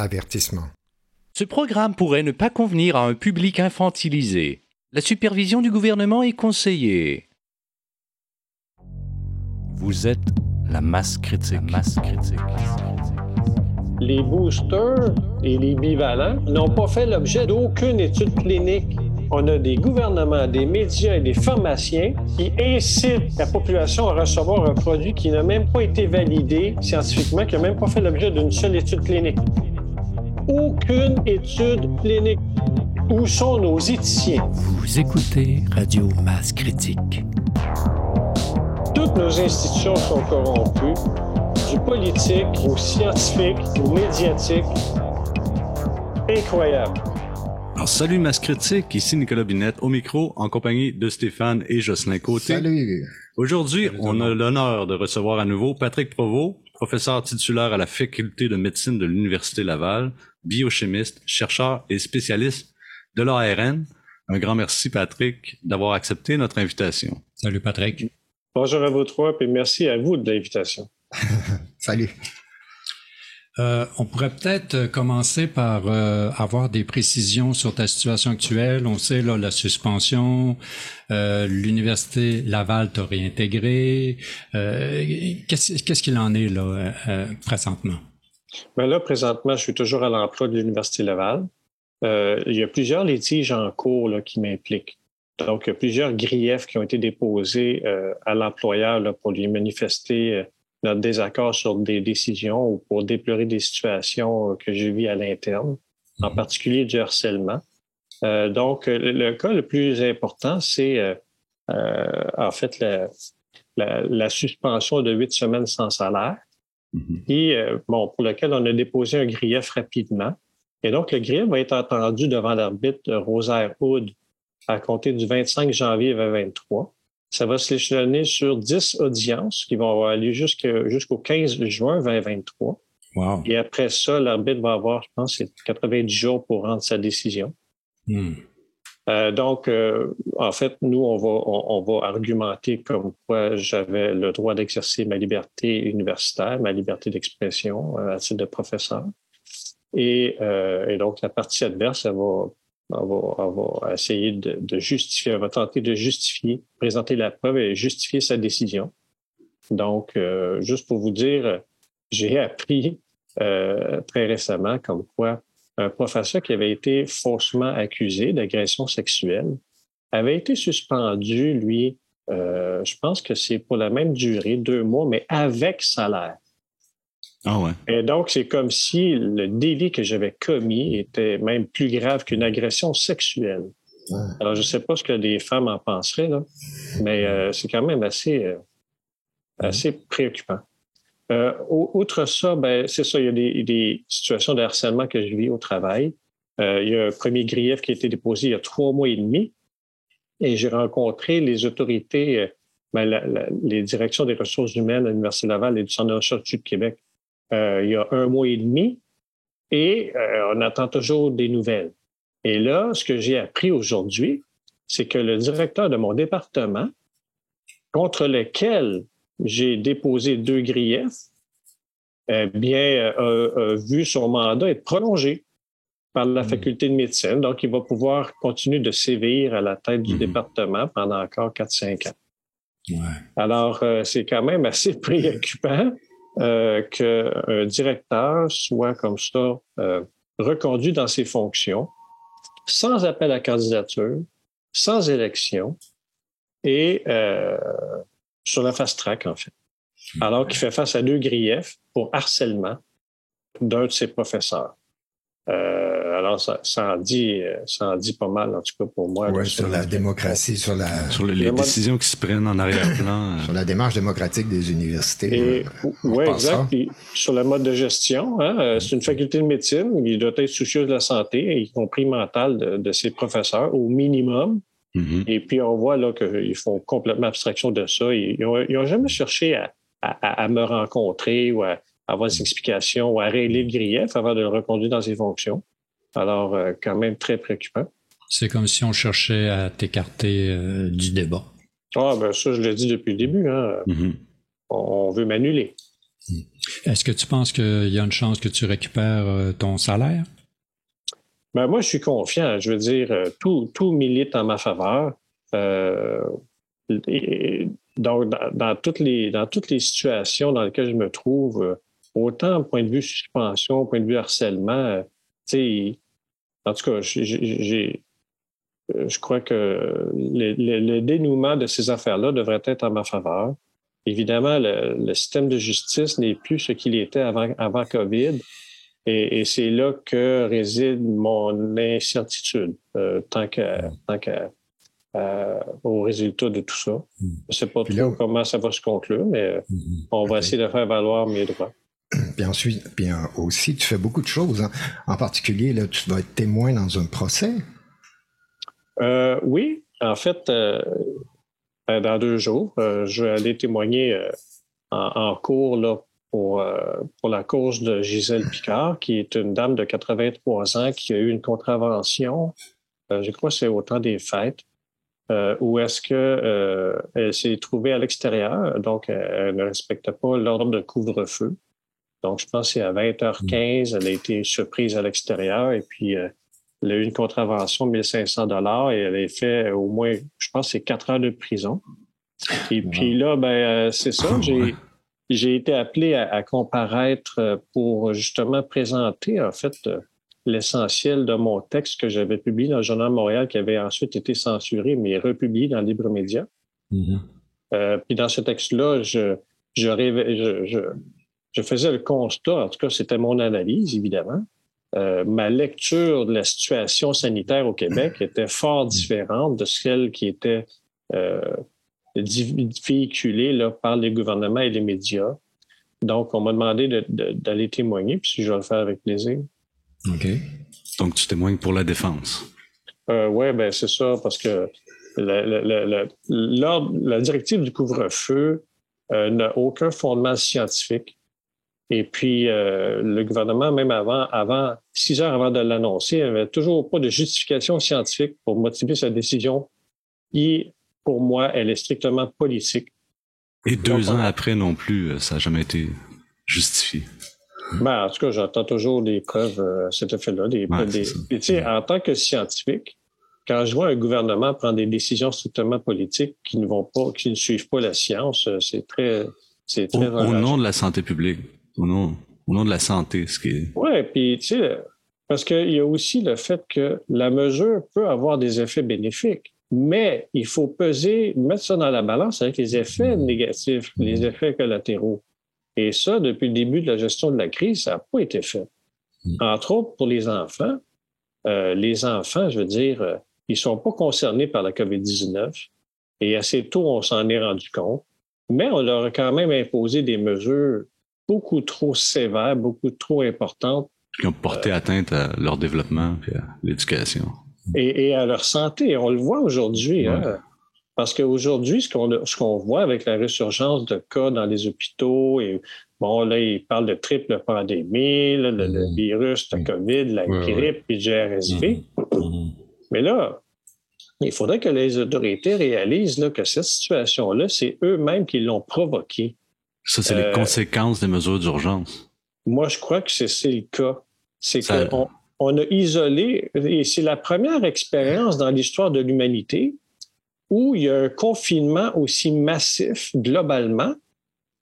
Avertissement. Ce programme pourrait ne pas convenir à un public infantilisé. La supervision du gouvernement est conseillée. Vous êtes la masse critique. masse critique. Les boosters et les bivalents n'ont pas fait l'objet d'aucune étude clinique. On a des gouvernements, des médias et des pharmaciens qui incitent la population à recevoir un produit qui n'a même pas été validé scientifiquement, qui n'a même pas fait l'objet d'une seule étude clinique. Aucune étude clinique. Où sont nos éthiciens? Vous écoutez Radio Masse Critique. Toutes nos institutions sont corrompues, du politique au scientifique au médiatique. Incroyable. Alors, salut Masse Critique, ici Nicolas Binette au micro en compagnie de Stéphane et Jocelyn Côté. Salut. Aujourd'hui, on a l'honneur de recevoir à nouveau Patrick Provost, professeur titulaire à la faculté de médecine de l'Université Laval, biochimiste, chercheur et spécialiste de l'ARN. Un grand merci Patrick d'avoir accepté notre invitation. Salut Patrick. Bonjour à vous trois et merci à vous de l'invitation. Salut. Euh, on pourrait peut-être commencer par euh, avoir des précisions sur ta situation actuelle. On sait là la suspension, euh, l'université Laval t'a réintégré. Euh, qu'est-ce qu'il en est là euh, présentement? Ben là présentement, je suis toujours à l'emploi de l'université Laval. Euh, il y a plusieurs litiges en cours là, qui m'impliquent. Donc, il y a plusieurs griefs qui ont été déposés à l'employeur pour lui manifester notre désaccord sur des décisions ou pour déplorer des situations que je vis à l'interne, en particulier du harcèlement. Euh, donc, le cas le plus important, c'est euh, euh, en fait la, la, la, suspension de huit semaines sans salaire, et bon, pour lequel on a déposé un grief rapidement. Et donc, le grief va être entendu devant l'arbitre Rosaire Hood à compter du 25 janvier 2023. Ça va se l'échelonner sur 10 audiences qui vont aller jusqu'au 15 juin 2023. Wow. Et après ça, l'arbitre va avoir, je pense, 90 jours pour rendre sa décision. Hmm. Euh, donc, euh, en fait, nous, on va, argumenter comme quoi j'avais le droit d'exercer ma liberté universitaire, ma liberté d'expression euh, à titre de professeur. Et, et, donc, la partie adverse, elle va essayer de, de, justifier, on va tenter de justifier, présenter la preuve et justifier sa décision. Donc, euh, juste pour vous dire, j'ai appris euh, très récemment comme quoi un professeur qui avait été faussement accusé d'agression sexuelle avait été suspendu, lui, euh, je pense que c'est pour la même durée, deux mois, mais avec salaire. Ah ouais. Et donc, c'est comme si le délit que j'avais commis était même plus grave qu'une agression sexuelle. Ouais. Alors, je ne sais pas ce que des femmes en penseraient, là, mais euh, c'est quand même assez, euh, assez préoccupant. Euh, outre ça, ben, c'est ça, il y a des, situations de harcèlement que je vis au travail. Euh, il y a un premier grief qui a été déposé il y a trois mois et demi et j'ai rencontré les autorités, ben, la, la, les directions des ressources humaines à l'Université Laval et du Centre de recherche du Québec euh, il y a un mois et demi et euh, on attend toujours des nouvelles. Et là, ce que j'ai appris aujourd'hui, c'est que le directeur de mon département, contre lequel j'ai déposé deux griefs, eh bien, a, a vu son mandat être prolongé par la mmh. faculté de médecine. Donc, il va pouvoir continuer de sévir à la tête du mmh. département pendant encore 4-5 ans. Ouais. Alors, euh, c'est quand même assez préoccupant euh, qu'un directeur soit comme ça euh, reconduit dans ses fonctions, sans appel à candidature, sans élection et euh, sur la fast track, en fait. Alors qu'il fait face à deux griefs pour harcèlement d'un de ses professeurs. Euh, alors, ça, ça, en dit, ça en dit pas mal, en tout cas pour moi. Ouais, sur, sur la démocratie, sur la... Sur les, les décisions qui se prennent en arrière-plan. sur la démarche démocratique des universités. Oui, exact. Puis, sur le mode de gestion, hein, c'est une faculté de médecine. Il doit être soucieux de la santé, y compris mentale de, de ses professeurs, au minimum. Mm -hmm. Et puis, on voit là qu'ils font complètement abstraction de ça. Ils n'ont jamais cherché à, à, à, me rencontrer ou à avoir des explications ou à régler le grief avant de le reconduire dans ses fonctions. Alors, euh, quand même très préoccupant. C'est comme si on cherchait à t'écarter euh, du débat. Ah, ben ça, je l'ai dit depuis le début. Hein. Mm -hmm. on, on, veut m'annuler. Est-ce que tu penses qu'il y a une chance que tu récupères euh, ton salaire? Ben, moi, je suis confiant. Je veux dire, euh, tout, tout milite en ma faveur. Euh, donc, dans, toutes les, dans toutes les situations dans lesquelles je me trouve, euh, autant point de vue suspension, point de vue harcèlement, tu sais, en tout cas, j'ai, je crois que le, dénouement de ces affaires-là devrait être en ma faveur. Évidemment, le, le système de justice n'est plus ce qu'il était avant, avant COVID. Et, et c'est là que réside mon incertitude, euh, tant qu'à, euh, au résultat de tout ça. Je ne sais pas trop là, comment ça va se conclure, mais mm-hmm. on va okay. essayer de faire valoir mes droits. Puis ensuite, puis aussi, tu fais beaucoup de choses. Hein. En particulier, là, tu vas être témoin dans un procès? Euh, oui, en fait, euh, dans deux jours, euh, je vais aller témoigner euh, en, en, cours là, pour, euh, pour la cause de Gisèle Picard, qui est une dame de 83 ans qui a eu une contravention, je crois que c'est au temps des fêtes, où est-ce que elle s'est trouvée à l'extérieur, donc elle ne respectait pas l'ordre de couvre-feu. Donc, je pense que c'est à 20h15, elle a été surprise à l'extérieur et puis euh, elle a eu une contravention de 1500 dollars et elle a fait au moins, je pense, c'est quatre heures de prison. Et puis là, ben, euh, c'est ça, j'ai, j'ai été appelé à, à, comparaître pour justement présenter, en fait, l'essentiel de mon texte que j'avais publié dans le Journal Montréal qui avait ensuite été censuré, mais republié dans Libre Média. Mm-hmm. Euh, puis dans ce texte-là, je, je, je, je je faisais le constat, en tout cas, c'était mon analyse, évidemment. Euh, ma lecture de la situation sanitaire au Québec était fort différente de celle qui était euh, véhiculée là, par les gouvernements et les médias. Donc, on m'a demandé d'aller de, de, témoigner, puis je vais le faire avec plaisir. OK. Donc, tu témoignes pour la défense. Euh, oui, ben c'est ça, parce que la, la, la, la directive du couvre-feu euh, n'a aucun fondement scientifique. Et puis, euh, le gouvernement, même avant, avant, six heures avant de l'annoncer, n'avait toujours pas de justification scientifique pour motiver sa décision. Pour moi, elle est strictement politique. Et deux ans après non plus, euh, ça n'a jamais été justifié. Ben, en tout cas, j'entends toujours des preuves à cet effet-là. Des, ouais, tu sais, en tant que scientifique, quand je vois un gouvernement prendre des décisions strictement politiques qui ne vont pas, qui ne suivent pas la science, euh, c'est très, c'est très. Au, au nom de la santé publique au nom, au nom de la santé. Ce qui est... Oui, puis tu sais, parce qu'il y a aussi le fait que la mesure peut avoir des effets bénéfiques, mais il faut peser, mettre ça dans la balance avec les effets négatifs, les effets collatéraux. Et ça, depuis le début de la gestion de la crise, ça n'a pas été fait. Entre autres, pour les enfants, euh, les enfants, je veux dire, euh, ils sont pas concernés par la COVID-19 et assez tôt, on s'en est rendu compte, mais on leur a quand même imposé des mesures beaucoup trop sévères, beaucoup trop importantes. Qui ont porté euh, atteinte à leur développement et à l'éducation. Et, et, à leur santé. On le voit aujourd'hui. Ouais. Hein, parce qu'aujourd'hui, ce qu'on ce qu'on voit avec la résurgence de cas dans les hôpitaux, et bon, là, ils parlent de triple pandémie, là, le, mmh. le, virus, la COVID, la ouais, grippe, puis le GRSV. Mmh. Mais là, il faudrait que les autorités réalisent là, que cette situation-là, c'est eux-mêmes qui l'ont provoquée. Ça, c'est euh, les conséquences des mesures d'urgence. Moi, je crois que c'est le cas. C'est qu'on on a isolé, et c'est la première expérience dans l'histoire de l'humanité où il y a un confinement aussi massif globalement,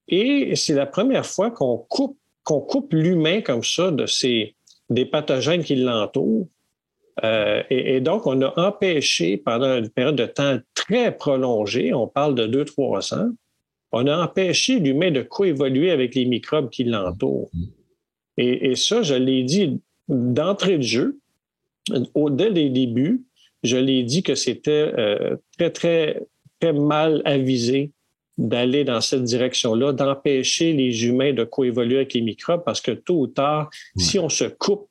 et c'est la première fois qu'on coupe, qu'on coupe l'humain comme ça de ces, des pathogènes qui l'entourent. Euh, et, donc, on a empêché pendant une période de temps très prolongée, on parle de 2-3 ans, on a empêché l'humain de coévoluer avec les microbes qui l'entourent. Et, ça, je l'ai dit d'entrée de jeu, au, dès les débuts, je l'ai dit que c'était euh, très, très, très mal avisé d'aller dans cette direction-là, d'empêcher les humains de coévoluer avec les microbes, parce que tôt ou tard, ouais. si on se coupe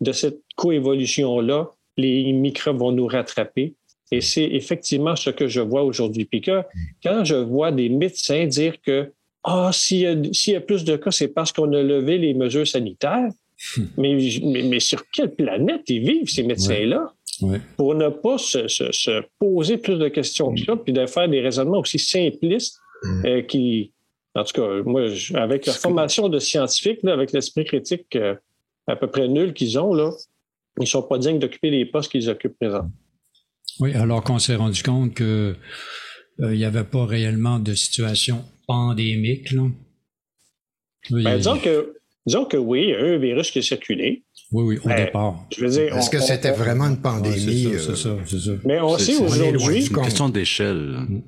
de cette coévolution-là, les microbes vont nous rattraper et c'est effectivement ce que je vois aujourd'hui. Puis que quand je vois des médecins dire que ah, s'il y, y, a plus de cas, c'est parce qu'on a levé les mesures sanitaires. Mais, mais, mais, sur quelle planète ils vivent, ces médecins-là? Ouais. Ouais. Pour ne pas se, se, se, poser plus de questions que ça, puis de faire des raisonnements aussi simplistes mm. euh, qui, En tout cas, moi, je- avec la formation de scientifiques, là, avec l'esprit critique euh, à peu près nul qu'ils ont, là, ils ne sont pas dignes d'occuper les postes qu'ils occupent présentement. Oui, alors qu'on s'est rendu compte que euh, il n'y avait pas réellement de situation pandémique. Là. Oui, Ben, disons, que, disons que oui, il y a un virus qui a circulé. oui, oui, au Ben, départ. Je veux dire, Est-ce on- que c'était on- vraiment une Ouais, pandémie? c'est ça, c'est euh, ça, c'est ça. Mais on C'est- sait aujourd'hui, C'est une question d'échelle,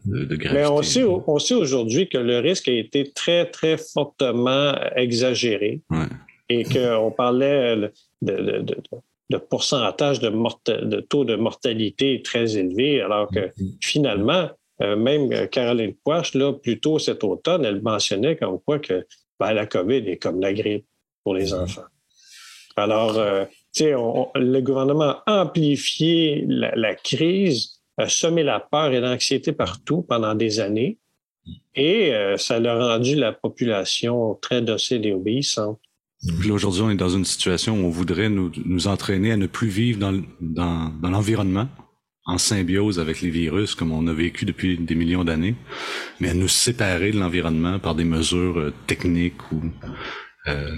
de, de gravité. mais on sait, on sait aujourd'hui que le risque a été très, très fortement exagéré Ouais. et qu'on parlait de, de, de, de pourcentage de, morta- de taux de mortalité très élevé, alors que Mm-hmm. finalement, euh, même Caroline Poche, là, plus tôt cet automne, elle mentionnait comme quoi que ben, la COVID est comme la grippe pour les enfants. Alors, euh, tu sais, on- on- le gouvernement a amplifié la, la crise, a semé la peur et l'anxiété partout pendant des années, et euh, ça a rendu la population très docile et obéissante. Puis aujourd'hui, on est dans une situation où on voudrait nous, nous entraîner à ne plus vivre dans, dans, dans l'environnement, en symbiose avec les virus, comme on a vécu depuis des millions d'années, mais à nous séparer de l'environnement par des mesures euh, techniques ou euh,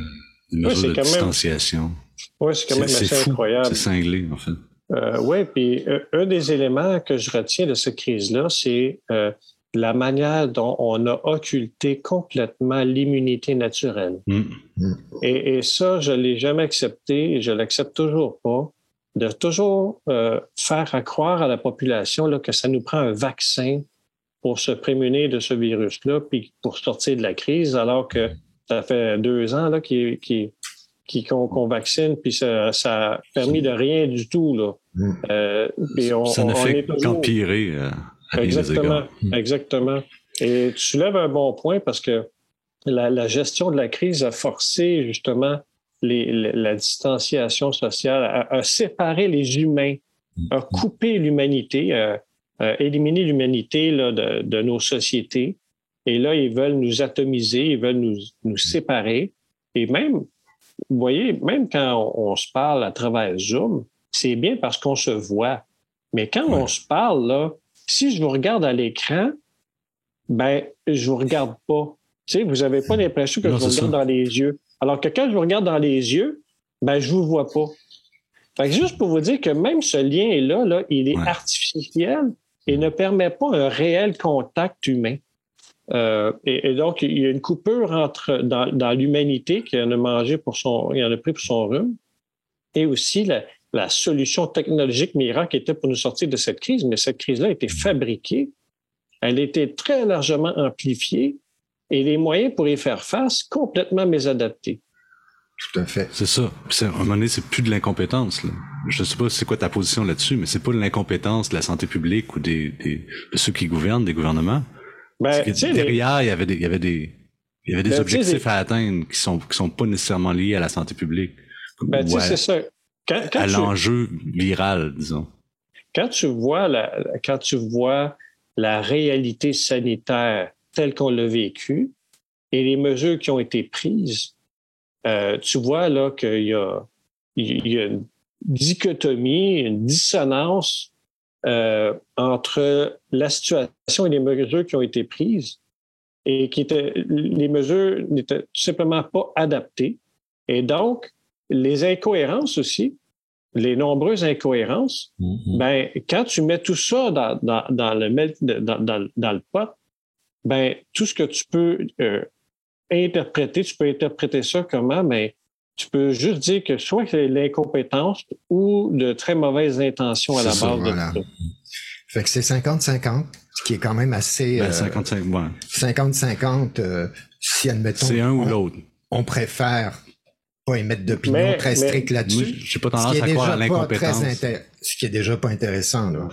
mesures c'est de quand même- distanciation. Oui, c'est quand même assez fou, incroyable. c'est cinglé, en fait. Euh, oui, puis euh, un des éléments que je retiens de cette crise-là, c'est euh, la manière dont on a occulté complètement l'immunité naturelle. Mm. Et, et ça, je l'ai jamais accepté et je l'accepte toujours pas, de toujours euh, faire à croire à la population là, que ça nous prend un vaccin pour se prémunir de ce virus-là, puis pour sortir de la crise, alors que ça fait deux ans là, qu'on qu'on vaccine, puis ça, ça a permis de rien du tout. Là. Mm. Euh, puis on, ça ne on- fait qu'empirer euh, à Exactement, égards. Mm. exactement. Et tu soulèves un bon point parce que la, la gestion de la crise a forcé justement les- la, la distanciation sociale, a, a séparé les humains, a coupé l'humanité, a, a éliminé l'humanité de nos sociétés. Et là, ils veulent nous atomiser, ils veulent nous, nous séparer. Et même, vous voyez, même quand on, on se parle à travers Zoom, c'est bien parce qu'on se voit. Mais quand Ouais. on se parle, là, si je vous regarde à l'écran, ben, je vous regarde pas. Tu sais, vous n'avez pas l'impression que Non, je vous regarde ça. dans les yeux. Alors que quand je vous regarde dans les yeux, ben, je vous vois pas. Fait que juste pour vous dire que même ce lien-là, là, il est Ouais. artificiel et ne permet pas un réel contact humain. Euh, et, et donc, il y a une coupure entre dans, dans l'humanité qui en a mangé pour son, il en a pris pour son rhume, et aussi la, la solution technologique miracle qui était pour nous sortir de cette crise. Mais cette crise-là a été fabriquée, elle a été très largement amplifiée, et les moyens pour y faire face complètement mésadaptés. Tout à fait. C'est ça. Puis à un moment donné, c'est plus de l'incompétence. Je sais pas c'est quoi ta position là-dessus, mais c'est pas de l'incompétence de la santé publique ou des, des- de ceux qui gouvernent, des gouvernements. Ben, derrière, il y avait des, il y avait des, il y avait des Ben, tu sais, objectifs à atteindre qui sont, qui sont pas nécessairement liés à la santé publique. ben, tu sais, c'est ça. Quand, quand à tu- l'enjeu viral, disons. quand tu vois la, quand tu vois la réalité sanitaire telle qu'on l'a vécue et les mesures qui ont été prises, euh, tu vois là qu'il y a, il y a une dichotomie, une dissonance euh, entre la situation et les mesures qui ont été prises et qui étaient les mesures n'étaient tout simplement pas adaptées. Et donc, les incohérences aussi, les nombreuses incohérences, Mhm. ben, quand tu mets tout ça dans, dans, dans le, dans, le pot, ben, tout ce que tu peux euh, interpréter, tu peux interpréter ça comment, mais tu peux juste dire que soit c'est l'incompétence ou de très mauvaises intentions à la base de tout ça. Fait que c'est 50-50, ce qui est quand même assez... Ben, euh, 55, ouais. 50-50, euh, si admettons... C'est un ou on- l'autre. On préfère pas émettre d'opinion très stricte là-dessus. j'ai pas Ce tendance qui est à croire à déjà pas très l'incompétence. Ce qui est déjà pas intéressant, là.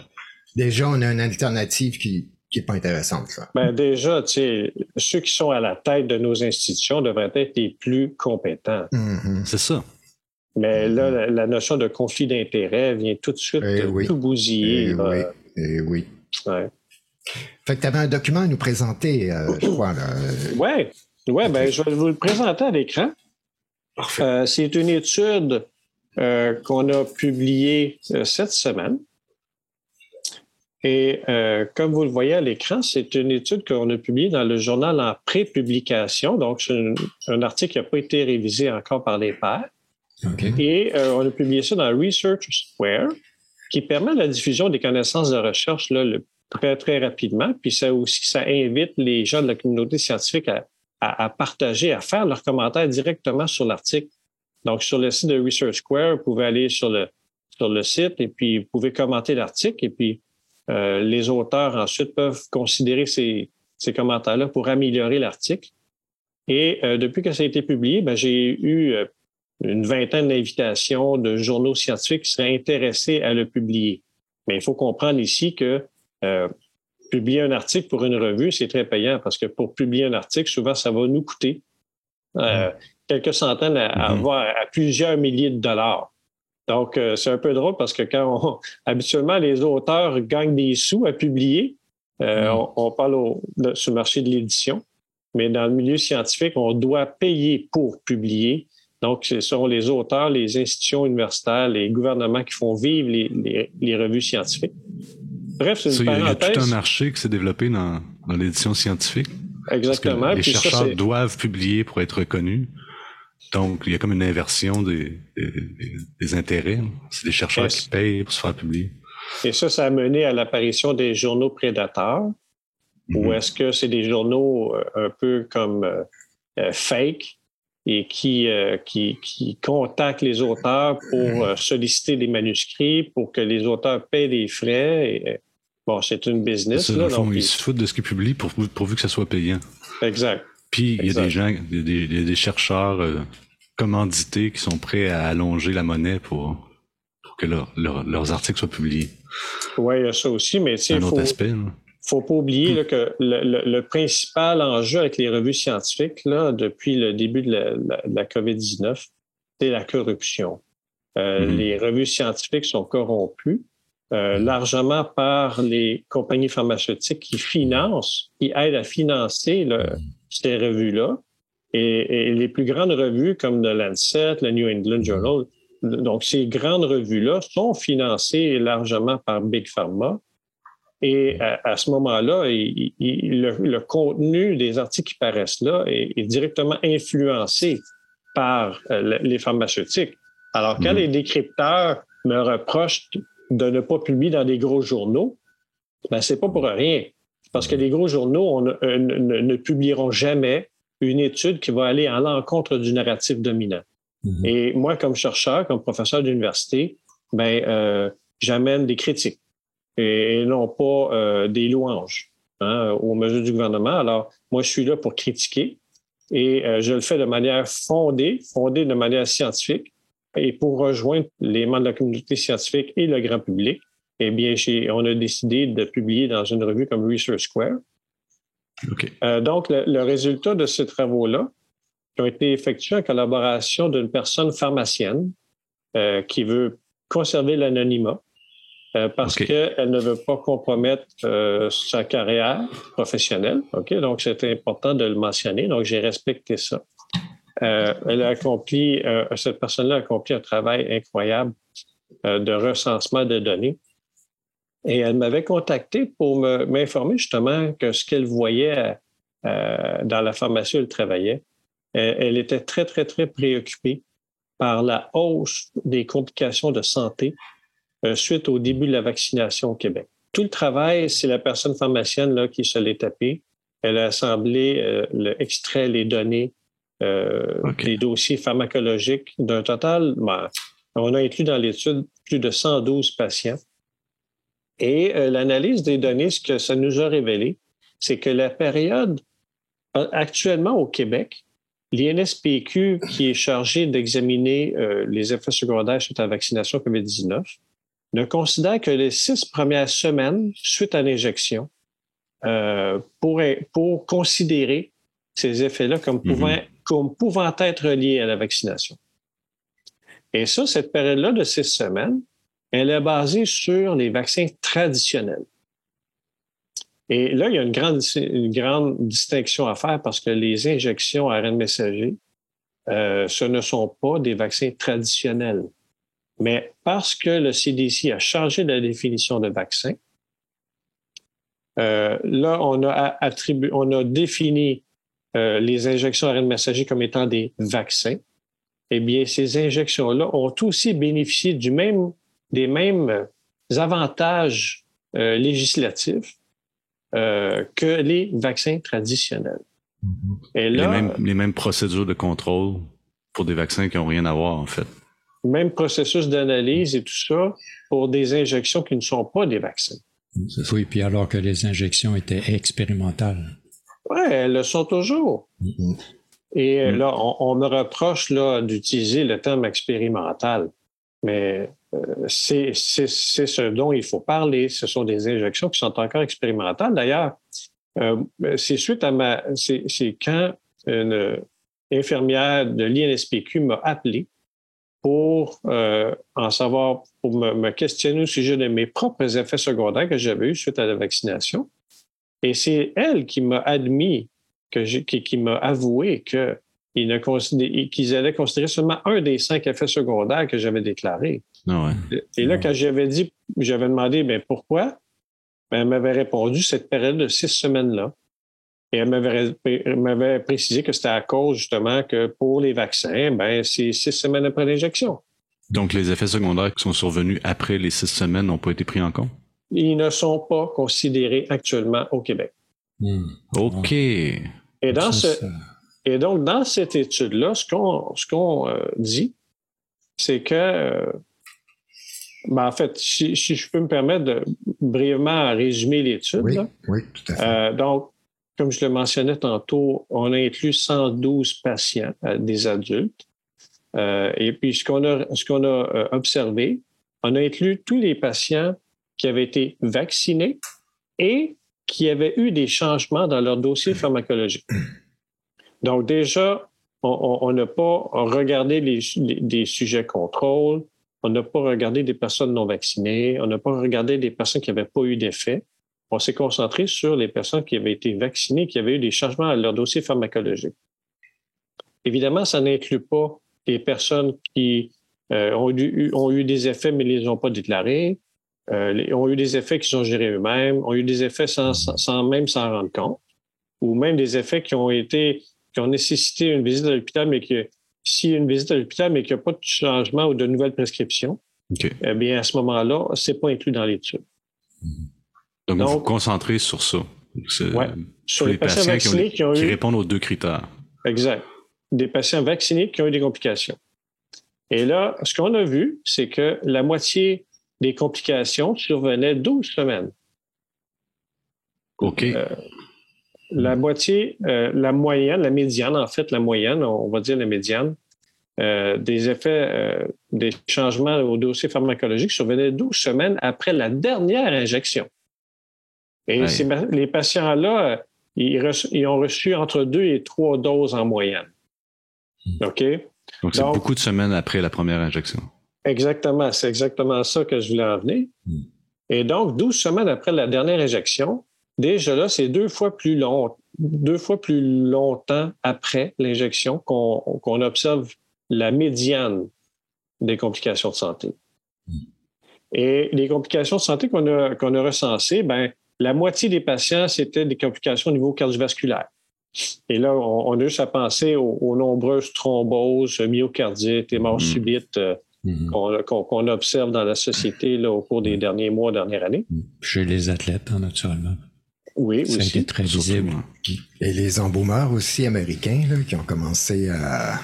Déjà, on a une alternative qui, qui est pas intéressante, là. Ben, déjà, tu sais, ceux qui sont à la tête de nos institutions devraient être les plus compétents. Mhm. C'est ça. Mais là, la, la notion de conflit d'intérêt vient tout de suite Eh oui. tout bousiller. Eh là. oui, eh oui. Ouais. Fait que tu avais un document à nous présenter, euh, je crois, là. Euh, Ouais, ouais, ben, je vais vous le présenter à l'écran. Euh, c'est une étude euh, qu'on a publiée euh, cette semaine. Et euh, comme vous le voyez à l'écran, c'est une étude qu'on a publiée dans le journal en pré-publication. Donc, c'est un, un, article qui n'a pas été révisé encore par les pairs. Et euh, on a publié ça dans Research Square, qui permet la diffusion des connaissances de recherche là, le, très, très rapidement. Puis ça aussi, ça invite les gens de la communauté scientifique à, à, à partager, à faire leurs commentaires directement sur l'article. Donc, sur le site de Research Square, vous pouvez aller sur le, sur le site et puis vous pouvez commenter l'article et puis euh, les auteurs ensuite peuvent considérer ces, ces commentaires-là pour améliorer l'article. Et euh, depuis que ça a été publié, ben, j'ai eu euh, une vingtaine d'invitations de journaux scientifiques qui seraient intéressés à le publier. Mais il faut comprendre ici que publier un article pour une revue, c'est très payant parce que pour publier un article, souvent, ça va nous coûter euh, quelques centaines à, à, Mhm. voire à plusieurs milliers de dollars. Donc, euh, c'est un peu drôle parce que quand on, habituellement, les auteurs gagnent des sous à publier, euh, Mhm. on, on parle au, de- sur le marché de l'édition, mais dans le milieu scientifique, on doit payer pour publier. Donc, ce sont les auteurs, les institutions universitaires, les gouvernements qui font vivre les, les- les revues scientifiques. Bref, c'est une il y, a- il y a tout un parenthèse. marché qui s'est développé dans, dans l'édition scientifique. Parce que Exactement. les Puis chercheurs doivent publier pour être reconnus. Donc, il y a comme une inversion des, des, des intérêts. C'est des chercheurs qui payent pour se faire publier. Et ça, ça a mené à l'apparition des journaux prédateurs, ou Mhm. est-ce que c'est des journaux euh, un peu comme euh, euh, fake et qui, euh, qui, qui contactent les auteurs pour euh, solliciter des manuscrits, pour que les auteurs paient des frais. Et, bon, c'est une business. Ça, dans Là, le fond, donc, ils se foutent de ce qu'ils publient pour, pourvu que ça soit payant. exact. Puis, il y a des gens, des, des chercheurs euh, commandités qui sont prêts à allonger la monnaie pour, pour que leur- leur- leurs articles soient publiés. Oui, il y a ça aussi, mais C'est un il autre faut, aspect. là. faut pas oublier là, que le, le- le principal enjeu avec les revues scientifiques là, depuis le début de la, la- la COVID-19, c'est la corruption. Euh, Mhm. Les revues scientifiques sont corrompues euh, largement par les compagnies pharmaceutiques qui financent, qui aident à financer le- ces revues-là. Et, et les plus grandes revues comme le Lancet, le New England Journal, donc ces grandes revues-là sont financées largement par Big Pharma. Et à, à ce moment-là, le, le contenu des articles qui paraissent là est, est directement influencé par euh, le- les pharmaceutiques. Alors, quand Mhm. les décrypteurs me reprochent de ne pas publier dans des gros journaux, ben c'est pas pour rien. Parce que les gros journaux on euh, ne- ne publieront jamais une étude qui va aller à l'encontre du narratif dominant. Mhm. Et moi, comme chercheur, comme professeur d'université, ben, euh, j'amène des critiques et, et non pas euh, des louanges hein, aux mesures du gouvernement. Alors, moi, je suis là pour critiquer et je le fais de manière fondée, fondée de manière scientifique et pour rejoindre les membres de la communauté scientifique et le grand public. Eh bien, on a décidé de publier dans une revue comme Research Square. OK. Euh, donc, le, le résultat de ces travaux-là, qui ont été effectués en collaboration d'une personne pharmacienne euh, qui veut conserver l'anonymat euh, parce qu'elle ne veut pas compromettre sa carrière professionnelle. OK? Donc, c'est important de le mentionner. Donc, j'ai respecté ça. Elle a accompli, cette personne-là a accompli un travail incroyable de recensement de données. Et elle m'avait contacté pour me- m'informer justement que ce qu'elle voyait euh, dans la pharmacie où elle travaillait, elle, elle était très, très, très préoccupée par la hausse des complications de santé euh, suite au début de la vaccination au Québec. Tout le travail, c'est la personne pharmacienne là, qui se l'est tapée. Elle a assemblé, euh, le, extrait les données euh, OK. des dossiers pharmacologiques d'un total, ben, on a inclus dans l'étude plus de 112 patients. Et euh, l'analyse des données, ce que ça nous a révélé, c'est que la période euh, actuellement au Québec, l'INSPQ, qui est chargé d'examiner euh, les effets secondaires suite à la vaccination COVID-19, ne considère que les six premières semaines suite à l'injection euh, pour, pour considérer ces effets-là comme pouvant, comme pouvant être liés à la vaccination. Et ça, cette période-là de six semaines, elle est basée sur les vaccins traditionnels. Et là, il y a une grande, distinction à faire parce que les injections à ARN messager, euh, ce ne sont pas des vaccins traditionnels. Mais parce que le CDC a changé la définition de vaccin, Euh, là, on a défini euh, les injections ARN messager comme étant des vaccins. Eh bien, ces injections-là ont aussi bénéficié du même, des mêmes avantages euh, législatifs euh, que les vaccins traditionnels. Et là, les, mêmes, les mêmes procédures de contrôle pour des vaccins qui n'ont rien à voir, en fait. Même processus d'analyse et tout ça pour des injections qui ne sont pas des vaccins. Oui, puis alors que les injections étaient expérimentales. Oui, elles le sont toujours. Mm-hmm. Et mm. là, on, me reproche là, d'utiliser le terme expérimental. Mais euh, c'est, ce dont il faut parler. Ce sont des injections qui sont encore expérimentales. D'ailleurs, euh, c'est suite à ma. C'est, quand une infirmière de l'INSPQ m'a appelé pour euh, en savoir, pour me, questionner au sujet de mes propres effets secondaires que j'avais eus suite à la vaccination. Et c'est elle qui m'a admis, qui, m'a avoué qu'ils allaient considérer seulement un des cinq effets secondaires que j'avais déclarés. Ah Et là, quand j'avais dit, j'avais demandé, ben pourquoi? Ben, elle m'avait répondu cette période de six semaines-là. Et elle m'avait précisé que c'était à cause justement que pour les vaccins, ben, c'est six semaines après l'injection. Donc, les effets secondaires qui sont survenus après les six semaines n'ont pas été pris en compte? Ils ne sont pas considérés actuellement au Québec. Hmm. OK. Et, dans ce, et donc, dans cette étude-là, ce qu'on ce qu'on euh, dit, c'est que, euh, ben, en fait, si, si, je peux me permettre de brièvement résumer l'étude. Oui, oui, tout à fait. Euh, donc, comme je le mentionnais tantôt, on a inclus 112 patients, des adultes. et puis, ce qu'on a, ce qu'on a observé, on a inclus tous les patients qui avaient été vaccinés et qui avaient eu des changements dans leur dossier pharmacologique. Donc déjà, on n'a pas regardé les, des sujets contrôle, on n'a pas regardé des personnes non vaccinées, on n'a pas regardé des personnes qui n'avaient pas eu d'effet. On s'est concentré sur les personnes qui avaient été vaccinées, qui avaient eu des changements à leur dossier pharmacologique. Évidemment, ça n'inclut pas les personnes qui euh, ont, eu, des effets mais ne les ont pas déclarés, euh, ont eu des effets qu'ils ont gérés eux-mêmes, ont eu des effets sans, sans même s'en rendre compte, ou même des effets qui ont été qui ont nécessité une visite à l'hôpital, mais que s'il y a une visite à l'hôpital, mais qu'il n'y a pas de changement ou de nouvelles prescriptions, eh bien, à ce moment-là, ce n'est pas inclus dans l'étude. Donc, vous vous concentrez sur ça. sur les, patients, vaccinés qui, ont, qui répondent aux deux critères. Exact. Des patients vaccinés qui ont eu des complications. Et là, ce qu'on a vu, c'est que la moitié des complications survenaient 12 semaines. OK. Euh, la moitié, euh, la moyenne, la médiane, en fait, la moyenne, on va dire la médiane, euh, des effets, euh, des changements au dossier pharmacologique survenaient 12 semaines après la dernière injection. Et les patients-là, ils, ont reçu entre deux et trois doses en moyenne. Hmm. OK? Donc, c'est beaucoup de semaines après la première injection. Exactement. C'est exactement ça que je voulais en venir. Hmm. Et donc, 12 semaines après la dernière injection, Déjà là, c'est deux fois plus long, deux fois plus longtemps après l'injection qu'on observe la médiane des complications de santé. Et les complications de santé qu'on a, recensées, ben, la moitié des patients, c'était des complications au niveau cardiovasculaire. Et là, on, a juste à penser aux, nombreuses thromboses, myocardites et morts mm-hmm. subites euh, mm-hmm. qu'on observe dans la société là, au cours des derniers mois, dernières années. Chez les athlètes, hein, naturellement. Oui, ça aussi. très visible. Et les embaumeurs aussi américains là, qui ont commencé à,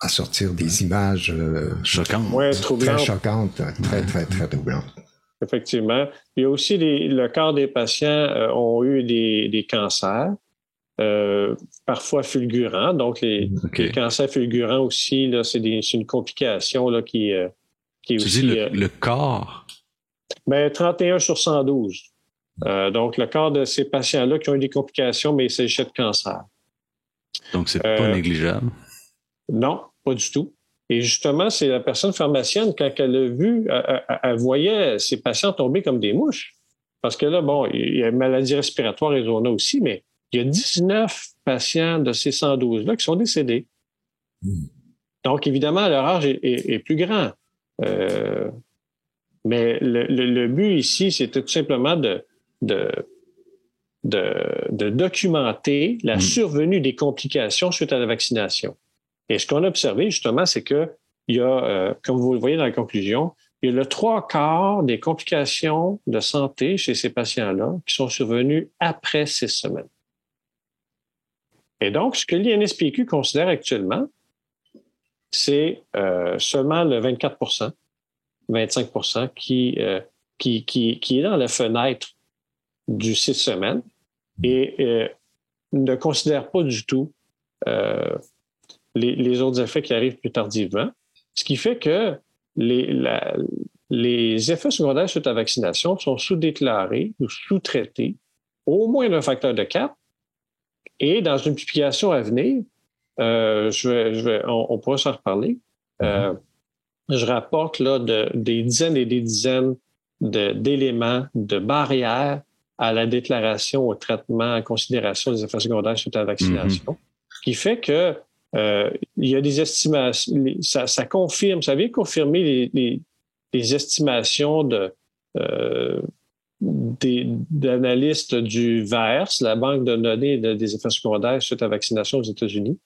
à sortir des images euh, choquantes. Très choquantes, très, très, très troublantes. Effectivement. Il y a aussi le quart des patients euh, ont eu des, des cancers, euh, parfois fulgurants. Donc, les, cancers fulgurants aussi, c'est une complication là, qui, qui est tu aussi. Dis le, le corps? Ben, 31 sur 112. Euh, donc, le cas de ces patients-là qui ont eu des complications, mais il s'agissait de cancer. Donc, c'est pas euh, négligeable? Non, pas du tout. Et justement, c'est la personne pharmacienne, quand elle a vu, elle, voyait ses patients tomber comme des mouches. Parce que là, bon, il y a une maladie respiratoire et on a aussi, mais il y a 19 patients de ces 112-là qui sont décédés. Hmm. Donc, évidemment, leur âge est, plus grand. Euh, mais le, but ici, c'était tout simplement de, de, de, documenter la Mm. survenue des complications suite à la vaccination. Et ce qu'on a observé, justement, c'est que il y a, euh, comme vous le voyez dans la conclusion, il y a le trois quarts des complications de santé chez ces patients-là qui sont survenues après six semaines. Et donc, ce que l'INSPQ considère actuellement, c'est euh, seulement le 24% 25 qui, euh, qui, qui, qui est dans la fenêtre du six semaines et euh, ne considère pas du tout euh, les, les, autres effets qui arrivent plus tardivement. Ce qui fait que les, la, les effets secondaires suite à vaccination sont sous-déclarés ou sous-traités au moins d'un facteur de 4. Et dans une publication à venir, euh, je vais, je vais, on, on, pourra s'en reparler. Euh, je rapporte là de, des dizaines et des dizaines d'éléments, de, de, barrières à la déclaration, au traitement, en considération des effets secondaires suite à la vaccination, mm-hmm. qui fait que euh, il y a des estimations, ça, ça confirme, ça vient confirmer les, les, les estimations de, euh, d'analystes du VAERS, la banque de données des effets secondaires suite à la vaccination aux États-Unis,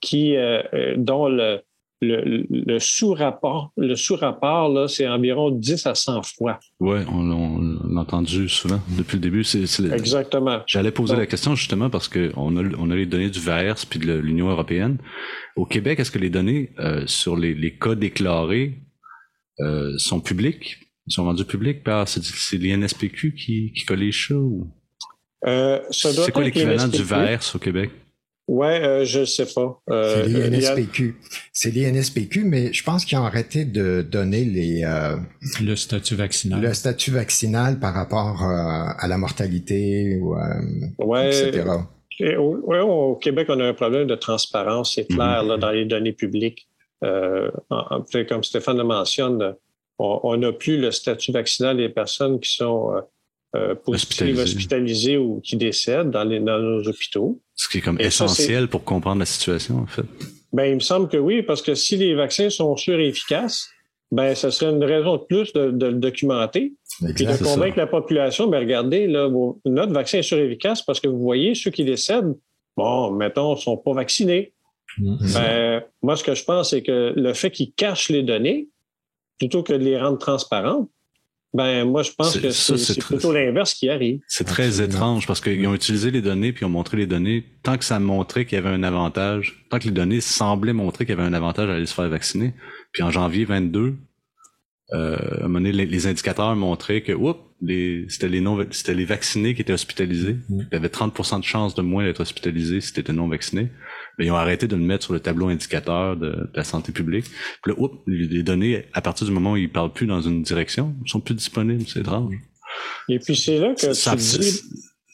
qui, euh, dont le, le, le sous-rapport, le sous-rapport, là, c'est environ 10 à 100 fois. Oui, on, l'a entendu souvent depuis le début. C'est, Exactement. J'allais poser Donc, la question justement parce qu'on a, on a les données du VAERS puis de l'Union européenne. Au Québec, est-ce que les données euh, sur les, les, cas déclarés euh, sont publiques? sont rendus publics par c'est, c'est l'INSPQ qui, qui collige ça ou? Euh, c'est quoi l'équivalent du VAERS au Québec? Oui, euh, je ne sais pas. Euh, c'est l'INSPQ. A... C'est l'INSPQ, mais je pense qu'ils ont arrêté de donner les... Euh, le statut vaccinal. Le statut vaccinal par rapport euh, à la mortalité, ou, ouais, etc. Et au, ouais, au, Québec, on a un problème de transparence, c'est clair, mm -hmm. là, dans les données publiques. Euh, en, comme Stéphane le mentionne, on n'a plus le statut vaccinal des personnes qui sont euh, positives, hospitalisées ou qui décèdent dans, les, dans nos hôpitaux. Ce qui est comme Et essentiel ça, pour comprendre la situation, en fait. Ben, il me semble que oui, parce que si les vaccins sont sûrs et efficaces, ben, ce serait une raison de plus de, de le documenter. Exact, puis de convaincre la population, ben, regardez, là, vos, notre vaccin est sûr et efficace parce que vous voyez, ceux qui décèdent, bon, mettons, sont pas vaccinés. Mmh. Ben, moi, ce que je pense, c'est que le fait qu'ils cachent les données, plutôt que de les rendre transparentes, ben moi je pense que c'est, plutôt l'inverse qui arrive. C'est très Absolument. étrange parce qu'ils ont utilisé les données puis ont montré les données tant que ça montrait qu'il y avait un avantage, tant que les données semblaient montrer qu'il y avait un avantage à aller se faire vacciner. Puis en janvier 22, euh, à un moment donné, les, les indicateurs montraient que oups, les, c'était les non c'était les vaccinés qui étaient hospitalisés. Mmh. Il y avait 30% de chances de moins d'être hospitalisés si tu étais non vacciné. Mais ils ont arrêté de le mettre sur le tableau indicateur de, de la santé publique. Puis là, oups, les données, à partir du moment où ils parlent plus dans une direction, sont plus disponibles. C'est étrange. Et puis c'est là que ça, tu dis...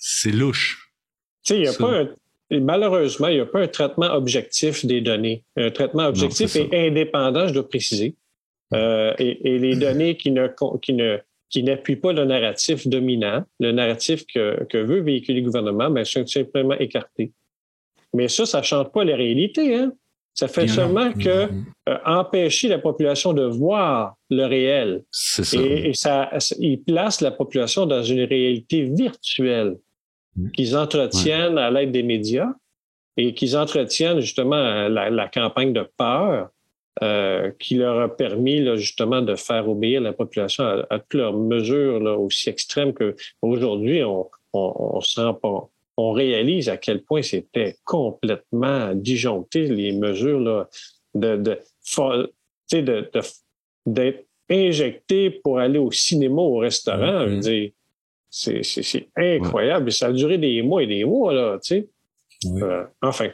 C'est louche. Tu sais, il n'y a ça. pas un... Malheureusement, il n'y a pas un traitement objectif des données. Un traitement objectif non, et indépendant, je dois préciser. Euh, et, et, les données qui ne, qui ne qui n'appuient pas le narratif dominant, le narratif que, que veut véhiculer le gouvernement, ben, sont simplement écartés. Mais ça, ça ne change pas la réalité. Hein? Ça fait Bien seulement non. que euh, empêcher la population de voir le réel. C'est ça. Et, et ça, il place la population dans une réalité virtuelle qu'ils entretiennent ouais. à l'aide des médias et qu'ils entretiennent justement la, la, campagne de peur euh, qui leur a permis là, justement de faire obéir la population à, à toutes leurs mesures là, aussi extrêmes qu'aujourd'hui, on, on, on sent pas on réalise à quel point c'était complètement disjoncté, les mesures là, de, de, d'être injecté pour aller au cinéma, au restaurant. Mm -hmm. C'est, c'est, c'est incroyable. Ouais. Ça a duré des mois et des mois, là, tu sais. Oui. Euh, enfin.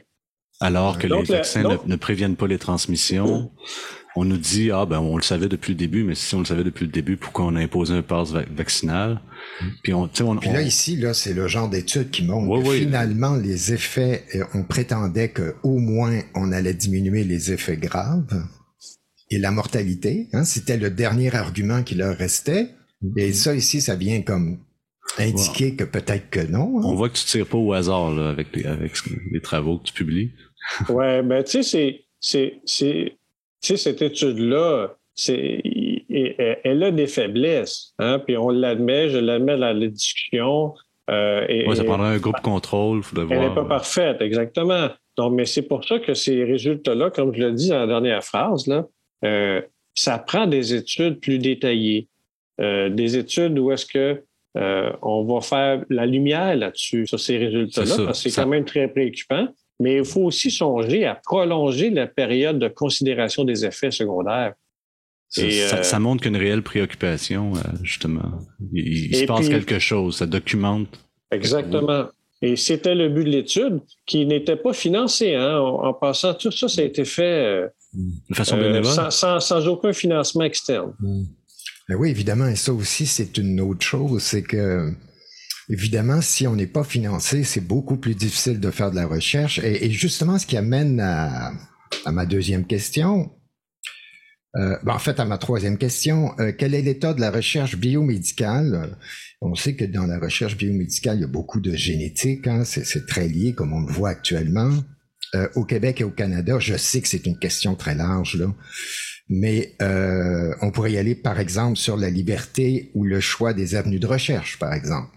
Alors que donc, les vaccins la, donc, ne, ne, préviennent pas les transmissions. On nous dit, ah ben on le savait depuis le début, mais si on le savait depuis le début, pourquoi on a imposé un pass va vaccinal? Puis, on, on, Puis là, on... ici, là, c'est le genre d'étude qui montre oui, que oui. finalement, les effets, on prétendait qu'au moins on allait diminuer les effets graves et la mortalité. Hein, C'était le dernier argument qui leur restait. Et ça, ici, ça vient comme indiquer wow. que peut-être que non. Hein. On voit que tu tires pas au hasard là, avec, les, avec les travaux que tu publies. ouais, ben tu sais, c'est tu sais, cette étude-là, elle a des faiblesses, hein, puis on l'admet, je l'admets dans la discussion. Euh, ça prendrait un groupe contrôle. Elle n'est pas parfaite, exactement. Donc, mais c'est pour ça que ces résultats-là, comme je l'ai dit dans la dernière phrase, là, euh, ça prend des études plus détaillées, euh, des études où est-ce que on va faire la lumière là-dessus, sur ces résultats-là, parce que c'est quand même très préoccupant. Mais il faut aussi songer à prolonger la période de considération des effets secondaires. Ça, montre qu'une réelle préoccupation, justement. Il, se passe quelque chose, ça documente. Exactement. Et c'était le but de l'étude qui n'était pas financé. Hein. En, passant, tout ça, ça a été fait de façon bénévole. sans, sans, aucun financement externe. Ben oui, évidemment, et ça aussi, c'est une autre chose, c'est que, évidemment, si on n'est pas financé, c'est beaucoup plus difficile de faire de la recherche. Et, justement, ce qui amène à, ma deuxième question, euh, ben, en fait, à ma troisième question, euh, quel est l'état de la recherche biomédicale? On sait que dans la recherche biomédicale, il y a beaucoup de génétique, hein, c'est très lié, comme on le voit actuellement. Euh, au Québec et au Canada, je sais que c'est une question très large, là. Mais euh, on pourrait y aller, par exemple, sur la liberté ou le choix des avenues de recherche, par exemple.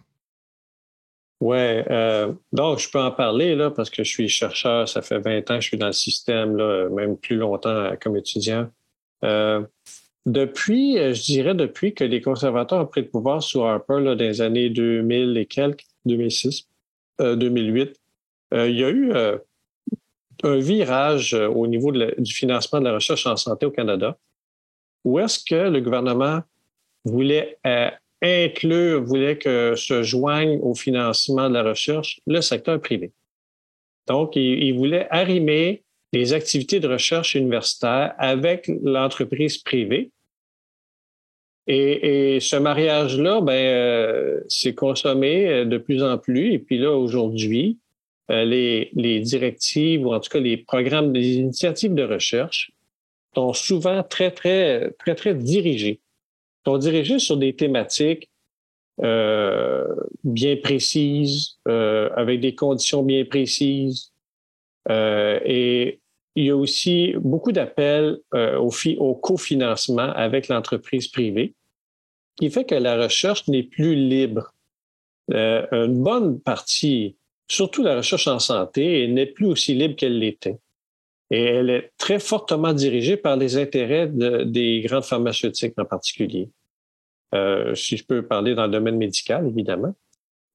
Oui, euh, donc je peux en parler là, parce que je suis chercheur, ça fait 20 ans que je suis dans le système, là, même plus longtemps comme étudiant. Euh, depuis, je dirais depuis que les conservateurs ont pris le pouvoir sous Harper dans les années 2000 et quelques, 2006, 2008, il y a eu un virage euh, au niveau du financement de la recherche en santé au Canada, où est-ce que le gouvernement voulait euh, inclure, voulait que se joigne au financement de la recherche le secteur privé. Donc, il, voulait arrimer les activités de recherche universitaire avec l'entreprise privée. Et, ce mariage-là, ben, euh, s'est consommé de plus en plus. Et puis là, aujourd'hui, euh, les, les, directives ou en tout cas les programmes, les initiatives de recherche sont souvent très, très, très, très dirigés. Sont dirigés sur des thématiques euh, bien précises, euh, avec des conditions bien précises. Euh, et il y a aussi beaucoup d'appels au, au cofinancement avec l'entreprise privée, qui fait que la recherche n'est plus libre. Une bonne partie surtout la recherche en santé, n'est plus aussi libre qu'elle l'était. Et elle est très fortement dirigée par les intérêts des grandes pharmaceutiques en particulier. Euh, si je peux parler dans le domaine médical, évidemment.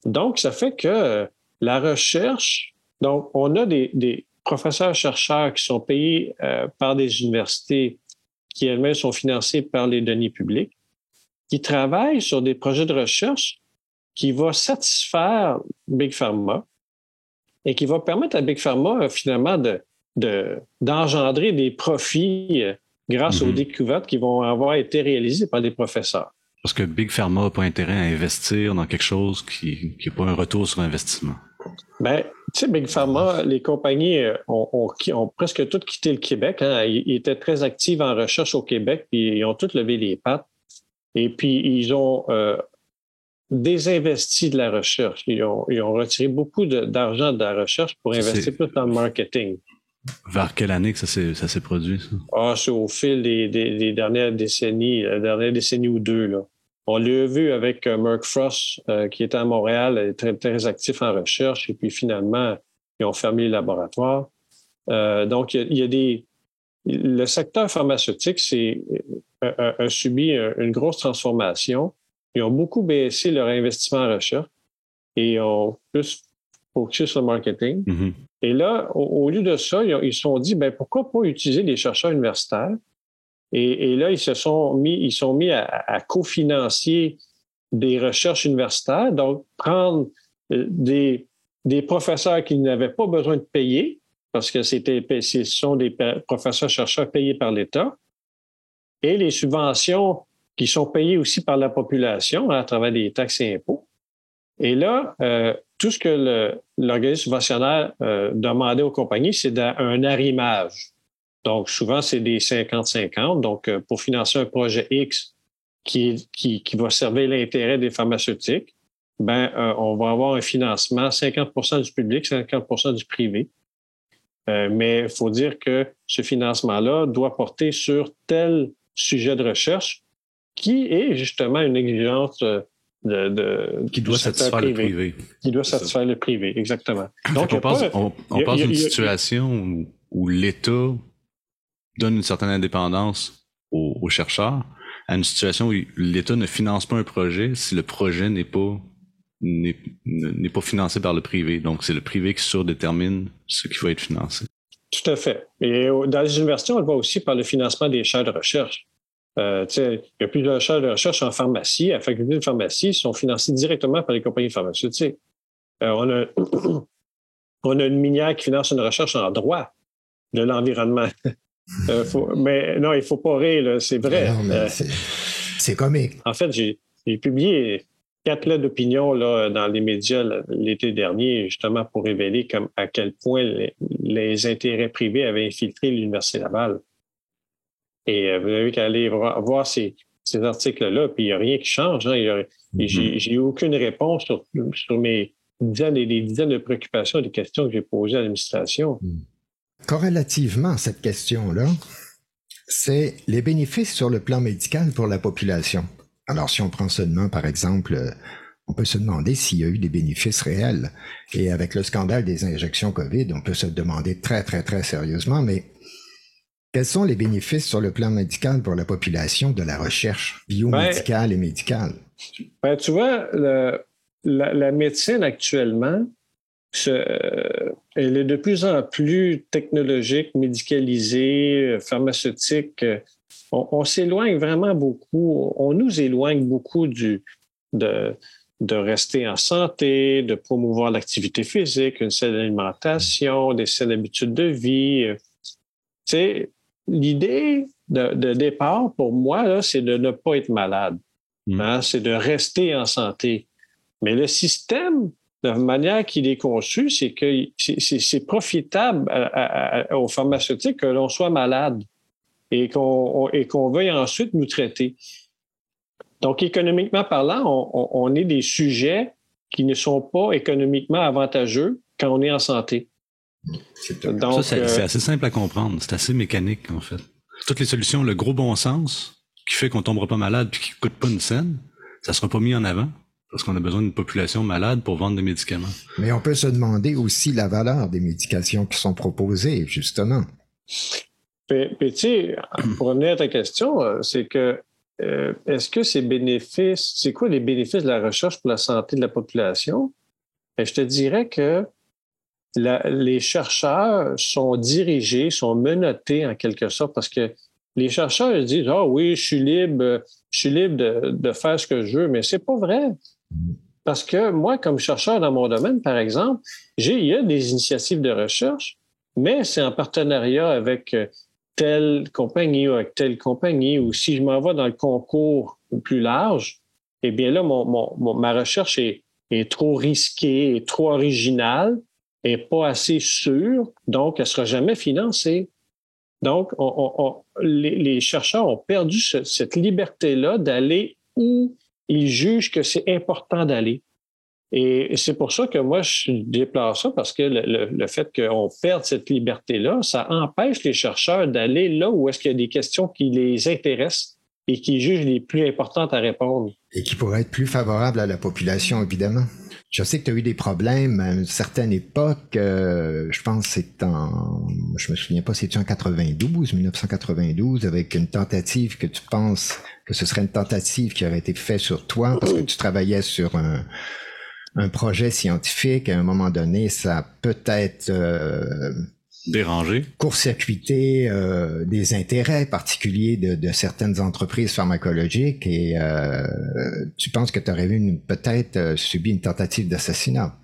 Donc, ça fait que la recherche, donc, on a des, professeurs-chercheurs qui sont payés euh, par des universités qui elles-mêmes sont financées par les deniers publics, qui travaillent sur des projets de recherche qui vont satisfaire Big Pharma, et qui va permettre à Big Pharma, euh, finalement, de, d'engendrer des profits euh, grâce aux mhm. découvertes qui vont avoir été réalisées par des professeurs. Parce que Big Pharma n'a pas intérêt à investir dans quelque chose qui n'a pas un retour sur investissement. Ben, tu sais, Big Pharma, les compagnies euh, ont, ont, presque toutes quitté le Québec. Hein. Ils, étaient très actifs en recherche au Québec, puis ils ont toutes levé les pattes. Et puis, ils ont désinvesti de la recherche. Ils ont, retiré beaucoup d'argent de, la recherche pour investir plus dans le marketing. Vers quelle année que ça s'est produit, ça? Ah, c'est au fil des, dernières décennies, la dernière décennie ou deux, là. On l'a vu avec euh, Mark Frost, euh, qui était à Montréal, très, très actif en recherche, et puis finalement, ils ont fermé les laboratoires. Euh, donc, il y, a, des. Le secteur pharmaceutique c'est, a, subi une grosse transformation ils ont beaucoup baissé leur investissement en recherche et ont plus focusé sur le marketing. Mm-hmm. Et là, au, lieu de ça, ils se sont dit, ben, pourquoi pas utiliser les chercheurs universitaires? Et, là, ils se sont mis, ils sont mis à, à cofinancer des recherches universitaires, donc prendre euh, des, professeurs qui n'avaient pas besoin de payer, parce que c'était, ce sont des professeurs-chercheurs payés par l'État, et les subventions qui sont payés aussi par la population hein, à travers des taxes et impôts. Et là, euh, tout ce que l'organisme subventionnaire euh, demandait aux compagnies, c'est un arrimage. Donc, souvent, c'est des 50-50. Donc, euh, pour financer un projet X qui, qui, va servir l'intérêt des pharmaceutiques, ben, on va avoir un financement 50% du public, 50% du privé. mais il faut dire que ce financement-là doit porter sur tel sujet de recherche qui est justement une exigence de, qui doit satisfaire le privé. Qui doit satisfaire le privé, exactement. Donc, on passe, on, d'une situation où, l'État donne une certaine indépendance aux, chercheurs à une situation où l'État ne finance pas un projet si le projet n'est pas n'est pas financé par le privé. Donc, c'est le privé qui surdétermine ce qui va être financé. Tout à fait. Et dans les universités, on le voit aussi par le financement des chaires de recherche. Euh, il y a plusieurs chaires de recherche en pharmacie. À la faculté de pharmacie sont financées directement par les compagnies pharmaceutiques. Euh, on, a, on a une minière qui finance une recherche en droit de l'environnement. Euh, mais non, il ne faut pas rire, c'est vrai. c'est comique. En fait, j'ai publié quatre lettres d'opinion dans les médias l'été dernier, justement pour révéler comme, à quel point les intérêts privés avaient infiltré l'Université Laval. Et euh, vous avez qu'à aller voir, ces, articles-là, puis il n'y a rien qui change. Hein. Mm-hmm. J'ai aucune réponse sur, mes dizaines et des dizaines de préoccupations et des questions que j'ai posées à l'administration. Mm. Corrélativement à cette question-là, c'est les bénéfices sur le plan médical pour la population. Alors, si on prend seulement, par exemple, euh, on peut se demander s'il y a eu des bénéfices réels. Et avec le scandale des injections COVID, on peut se demander très, très, très sérieusement, mais quels sont les bénéfices sur le plan médical pour la population de la recherche biomédicale et médicale? Ben, tu vois, la, médecine actuellement, elle est de plus en plus technologique, médicalisée, pharmaceutique. On, s'éloigne vraiment beaucoup, on nous éloigne beaucoup du, de, de rester en santé, de promouvoir l'activité physique, une saine alimentation, des saines habitudes de vie. Tu sais, l'idée de, départ pour moi, c'est de ne pas être malade. Mm. Hein, c'est de rester en santé. Mais le système, de manière qu'il est conçu, c'est que c'est profitable aux pharmaceutiques que l'on soit malade et qu'on veuille ensuite nous traiter. Donc, économiquement parlant, on, on, est des sujets qui ne sont pas économiquement avantageux quand on est en santé. Euh, c'est assez simple à comprendre. C'est assez mécanique, en fait. Toutes les solutions, le gros bon sens, qui fait qu'on tombera pas malade puis qui coûte pas une scène, ça sera pas mis en avant parce qu'on a besoin d'une population malade pour vendre des médicaments. Mais on peut se demander aussi la valeur des médications qui sont proposées, justement. Puis, tu sais, pour revenir à ta question, euh, c'est que euh, est-ce que ces bénéfices, c'est quoi les bénéfices de la recherche pour la santé de la population? Et je te dirais que les chercheurs sont dirigés, sont menottés en quelque sorte parce que les chercheurs disent Ah oui, je suis libre, je suis libre de, faire ce que je veux, mais c'est pas vrai. Parce que moi, comme chercheur dans mon domaine, par exemple, j'ai, il y a des initiatives de recherche, mais c'est en partenariat avec euh, telle compagnie ou avec telle compagnie, ou si je m'en vais dans le concours plus large, eh bien là, ma recherche est, est trop risquée, est trop originale, est pas assez sûre, donc elle sera jamais financée. Donc, les, chercheurs ont perdu cette liberté-là d'aller où ils jugent que c'est important d'aller. Et c'est pour ça que moi, je déplore ça, parce que le, fait qu'on perde cette liberté-là, ça empêche les chercheurs d'aller là où est-ce qu'il y a des questions qui les intéressent et qui jugent les plus importantes à répondre. Et qui pourraient être plus favorables à la population, évidemment. Je sais que tu as eu des problèmes à une certaine époque. Euh, je pense que c'est en, je me souviens pas, c'est en 92, 1992, avec une tentative que tu penses que ce serait une tentative qui aurait été faite sur toi parce que tu travaillais sur un, un projet scientifique. À un moment donné, ça peut-être euh, Déranger. Court-circuiter euh, des intérêts particuliers de, certaines entreprises pharmacologiques et euh, tu penses que tu aurais peut-être euh, subi une tentative d'assassinat?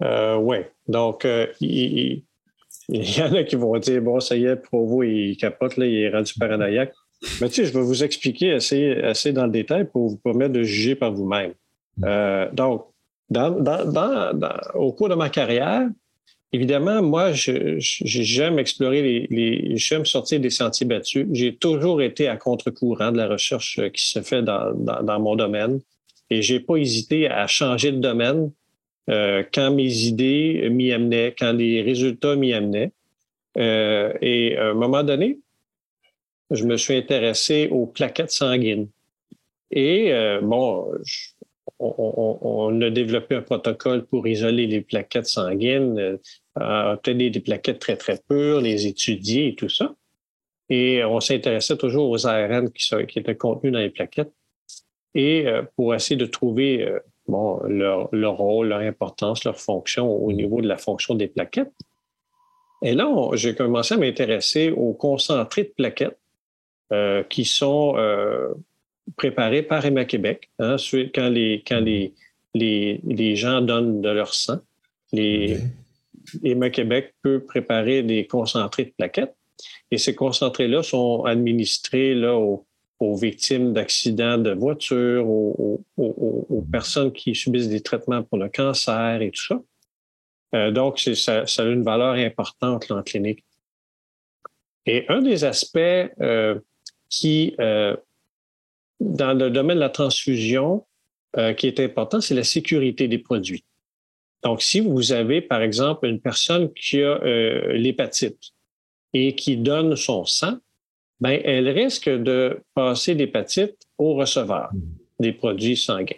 oui. Donc, il, y en a qui vont dire bon, ça y est, Provo, il capote, là, il est rendu paranoïaque. Mais tu sais, je vais vous expliquer assez, assez dans le détail pour vous permettre de juger par vous-même. donc, au cours de ma carrière, Évidemment, moi, j'aime explorer les, j'aime sortir des sentiers battus. J'ai toujours été à contre-courant de la recherche euh, qui se fait dans, mon domaine et j'ai pas hésité à changer de domaine euh, quand mes idées m'y amenaient, quand les résultats m'y amenaient. Euh, et à un moment donné, je me suis intéressé aux plaquettes sanguines. Et bon, on, a développé un protocole pour isoler les plaquettes sanguines, obtenir des plaquettes très, très pures, les étudier et tout ça. Et on s'intéressait toujours aux ARN qui, étaient contenus dans les plaquettes et pour essayer de trouver bon, leur, rôle, leur importance, leur fonction au niveau de la fonction des plaquettes. Et là, j'ai commencé à m'intéresser aux concentrés de plaquettes euh, qui sont euh, préparés par Emma Québec. Hein, quand les, quand les, les, gens donnent de leur sang, les, Emma Québec peut préparer des concentrés de plaquettes. Et ces concentrés-là sont administrés là, aux, victimes d'accidents de voiture, aux, personnes qui subissent des traitements pour le cancer et tout ça. Euh, donc, ça, a une valeur importante en clinique. Et un des aspects euh, qui, euh, dans le domaine de la transfusion, qui est important, c'est la sécurité des produits. Donc, si vous avez, par exemple, une personne qui a euh, l'hépatite et qui donne son sang, ben, elle risque de passer l'hépatite au receveur des produits sanguins.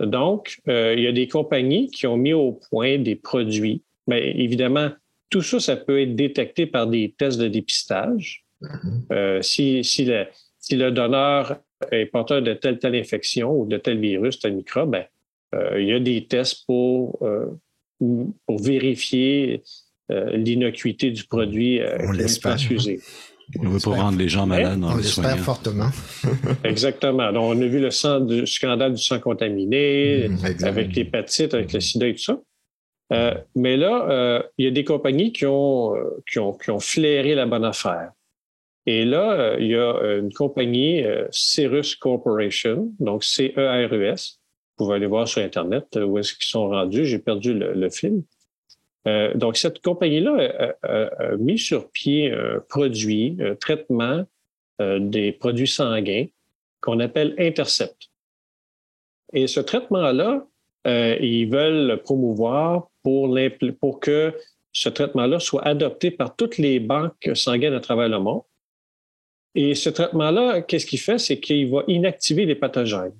Donc, euh, il y a des compagnies qui ont mis au point des produits. Mais ben, évidemment, tout ça, ça peut être détecté par des tests de dépistage. Mm-hmm. Euh, si, si, le, si, le, donneur est porteur de telle telle infection ou de tel virus, tel microbe, ben, il y a des tests pour, euh, pour vérifier euh, l'innocuité du produit On transfusé. On ne veut pas rendre les gens malades. On l'espère fortement. Exactement. Donc, on a vu le sang du scandale du sang contaminé, mmh, avec l'hépatite, avec le sida et tout ça. Euh, mais là, euh, il y a des compagnies qui ont, euh, qui, ont, qui ont flairé la bonne affaire. Et là, il y a une compagnie, Cirrus Corporation, donc C-E-R-U-S. Pouvez aller voir sur Internet où est-ce qu'ils sont rendus. J'ai perdu le, le film. Euh, donc, cette compagnie-là a, mis sur pied un produit, un traitement euh, des produits sanguins qu'on appelle Intercept. Et ce traitement-là, euh, ils veulent promouvoir pour, pour que ce traitement-là soit adopté par toutes les banques sanguines à travers le monde. Et ce traitement-là, qu'est-ce qu'il fait? C'est qu'il va inactiver les pathogènes.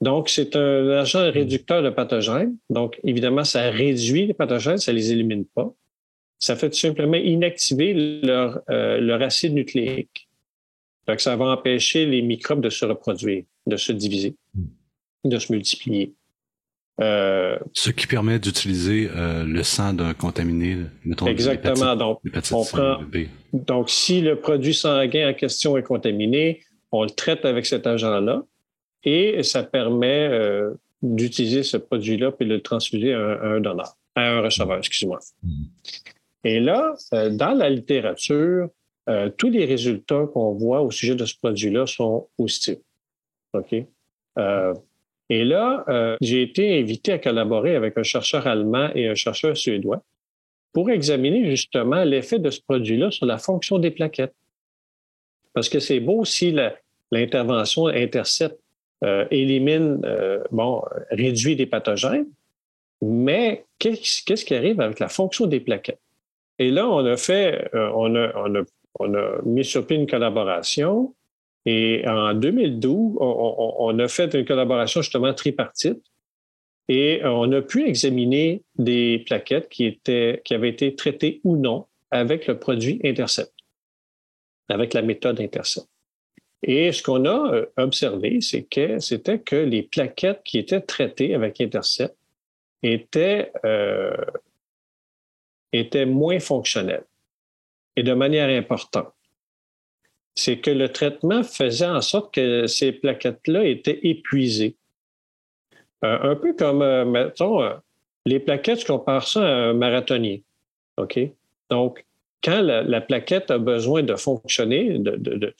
Donc, c'est un agent réducteur de pathogènes. Donc, évidemment, ça réduit les pathogènes, ça les élimine pas. Ça fait tout simplement inactiver leur, euh, leur acide nucléique. Donc, ça va empêcher les microbes de se reproduire, de se diviser, de se multiplier. Euh, Ce qui permet d'utiliser euh, le sang d'un contaminé, mettons, Exactement. donc, on prend, donc, si le produit sanguin en question est contaminé, on le traite avec cet agent-là et ça permet euh, d'utiliser ce produit-là puis de le transfuser à un, donneur, à un receveur, excusez-moi. Et là, euh, dans la littérature, euh, tous les résultats qu'on voit au sujet de ce produit-là sont positifs. OK? et là, j'ai été invité à collaborer avec un chercheur allemand et un chercheur suédois pour examiner justement l'effet de ce produit-là sur la fonction des plaquettes. Parce que c'est beau si l'intervention intercepte euh, élimine, euh, bon, réduit des pathogènes, mais qu'est-ce qui arrive avec la fonction des plaquettes? Et là, on a fait, euh, on, a, on, a, on, a, mis sur pied une collaboration et en 2012, on, a fait une collaboration justement tripartite et on a pu examiner des plaquettes qui, étaient, qui avaient été traitées ou non avec le produit Intercept, avec la méthode Intercept. Et ce qu'on a euh, observé, c'est que c'était que les plaquettes qui étaient traitées avec Intercept étaient, euh, étaient moins fonctionnelles et de manière importante. C'est que le traitement faisait en sorte que ces plaquettes-là étaient épuisées. Euh, un peu comme, euh, mettons, les plaquettes, je compare ça à un marathonnier. OK? Donc, quand la, plaquette a besoin de fonctionner, de,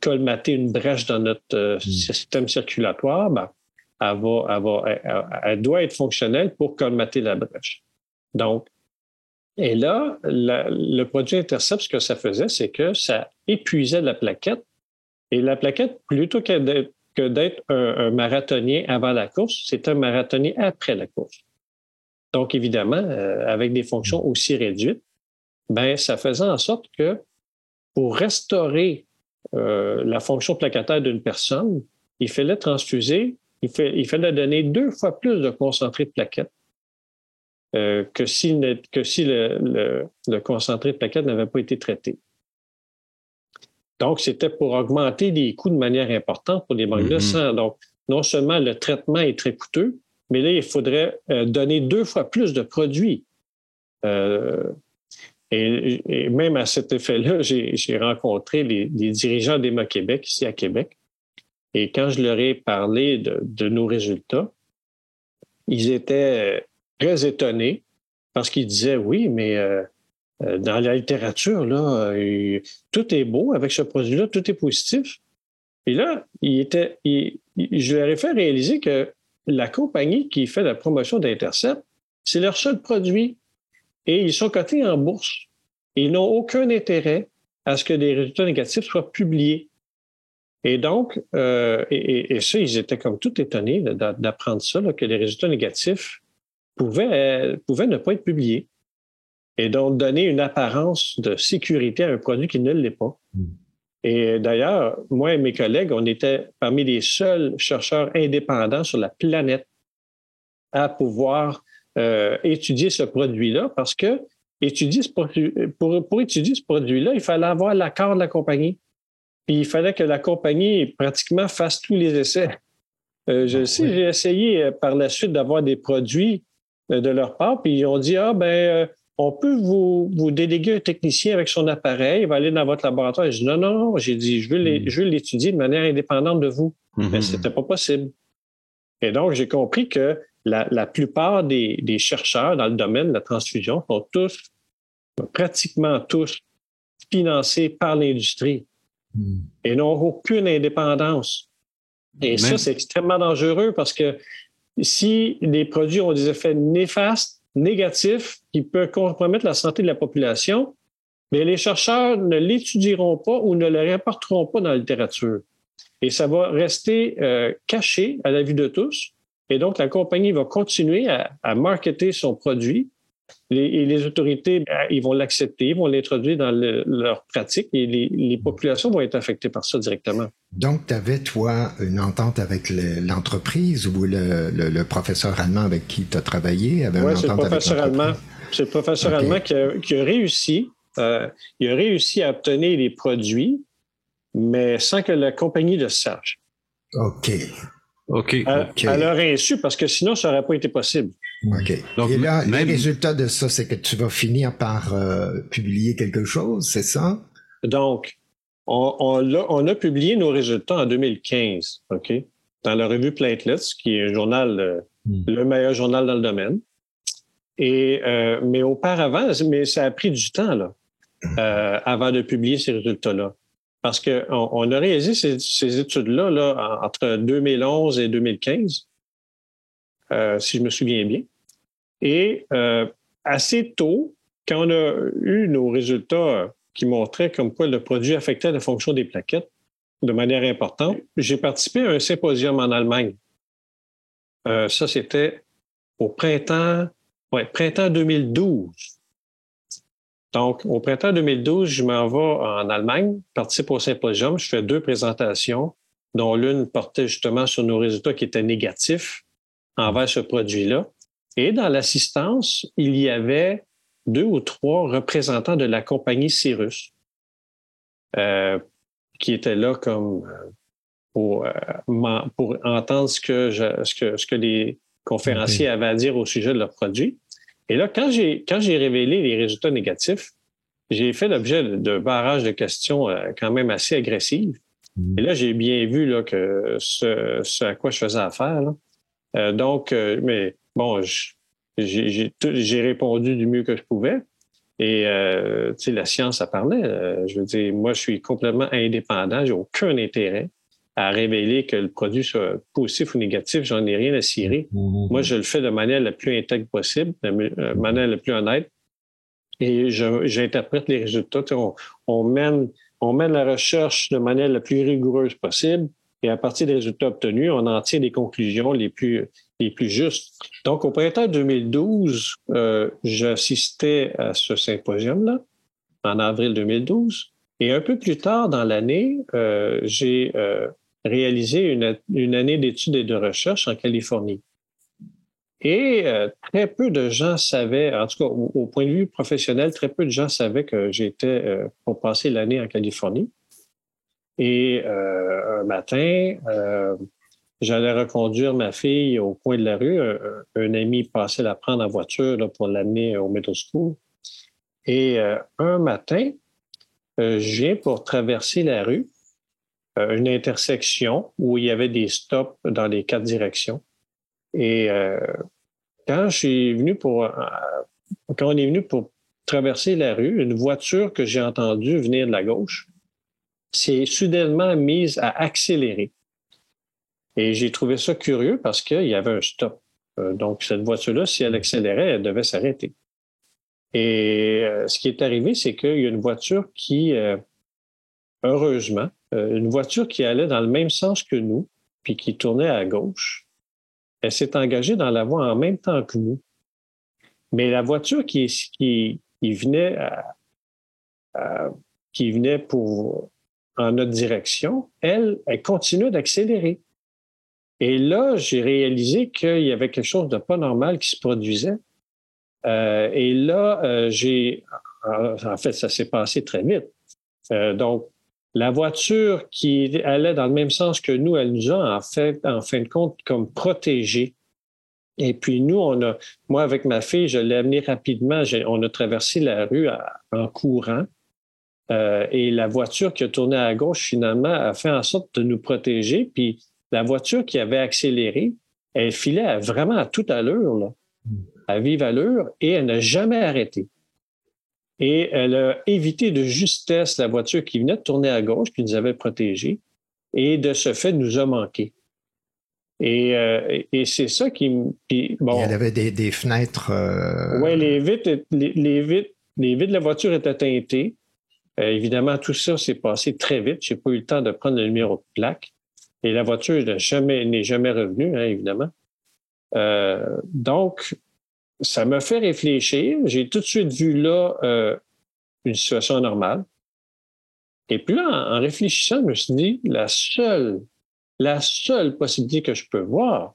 colmater une brèche dans notre euh, hmm. système circulatoire, ben, elle, va, elle, doit être fonctionnelle pour colmater la brèche. Donc, et là, le produit Intercept, ce que ça faisait, c'est que ça épuisait la plaquette. Et la plaquette, plutôt que d'être un, marathonien avant la course, c'est un marathonien après la course. Donc, évidemment, euh, avec des fonctions hmm. aussi réduites, ben, ça faisait en sorte que pour restaurer euh, la fonction plaquettaire d'une personne, il fallait transfuser, il, fallait donner deux fois plus de concentré de plaquettes euh, que si, que si le, concentré de plaquettes n'avait pas été traité. Donc, c'était pour augmenter les coûts de manière importante pour les banques de mm-hmm. sang. Donc, non seulement le traitement est très coûteux, mais là, il faudrait euh, donner deux fois plus de produits. Euh, et, même à cet effet-là, j'ai rencontré les, dirigeants d'EMA Québec, ici à Québec. Et quand je leur ai parlé de, nos résultats, ils étaient très étonnés parce qu'ils disaient oui, mais euh, dans la littérature, là, tout est beau avec ce produit-là, tout est positif. Et là, il était, je leur ai fait réaliser que la compagnie qui fait la promotion d'Intercept, c'est leur seul produit. Et ils sont cotés en bourse. Ils n'ont aucun intérêt à ce que des résultats négatifs soient publiés. Et donc, euh, et, ça, ils étaient comme tout étonnés d'apprendre ça, que les résultats négatifs pouvaient, pouvaient ne pas être publiés. Et donc, donner une apparence de sécurité à un produit qui ne l'est pas. Hmm. Et d'ailleurs, moi et mes collègues, on était parmi les seuls chercheurs indépendants sur la planète à pouvoir euh, étudier ce produit-là parce que étudier ce produit, pour, pour étudier ce produit-là, il fallait avoir l'accord de la compagnie. Puis il fallait que la compagnie pratiquement fasse tous les essais. Euh, je sais, j'ai essayé euh, par la suite d'avoir des produits de leur part, puis ils ont dit Ah, ben, on peut vous, vous déléguer un technicien avec son appareil, il va aller dans votre laboratoire. Je dis non, non, j'ai dit, je veux hmm. l'étudier de manière indépendante de vous. Hmm. Mais c'était pas possible. Et donc, j'ai compris que la, plupart des, chercheurs dans le domaine de la transfusion sont tous, pratiquement tous, financés par l'industrie hmm. et n'ont aucune indépendance. Et ça, c'est extrêmement dangereux parce que si les produits ont des effets néfastes, négatif qui peut compromettre la santé de la population, mais les chercheurs ne l'étudieront pas ou ne le rapporteront pas dans la littérature. Et ça va rester euh, caché à la vue de tous. Et donc, la compagnie va continuer à, à marketer son produit et les autorités, ben, ils vont l'accepter, ils vont l'introduire dans leur pratique et les, populations vont être affectées par ça directement. Donc, tu avais, toi, une entente avec l'entreprise ou le, professeur allemand avec qui tu as travaillé Oui, c'est le professeur allemand. C'est le professeur allemand qui a, réussi. Euh, il a réussi à obtenir les produits, mais sans que la compagnie le sache. OK. OK. À, à leur insu, parce que sinon, ça n'aurait pas été possible. OK. Donc, Et là, le résultat de ça, c'est que tu vas finir par euh, publier quelque chose, c'est ça? Donc, on, a, publié nos résultats en 2015, OK? Dans la revue Platelets, qui est un journal, euh, hmm. le meilleur journal dans le domaine. Et, euh, mais auparavant, mais ça a pris du temps, là, hmm. avant de publier ces résultats-là. Parce qu'on on a réalisé ces, études-là là, entre 2011 et 2015. Euh, si je me souviens bien. Et euh, assez tôt, quand on a eu nos résultats qui montraient comme quoi le produit affectait la fonction des plaquettes de manière importante, j'ai participé à un symposium en Allemagne. Euh, ça, c'était au printemps, printemps 2012. Donc, au printemps 2012, je m'en vais en Allemagne, participe au symposium, je fais deux présentations, dont l'une portait justement sur nos résultats qui étaient négatifs envers ce produit-là. Et dans l'assistance, il y avait deux ou trois représentants de la compagnie Cyrus euh, qui étaient là comme euh, pour, euh, pour entendre ce que, ce, que, ce que les conférenciers avaient à dire au sujet de leur produit. Et là, quand j'ai, quand j'ai révélé les résultats négatifs, j'ai fait l'objet de barrages de questions quand même assez agressives. Mmh. Et là, j'ai bien vu là, que ce, ce, à quoi je faisais affaire, là, euh, donc, euh, mais bon, j'ai répondu du mieux que je pouvais. Et euh, tu sais, la science, ça parlait. je veux dire, moi, je suis complètement indépendant. J'ai aucun intérêt à révéler que le produit soit positif ou négatif. J'en ai rien à cirer. Mmh, mmh, mmh. Moi, je le fais de manière la plus intègre possible, de manière la plus honnête. Et j'interprète les résultats. On, mène, on mène la recherche de manière la plus rigoureuse possible. Et à partir des résultats obtenus, on en tire des conclusions les plus, les plus justes. Donc, au printemps 2012, euh, j'assistais à ce symposium-là, en avril 2012. Et un peu plus tard dans l'année, euh, j'ai euh, réaliser une, année d'études et de recherche en Californie. Et euh, très peu de gens savaient, en tout cas au, point de vue professionnel, très peu de gens savaient que j'étais euh, pour passer l'année en Californie. Et euh, un matin, j'allais reconduire ma fille au coin de la rue. Un, ami passait la prendre en voiture pour l'amener au middle school. Et un matin, je viens pour traverser la rue une intersection où il y avait des stops dans les quatre directions. Et euh, quand je venu pour euh, quand on est venu pour traverser la rue, une voiture que j'ai entendue venir de la gauche s'est soudainement mise à accélérer. Et j'ai trouvé ça curieux parce qu'il y avait un stop. donc, cette voiture-là, si elle accélérait, elle devait s'arrêter. Et ce qui est arrivé, c'est qu'il y a une voiture qui, heureusement, euh, une voiture qui allait dans le même sens que nous, puis qui tournait à gauche, elle s'est engagée dans la voie en même temps que nous. Mais la voiture qui, venait, qui venait pour, en notre direction, elle, elle continuait d'accélérer. Et là, j'ai réalisé qu'il y avait quelque chose de pas normal qui se produisait. Euh, et là, euh, j'ai, en fait, ça s'est passé très vite. Euh, donc, la voiture qui allait dans le même sens que nous, elle nous a en fait, en fin de compte, comme protégés. Et puis nous, on a, moi avec ma fille, je l'ai amenée rapidement. On a traversé la rue en courant. Euh, et la voiture qui a tourné à gauche, finalement, a fait en sorte de nous protéger. Puis la voiture qui avait accéléré, elle filait vraiment à toute allure, à vive allure, et elle n'a jamais arrêté et elle a évité de justesse la voiture qui venait de tourner à gauche, qui nous avait protégés, et de ce fait nous a manqué. Et, euh, et c'est ça qui, bon. Elle avait des, des fenêtres. Euh... Oui, les vitres, les, les, vitres, les vitres de la voiture étaient teintées. Euh, évidemment, tout ça s'est passé très vite. J'ai pas eu le temps de prendre le numéro de plaque. Et la voiture n'est jamais, jamais revenue, hein, évidemment. Donc, ça m'a fait réfléchir. J'ai tout de suite vu là euh, une situation normale. Et puis là, en, réfléchissant, je me suis dit, la seule, la seule possibilité que je peux voir,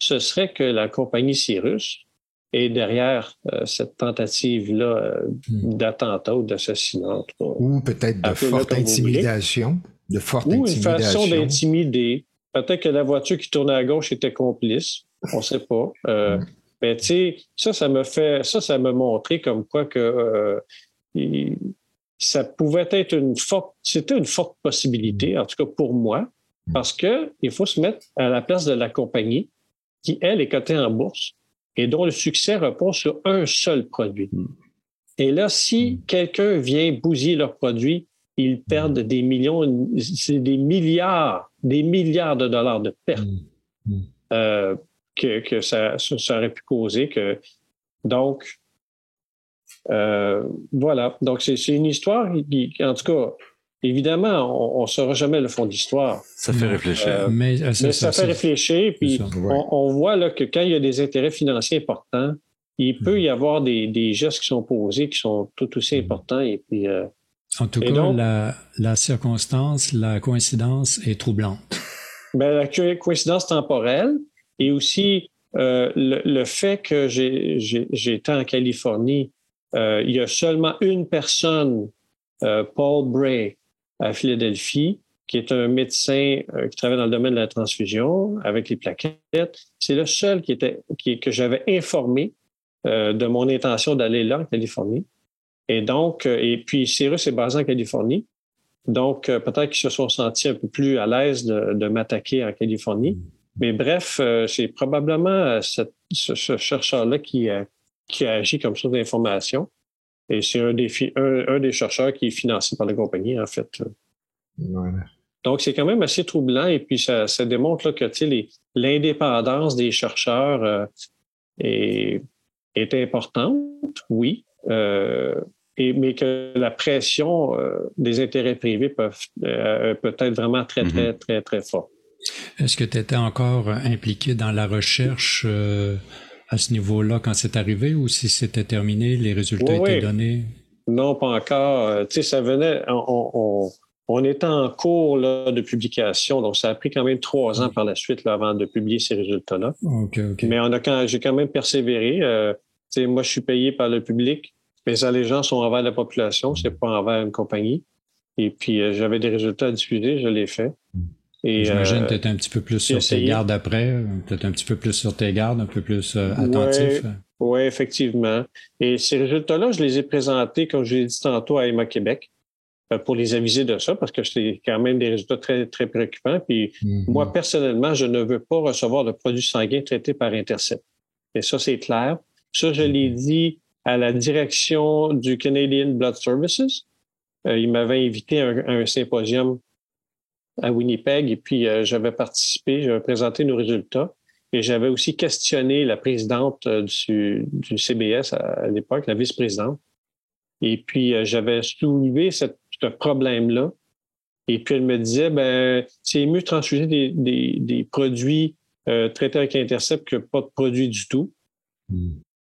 ce serait que la compagnie Cyrus est derrière euh, cette tentative-là euh, hmm. d'attentat ou d'assassinat. Ou peut-être de forte intimidation. De forte ou une façon d'intimider. Peut-être que la voiture qui tournait à gauche était complice. On ne sait pas. Hmm. Mais tu sais, ça, ça me fait, ça, ça m'a montré comme quoi que euh, ça pouvait être une forte, c'était une forte possibilité, en tout cas pour moi, parce que il faut se mettre à la place de la compagnie qui, elle, est cotée en bourse et dont le succès repose sur un seul produit. Hmm. Et là, si hmm. quelqu'un vient bousiller leur produit, ils perdent des millions, des milliards, des milliards de dollars de pertes. Euh, que, ça, aurait pu causer. Que, donc, euh, voilà. Donc, c'est une histoire qui, en tout cas, évidemment, on ne saura jamais le fond d'histoire. Ça fait réfléchir. Euh, mais, euh, ça, fait réfléchir. Puis, on, voit là, que quand il y a des intérêts financiers importants, il peut mm. y avoir des, gestes qui sont posés qui sont tout aussi mm. importants. Et puis, en tout cas, la, la circonstance, la coïncidence est troublante. Ben, la coïncidence temporelle, et aussi, euh, le, fait que j'ai été en Californie, euh, il y a seulement une personne, euh, Paul Bray, à Philadelphie, qui est un médecin qui travaille dans le domaine de la transfusion avec les plaquettes. C'est le seul qui était, que j'avais informé de mon intention d'aller là en Californie. Et donc, et puis Cyrus est basé en Californie. Donc, peut-être qu'ils se sont sentis un peu plus à l'aise de, de m'attaquer en Californie. Mais bref, euh, c'est probablement euh, ce, chercheur-là qui, a, qui a agi comme source d'information. Et c'est un des, un, des chercheurs qui est financé par la compagnie, en fait. Donc, c'est quand même assez troublant. Et puis, ça, démontre là, que l'indépendance des chercheurs euh, est, est, importante, oui. et, mais que la pression des intérêts privés peut, peut être vraiment très, très, mm-hmm. très, très forte. Est-ce que tu étais encore impliqué dans la recherche euh, à ce niveau-là quand c'est arrivé ou si c'était terminé, les résultats étaient donnés? Non, pas encore. Euh, tu sais, ça venait, on, on est en cours de publication, donc ça a pris quand même trois ans par la suite avant de publier ces résultats-là. Mais on a quand, j'ai quand même persévéré. Euh, moi, je suis payé par le public. Mes allégeances sont envers la population, c'est pas envers une compagnie. Et puis, euh, j'avais des résultats à diffuser, je l'ai fait. J'imagine que tu un petit peu plus sur tes gardes après, peut-être un petit peu plus sur tes gardes, un peu plus attentif. Oui, effectivement. Et ces résultats-là, je les ai présentés, comme je l'ai dit tantôt, à Emma Québec euh, pour les aviser de ça, parce que c'est quand même des résultats très, très préoccupants. Puis mm-hmm. moi, personnellement, je ne veux pas recevoir de produits sanguins traités par Intercept. Et ça, c'est clair. Ça, je l'ai dit à la direction du Canadian Blood Services. Euh, il m'avait invité à un, symposium à Winnipeg et puis euh, j'avais participé, j'avais présenté nos résultats. Et j'avais aussi questionné la présidente euh, du, CBS à, l'époque, la vice-présidente. Et puis, euh, j'avais soulevé ce problème-là. Et puis, elle me disait, ben, c'est mieux de transfuser des, produits euh, traités avec Intercept que pas de produits du tout. Hmm.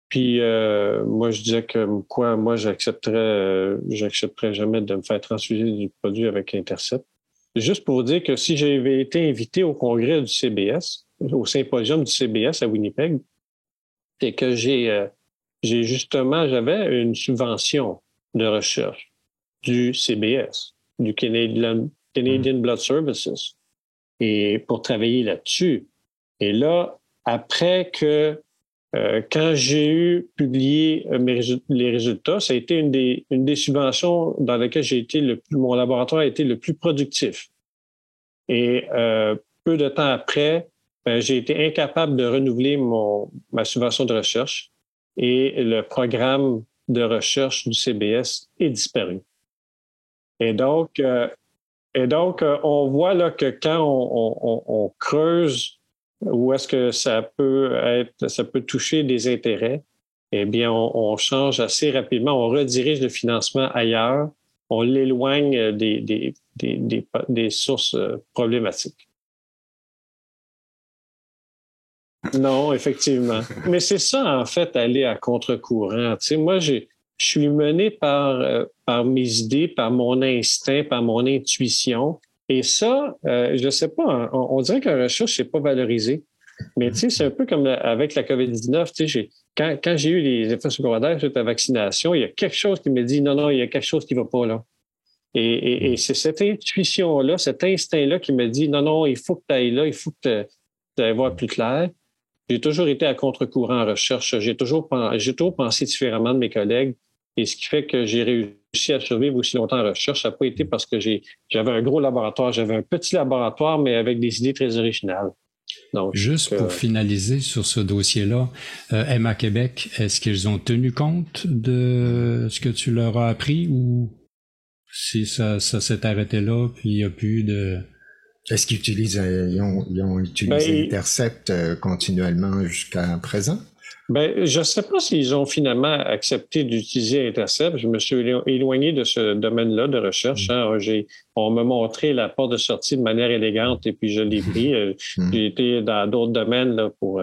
Puis, moi, je disais que quoi, moi, j'accepterais, j'accepterais jamais de me faire transfuser du produit avec Intercept. Juste pour dire que si j'avais été invité au congrès du CBS, au symposium du CBS à Winnipeg, c'est que j'ai euh, j'ai justement, j'avais une subvention de recherche du CBS, du Canadian, Canadian Blood Services, et pour travailler là-dessus. Et là, après que, euh, quand j'ai eu publié euh, les résultats, ça a été une des, subventions dans lesquelles j'ai été mon laboratoire a été le plus productif. Et euh, peu de temps après, ben, j'ai été incapable de renouveler mon, ma subvention de recherche et le programme de recherche du CBS est disparu. Et donc, et donc on voit là que quand on creuse où est-ce que ça peut être, ça peut toucher des intérêts, eh bien, on, on, change assez rapidement, on redirige le financement ailleurs, on l'éloigne des, des, des, des, des sources euh, problématiques. Non, effectivement. Mais c'est ça, en fait, aller à contre-courant. Tu sais, moi, je suis mené par, euh, par mes idées, par mon instinct, par mon intuition. Et ça, euh, je ne sais pas, hein, on, dirait que la recherche n'est pas valorisé. Mais tu sais, c'est un peu comme avec la COVID-19. Tu sais, quand, quand j'ai eu les effets secondaires suite à la vaccination, il y a quelque chose qui me dit non, non, il y a quelque chose qui ne va pas là. Et, et, c'est cette intuition-là, cet instinct-là qui me dit non, non, il faut que tu ailles là, il faut que tu ailles voir plus clair. J'ai toujours été à contre-courant en recherche. J'ai toujours, j'ai toujours pensé différemment de mes collègues. Et ce qui fait que j'ai réussi à survivre aussi longtemps en recherche, ça n'a pas été parce que j'avais un gros laboratoire. J'avais un petit laboratoire, mais avec des idées très originales. Donc, Juste pour euh, finaliser sur ce dossier-là, euh, Emma Québec, est-ce qu'ils ont tenu compte de ce que tu leur as appris ou si ça, ça s'est arrêté là, puis il n'y a plus de... Est-ce qu'ils utilisent, euh, ils ont, utilisé ben, Intercept euh, continuellement jusqu'à présent? Ben, je ne sais pas s'ils ont finalement accepté d'utiliser Intercept. Je me suis éloigné de ce domaine-là de recherche. Mm. Hein. on m'a montré la porte de sortie de manière élégante et puis je l'ai pris. Euh, mm. J'ai été dans d'autres domaines là, pour,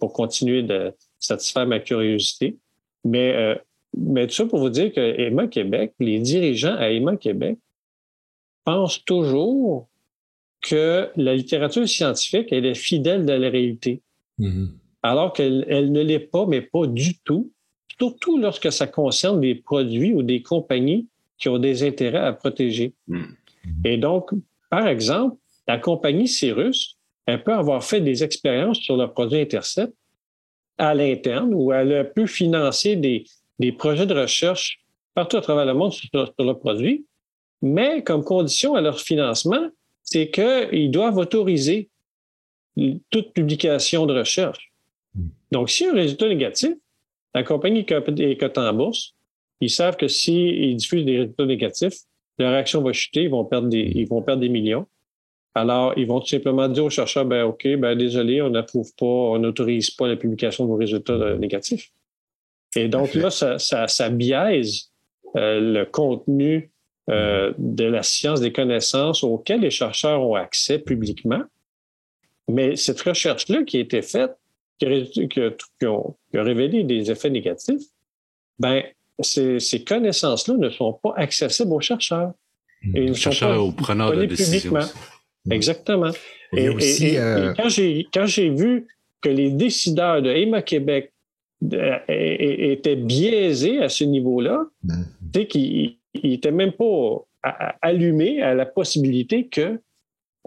pour continuer de satisfaire ma curiosité. Mais, mais tout ça pour vous dire que Emma Québec, les dirigeants à Emma Québec pensent toujours que la littérature scientifique, elle est fidèle de la réalité. Mm-hmm. Alors qu'elle elle ne l'est pas, mais pas du tout, surtout lorsque ça concerne des produits ou des compagnies qui ont des intérêts à protéger. Mm-hmm. Et donc, par exemple, la compagnie Cyrus, elle peut avoir fait des expériences sur le produit Intercept à l'interne où elle a pu financer des, des projets de recherche partout à travers le monde sur, sur le produit, mais comme condition à leur financement, c'est qu'ils doivent autoriser toute publication de recherche. Donc, si un résultat négatif, la compagnie est cotée en bourse, ils savent que s'ils diffusent des résultats négatifs, leur action va chuter, ils vont perdre des, ils vont perdre des millions. Alors, ils vont tout simplement dire aux chercheurs, ben, OK, ben, désolé, on n'approuve pas, on n'autorise pas la publication de vos résultats euh, négatifs. Et donc là, ça, ça, biaise euh, le contenu euh, de la science des connaissances auxquelles les chercheurs ont accès publiquement. Mais cette recherche-là qui a été faite, qui a, révélé des effets négatifs, ben, ces, connaissances-là ne sont pas accessibles aux chercheurs. Et ils ne sont pas au preneur de décision. Exactement. Et, euh, quand j'ai vu que les décideurs de EMA Québec étaient biaisés à ce niveau-là, mm. tu sais qu'ils n'étaient même pas allumés à la possibilité que,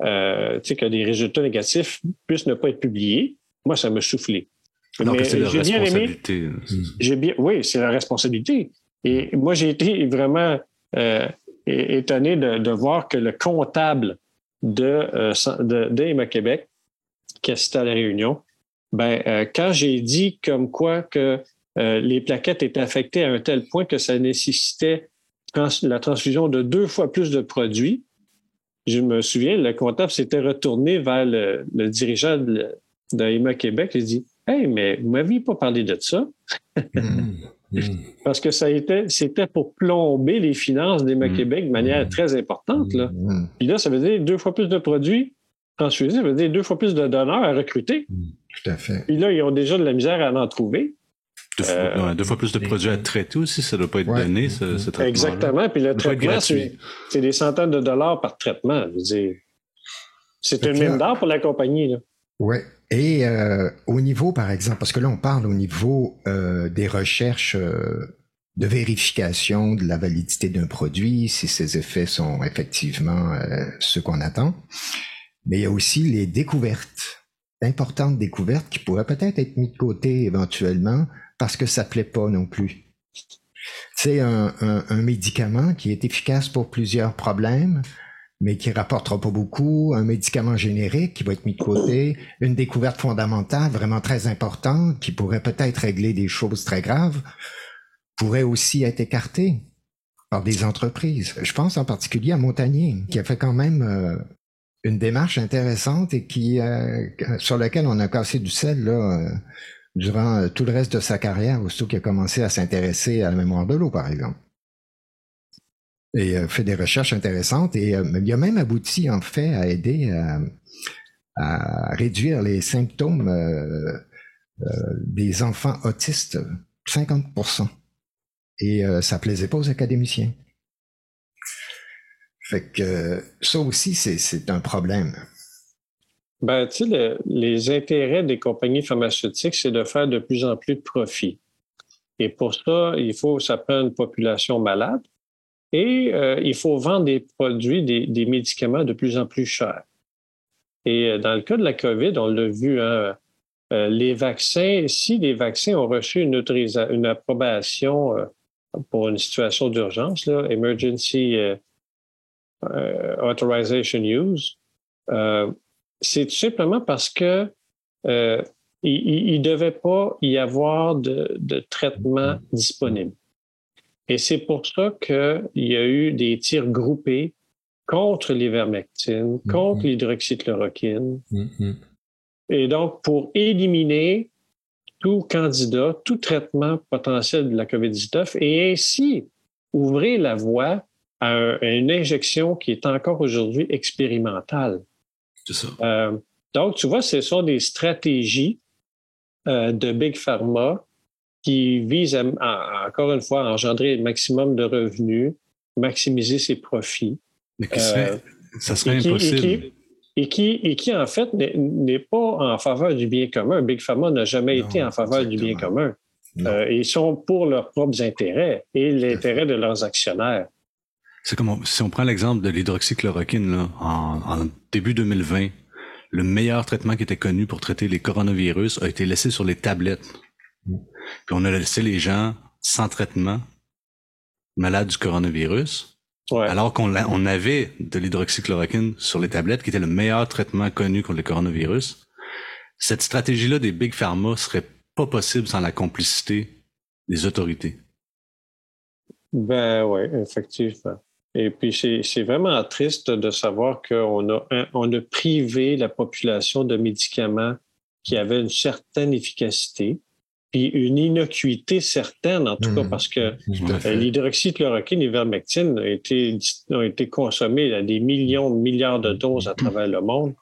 euh, que des résultats négatifs puissent ne pas être publiés, moi, ça me soufflait. Non, c'est la responsabilité. j'ai bien, oui, c'est la responsabilité. Et moi, j'ai été vraiment euh, étonné de, voir que le comptable de, euh, de, Québec, qui assistait à la réunion, ben, euh, quand j'ai dit comme quoi que les plaquettes étaient affectées à un tel point que ça nécessitait la transfusion de deux fois plus de produits, je me souviens, le comptable s'était retourné vers le, dirigeant de, de Québec et dit Hey, mais vous m'aviez pas parlé de ça. Hmm. Hmm. Parce que ça était, c'était pour plomber les finances d'Emma mmh. Québec de manière hmm. très importante. Là. Hmm. Puis là, ça veut dire deux fois plus de produits transfusés, ça veut dire deux fois plus de donneurs à recruter. Tout à fait. Puis là, ils ont déjà de la misère à en trouver. Deux, fois, euh, plus de produits à traiter aussi, ça ne doit pas être donné, ce, traitement. Exactement. Puis le traitement, c'est, des centaines de dollars par traitement. Je veux dire, c'est une mine d'or pour la compagnie. Oui. Et euh, au niveau, par exemple, parce que là, on parle au niveau euh, des recherches euh, de vérification de la validité d'un produit, si ses effets sont effectivement ce qu'on attend. Mais il y a aussi les découvertes, importantes découvertes qui pourraient peut-être être mises de côté éventuellement parce que ça plaît pas non plus. C'est un, un médicament qui est efficace pour plusieurs problèmes, mais qui rapportera pas beaucoup, un médicament générique qui va être mis de côté, une découverte fondamentale vraiment très importante qui pourrait peut-être régler des choses très graves, pourrait aussi être écartée par des entreprises. Je pense en particulier à Montagnier, qui a fait quand même euh, une démarche intéressante et qui euh, sur laquelle on a cassé du sel là, euh, durant tout le reste de sa carrière, aussitôt qu'il a commencé à s'intéresser à la mémoire de l'eau, par exemple et euh, fait des recherches intéressantes et euh, il a même abouti en fait à aider à, réduire les symptômes euh, des enfants autistes 50%. Et ça plaisait pas aux académiciens. Fait que ça aussi, c'est un problème. Ben, tu sais, les intérêts des compagnies pharmaceutiques, c'est de faire de plus en plus de profit. Et pour ça, il faut, ça prend une population malade, et euh, il faut vendre des produits, des, médicaments de plus en plus chers. Et euh, dans le cas de la COVID, on l'a vu, hein, euh, les vaccins, si les vaccins ont reçu une, une approbation pour une situation d'urgence, Emergency Authorization Use, c'est tout simplement parce que il ne devait pas y avoir de, de traitement disponible. Et c'est pour ça qu'il y a eu des tirs groupés contre l'ivermectine, mm-hmm. contre l'hydroxychloroquine. Mm-hmm. Et donc, pour éliminer tout candidat, tout traitement potentiel de la COVID-19 et ainsi ouvrir la voie à, une injection qui est encore aujourd'hui expérimentale. C'est ça. Euh, donc, tu vois, ce sont des stratégies euh, de Big Pharma qui vise à, encore une fois, à engendrer le maximum de revenus, maximiser ses profits. Mais euh, ça serait impossible. Et qui, et qui, en fait, n'est pas en faveur du bien commun. Big Pharma n'a jamais été en faveur du bien commun. Euh, ils sont pour leurs propres intérêts et l'intérêt de leurs actionnaires. C'est comme si on prend l'exemple de l'hydroxychloroquine en, en, début 2020, le meilleur traitement qui était connu pour traiter les coronavirus a été laissé sur les tablettes. Puis on a laissé les gens sans traitement, malades du coronavirus, alors qu'on on avait de l'hydroxychloroquine sur les tablettes, qui était le meilleur traitement connu contre le coronavirus. Cette stratégie-là des big pharma serait pas possible sans la complicité des autorités. Ben oui, effectivement. Et puis c'est vraiment triste de savoir qu'on a, on a privé la population de médicaments qui avaient une certaine efficacité, puis une innocuité certaine, en tout cas, mmh. parce que euh, l'hydroxychloroquine et l'ivermectine ont été, ont été consommés à des millions de milliards de doses à travers le monde.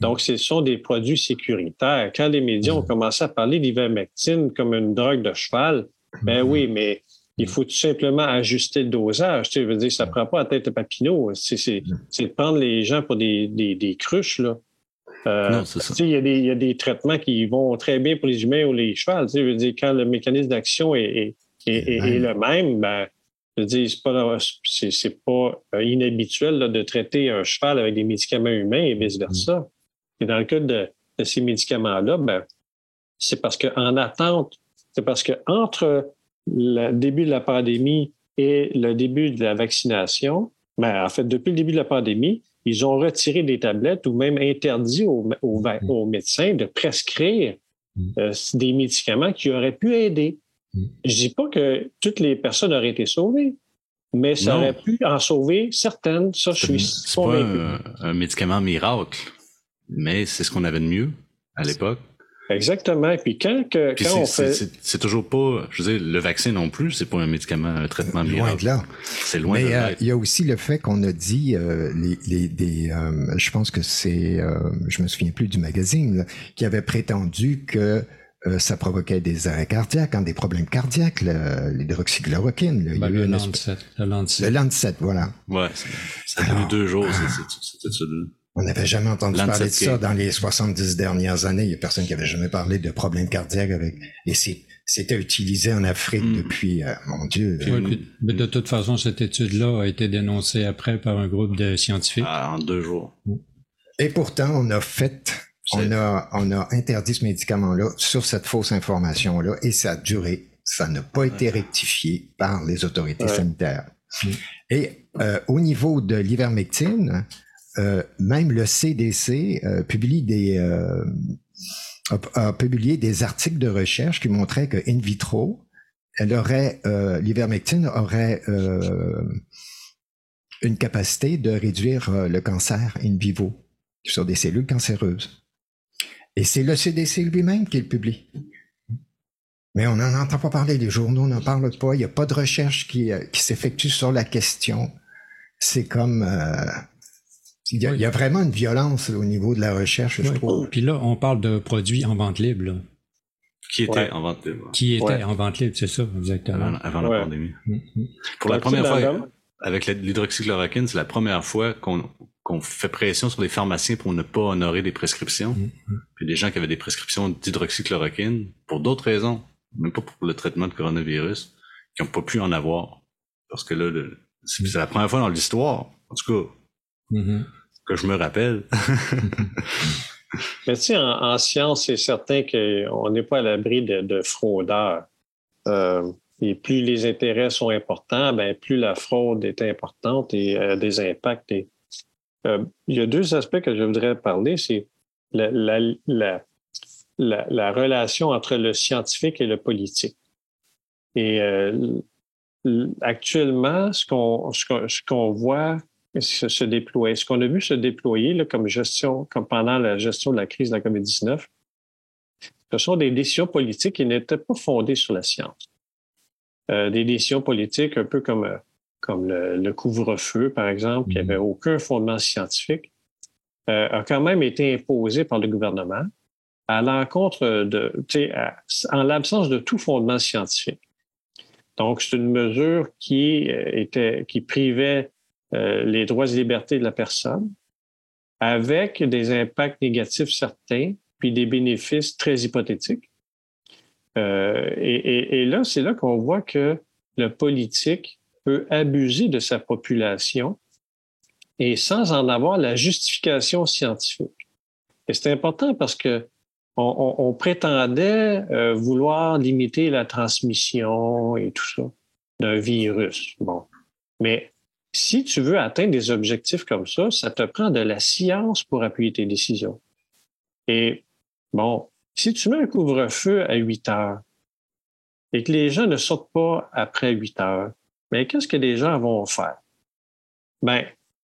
Donc, ce sont des produits sécuritaires. Quand les médias ont commencé à parler d'ivermectine comme une drogue de cheval, ben oui, mais Il faut tout simplement ajuster le dosage. Tu sais, veux dire, ça ne prend pas la tête de Papineau. C'est de prendre les gens pour des, des, cruches. Là. Euh, il y, a des, y a des traitements qui vont très bien pour les humains ou les chevaux. Veux dire, quand le mécanisme d'action est, est, est, le même, ben, je veux dire, c'est pas, euh, inhabituel de traiter un cheval avec des médicaments humains et vice-versa. Et dans le cas de, de ces médicaments-là, ben, c'est parce qu'en attente, c'est parce que entre le début de la pandémie et le début de la vaccination, ben, en fait, depuis le début de la pandémie, ils ont retiré des tablettes ou même interdit aux, aux, médecins de prescrire mm. euh, des médicaments qui auraient pu aider. Mm. Je dis pas que toutes les personnes auraient été sauvées, mais ça aurait pu en sauver certaines. Ça, je suis C'est pas un, un, médicament miracle, mais c'est ce qu'on avait de mieux à l'époque. Exactement. Puis quand, que, quand on fait. C'est toujours pas. Je veux dire, le vaccin non plus, c'est pas un médicament, un traitement Loin de là. C'est loin Mais, de là. il y a aussi le fait qu'on a dit, euh, les, les, des, euh, je pense que c'est, euh, je me souviens plus du magazine, qui avait prétendu que euh, ça provoquait des arrêts cardiaques, hein, des problèmes cardiaques, l'hydroxychloroquine. Le, ben, le, Lancet, le Lancet. Le Lancet, voilà. Ouais, ça a tenu deux jours, cette étude on n'avait jamais entendu parler de ça dans les 70 dernières années. Il n'y a personne qui avait jamais parlé de problèmes cardiaques avec. Et c'était utilisé en Afrique hmm. depuis, euh, mon Dieu. mais de toute façon, cette étude-là a été dénoncée après par un groupe de scientifiques. Ah, en deux jours. Et pourtant, on a fait, on a, on a interdit ce médicament-là sur cette fausse information-là et ça a duré. Ça n'a pas été rectifié par les autorités sanitaires. Et euh, au niveau de l'ivermectine, euh, même le CDC euh, publie des, euh, a, publié des articles de recherche qui montraient que in vitro, elle aurait, l'ivermectine aurait une capacité de réduire le cancer in vivo sur des cellules cancéreuses. Et c'est le CDC lui-même qui le publie. Mais on n'en entend pas parler, les journaux n'en parlent pas, il n'y a pas de recherche qui, qui s'effectue sur la question. C'est comme il y, a, vraiment une violence au niveau de la recherche, je trouve. Puis là, on parle de produits en vente libre. Qui étaient en vente libre. Qui étaient en vente libre, c'est ça, exactement. Avant, la pandémie. Mm-hmm. Pour la première fois, avec l'hydroxychloroquine, c'est la première fois qu'on fait pression sur les pharmaciens pour ne pas honorer des prescriptions. Mm-hmm. Puis des gens qui avaient des prescriptions d'hydroxychloroquine, pour d'autres raisons, même pas pour le traitement de coronavirus, qui n'ont pas pu en avoir. Parce que là, c'est la première fois dans l'histoire, en tout cas, mm-hmm que je me rappelle. Mais tu sais, en, science, c'est certain qu'on n'est pas à l'abri de, fraudeurs. Euh, et plus les intérêts sont importants, ben, plus la fraude est importante et a des impacts. Euh, il y a deux aspects que je voudrais parler. C'est la, la, relation entre le scientifique et le politique. Et euh, actuellement, ce qu'on ce qu'on voit se, se déployer. Ce qu'on a vu se déployer là, comme gestion, comme pendant la gestion de la crise de la COVID-19, ce sont des décisions politiques qui n'étaient pas fondées sur la science. Euh, des décisions politiques un peu comme, euh, comme le, couvre-feu, par exemple, qui n'avait mm-hmm. aucun fondement scientifique, euh, a quand même été imposé par le gouvernement à l'encontre de, en l'absence de tout fondement scientifique. Donc, c'est une mesure qui était, qui privait euh, les droits et libertés de la personne, avec des impacts négatifs certains, puis des bénéfices très hypothétiques. Euh, et, là, c'est là qu'on voit que le politique peut abuser de sa population et sans en avoir la justification scientifique. Et c'est important parce que on, prétendait euh, vouloir limiter la transmission et tout ça d'un virus. Bon, mais si tu veux atteindre des objectifs comme ça, ça te prend de la science pour appuyer tes décisions. Et bon, si tu mets un couvre-feu à 8 heures et que les gens ne sortent pas après 8 heures, mais qu'est-ce que les gens vont faire? Ben,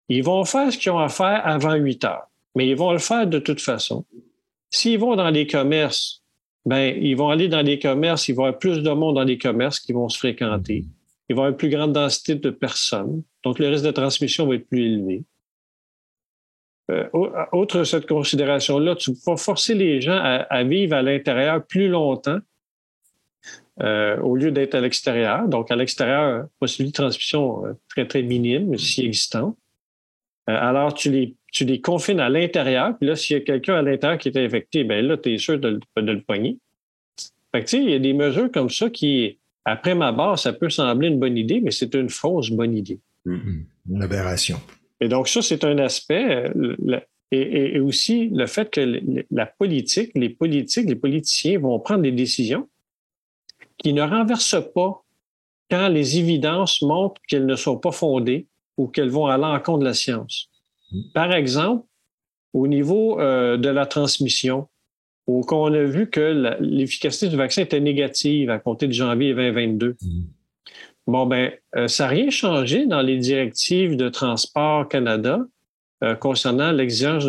ils vont faire ce qu'ils ont à faire avant 8 heures, mais ils vont le faire de toute façon. S'ils vont dans les commerces, ben, ils vont aller dans les commerces, il va y avoir plus de monde dans les commerces qui vont se fréquenter il va y avoir une plus grande densité de personnes, donc le risque de transmission va être plus élevé. Euh, autre cette considération-là, tu peux forcer les gens à, vivre à l'intérieur plus longtemps au lieu d'être à l'extérieur. Donc, à l'extérieur, possibilité de transmission très, très minime, si existante. alors, tu les, tu les confines à l'intérieur. Puis là, s'il y a quelqu'un à l'intérieur qui est infecté, ben là, tu es sûr de, de le poigner. Fait que, il y a des mesures comme ça qui, après ma barre, ça peut sembler une bonne idée, mais c'est une fausse bonne idée. Mm-hmm. Une aberration. Et donc, ça, c'est un aspect. Euh, et, aussi le fait que la politique, les politiques, les politiciens vont prendre des décisions qui ne renversent pas quand les évidences montrent qu'elles ne sont pas fondées ou qu'elles vont à l'encontre de la science. Mm-hmm. Par exemple, au niveau euh, de la transmission, où on a vu que l'efficacité du vaccin était négative à compter de janvier 2022. Mm. Bon, ben, euh, ça n'a rien changé dans les directives de Transport Canada euh, concernant l'exigence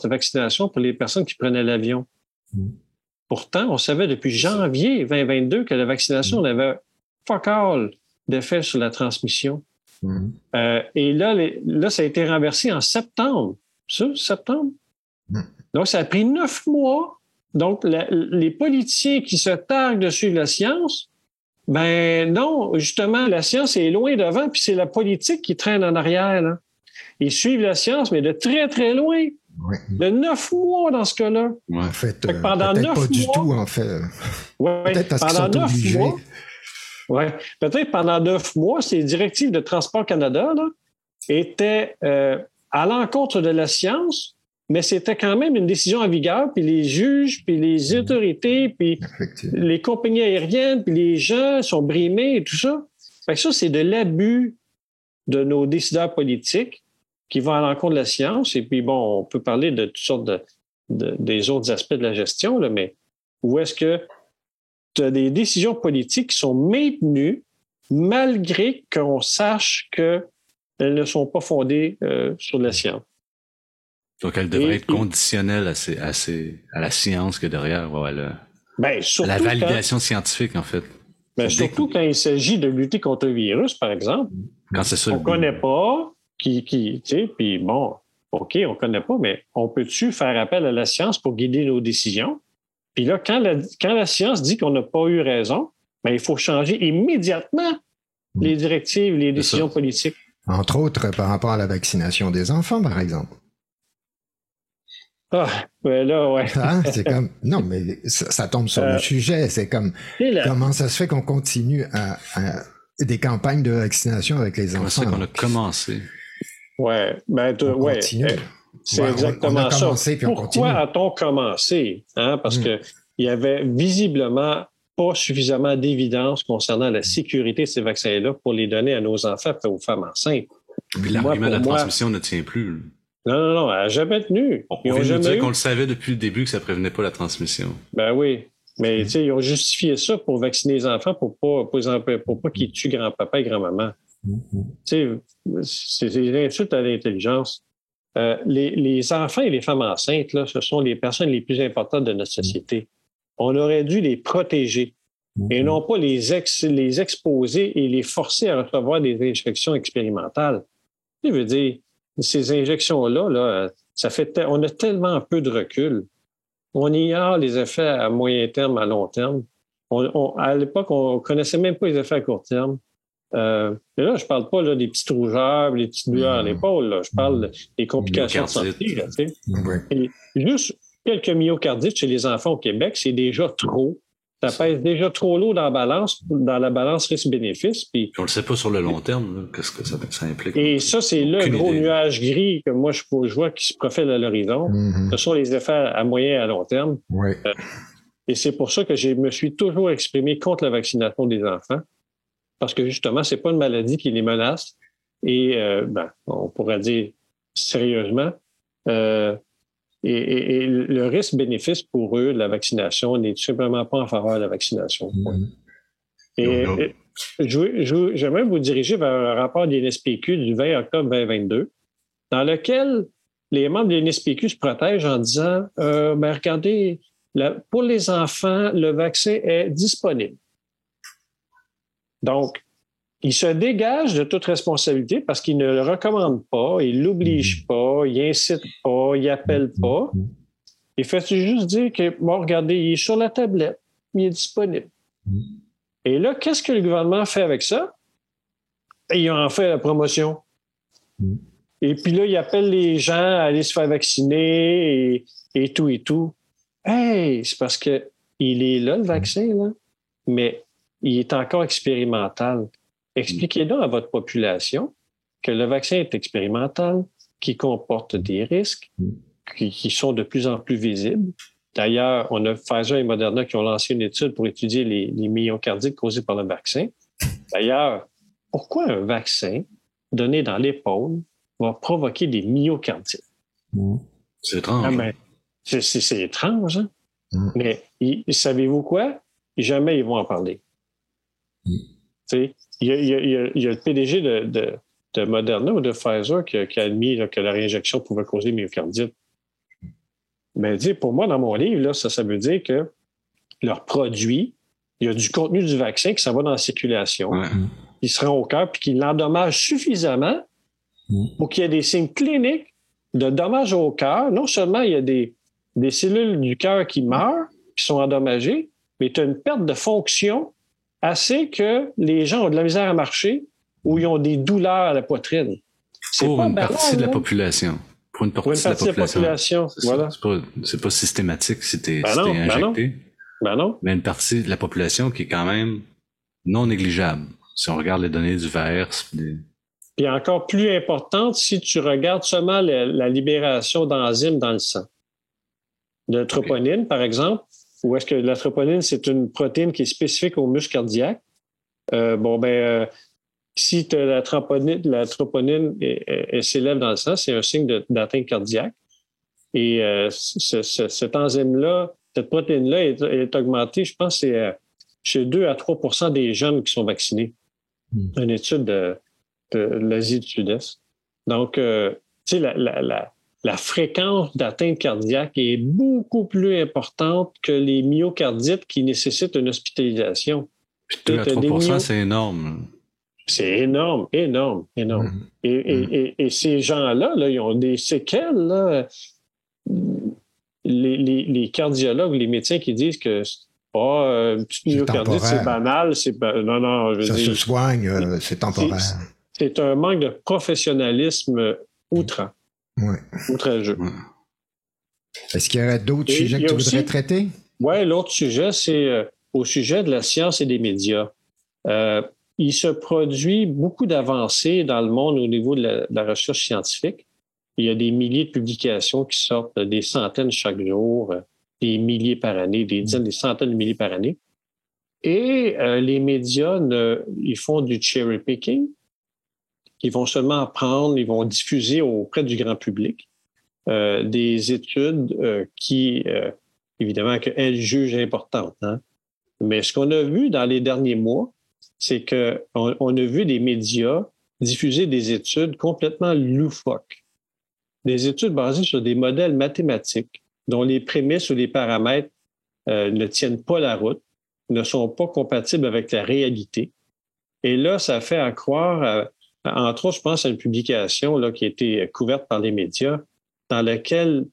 de vaccination pour les personnes qui prenaient l'avion. Mm. Pourtant, on savait depuis janvier 2022 que la vaccination mm. n'avait fuck all d'effet sur la transmission. Euh, et là, là, ça a été renversé en septembre. Ça, septembre? Donc, ça a pris neuf mois. Donc, les politiciens qui se targuent de suivre la science, ben non, justement, la science est loin devant, puis c'est la politique qui traîne en arrière. Là. Ils suivent la science, mais de très, très loin. De neuf mois dans ce cas-là. En fait, euh, pendant neuf pas du tout, en fait. peut-être pendant neuf mois. Ouais. Peut-être pendant neuf mois, ces directives de Transport Canada là, étaient euh, à l'encontre de la science, mais c'était quand même une décision en vigueur, puis les juges, puis les mm. autorités, puis les compagnies aériennes, puis les gens sont brimés et tout ça. Fait que ça, c'est de l'abus de nos décideurs politiques qui vont à l'encontre de la science. Et puis, bon, on peut parler de toutes sortes de, des autres aspects de la gestion, là, mais où est-ce que tu as des décisions politiques qui sont maintenues malgré qu'on sache qu'elles ne sont pas fondées euh, sur la science? Donc, elle devrait être conditionnelle à, à, la science que derrière, ben, la validation scientifique, en fait. Ben, surtout quand il s'agit de lutter contre le virus, par exemple. Quand c'est ça. On ne connaît pas, qui, qui tu sais, puis bon, OK, on ne connaît pas, mais on peut-tu faire appel à la science pour guider nos décisions? Puis là, quand la, quand la science dit qu'on n'a pas eu raison, ben, il faut changer immédiatement les directives, les décisions politiques. Entre autres, par rapport à la vaccination des enfants, par exemple. Ah, ben là, ouais. Hein? C'est comme, non, mais ça, tombe sur le euh, sujet. C'est comme, comment ça se fait qu'on continue à, des campagnes de vaccination avec les enfants? C'est qu'on a commencé? Ouais, ben, ouais. Euh, c'est exactement ça. Pourquoi a-t-on commencé? Hein? Parce mm. que il y avait visiblement pas suffisamment d'évidence concernant la sécurité de ces vaccins-là pour les donner à nos enfants et aux femmes enceintes. Puis l'argument de la transmission ne tient plus. Non, non, non, elle n'a jamais tenu. On vient de dire qu'on le savait depuis le début que ça prévenait pas la transmission. Ben oui. Mais sais, ils ont justifié ça pour vacciner les enfants pour pas, pour, pas qu'ils tuent grand-papa et grand-maman. C'est une insulte à l'intelligence. Euh, les, les, enfants et les femmes enceintes, là, ce sont les personnes les plus importantes de notre société. On aurait dû les protéger et non pas les, ex, les exposer et les forcer à recevoir des injections expérimentales. Je veux dire, ces injections-là, là, ça fait on a tellement peu de recul. On ignore les effets à moyen terme, à long terme. à l'époque, on connaissait même pas les effets à court terme. Euh, mais là, je parle pas là, des petites rougeurs, des petites douleurs à l'épaule. Je parle des complications de santé. Là, juste quelques myocardites chez les enfants au Québec, c'est déjà trop ça pèse déjà trop lourd dans la balance, dans la balance risque-bénéfice. Puis... On ne le sait pas sur le long terme, qu'est-ce que ça, implique. Et ça, c'est le gros nuage gris que moi, je, vois qui se profile à l'horizon. Mm-hmm. Ce sont les effets à moyen et à long terme. Oui. Euh, et c'est pour ça que je me suis toujours exprimé contre la vaccination des enfants, parce que justement, c'est pas une maladie qui les menace. Et euh, ben, on pourrait dire sérieusement, euh, et, le risque-bénéfice pour eux de la vaccination n'est tout simplement pas en faveur de la vaccination. Mm-hmm. Et, j'aimerais vous diriger vers un rapport de l'NSPQ du 20 octobre 2022, dans lequel les membres de l'NSPQ se protègent en disant euh, ben, regardez, pour les enfants, le vaccin est disponible. Donc, il se dégage de toute responsabilité parce qu'il ne le recommande pas, il l'oblige mm-hmm. pas, il incite pas, il appelle mm-hmm. pas. Il fait juste dire que, bon, regardez, il est sur la tablette, il est disponible. Mm-hmm. Et là, qu'est-ce que le gouvernement fait avec ça? Ils ont en fait la promotion. Et puis là, il appelle les gens à aller se faire vacciner et, tout et tout. Hey, c'est parce que il est là, le vaccin, là, mais il est encore expérimental. Expliquez-donc à votre population que le vaccin est expérimental, qui comporte des risques, qui, sont de plus en plus visibles. D'ailleurs, on a Pfizer et Moderna qui ont lancé une étude pour étudier les, les myocardites causés par le vaccin. D'ailleurs, pourquoi un vaccin donné dans l'épaule va provoquer des myocardites? C'est étrange. Ah, c'est étrange, hein? Mm. Mais savez-vous quoi? Jamais ils vont en parler. Mm. Il y, a, le PDG de, Moderna ou de Pfizer qui, a admis que la réinjection pouvait causer myocardite. Mais pour moi, dans mon livre, là, ça, ça veut dire que leur produit, il y a du contenu du vaccin qui s'en va dans la circulation, qui se rend au cœur, puis qui l'endommage suffisamment pour qu'il y ait des signes cliniques de dommages au cœur. Non seulement il y a des, des cellules du cœur qui meurent, qui sont endommagées, mais tu as une perte de fonction assez que les gens ont de la misère à marcher ou ils ont des douleurs à la poitrine. Pour une partie de la population. Pour une partie, de, la population. C'est pas, systématique si t'es ben ben injecté. Ben non. Mais une partie de la population qui est quand même non négligeable. Si on regarde les données du VAERS. Puis encore plus importante, si tu regardes seulement la, libération d'enzymes dans le sang. De troponine, par exemple, ou est-ce que la troponine, c'est une protéine qui est spécifique au muscle cardiaque? Euh, bon, ben, euh, si la troponine, la troponine s'élève dans le sang, c'est un signe d'atteinte cardiaque. Et euh, cet enzyme-là, cette protéine-là est, augmentée, je pense, c'est chez 2 à 3% des jeunes qui sont vaccinés. Hmm. Une étude de, l'Asie du Sud-Est. Donc, tu sais, la, la, la fréquence d'atteinte cardiaque est beaucoup plus importante que les myocardites qui nécessitent une hospitalisation. 2 à 3 c'est énorme. C'est énorme, énorme, énorme. Mm-hmm. Et, ces gens-là, là, ils ont des séquelles. Les, cardiologues, les médecins qui disent que oh, une petite myocardite, c'est banal, c'est non, non, je Ça se soigne, euh, c'est temporaire. C'est un manque de professionnalisme outrant. Ouais. Outrageux. Est-ce qu'il y aurait d'autres sujets que tu voudrais traiter? Oui, l'autre sujet, c'est euh, au sujet de la science et des médias. Euh, il se produit beaucoup d'avancées dans le monde au niveau de la, recherche scientifique. Il y a des milliers de publications qui sortent, des centaines chaque jour, euh, des milliers par année, des dizaines, des centaines de milliers par année. Et les médias, ils font du cherry picking, ils vont seulement apprendre, ils vont diffuser auprès du grand public euh, des études euh, qui, euh, évidemment, qu'elles jugent importantes. Hein. Mais ce qu'on a vu dans les derniers mois, c'est qu'on on a vu des médias diffuser des études complètement loufoques, des études basées sur des modèles mathématiques dont les prémices ou les paramètres ne tiennent pas la route, ne sont pas compatibles avec la réalité. Et là, ça fait à croire entre autres, je pense à une publication là, qui a été couverte par les médias dans laquelle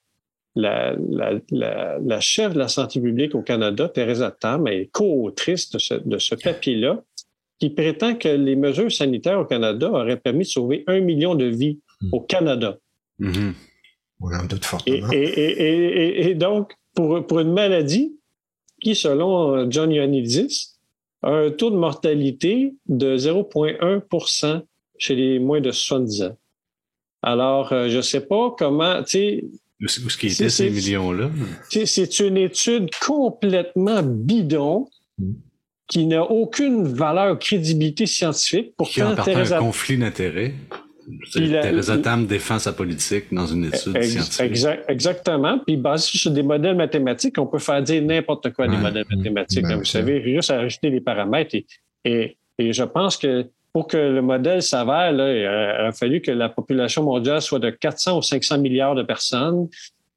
la, chef de la santé publique au Canada, Teresa Tam, est co-autrice de ce, papier-là, qui prétend que les mesures sanitaires au Canada auraient permis de sauver un million de vies au Canada. Mm-hmm. Et, donc, pour, pour une maladie qui, selon John Ioannidis, a un taux de mortalité de 0,1 chez les moins de 70 ans. Alors, euh, je ne sais pas comment, tu sais. Où ce qui était ces millions-là? C'est une étude complètement bidon qui n'a aucune valeur crédibilité scientifique. Pourtant, qui a un conflit d'intérêts. Teresa Tam défend sa politique dans une étude scientifique. exactement. Puis basé sur des modèles mathématiques, on peut faire dire n'importe quoi des modèles mathématiques. Ben, vous savez, juste à ajouter les paramètres. et, et je pense que pour que le modèle s'avère, il a, fallu que la population mondiale soit de 400 ou 500 milliards de personnes.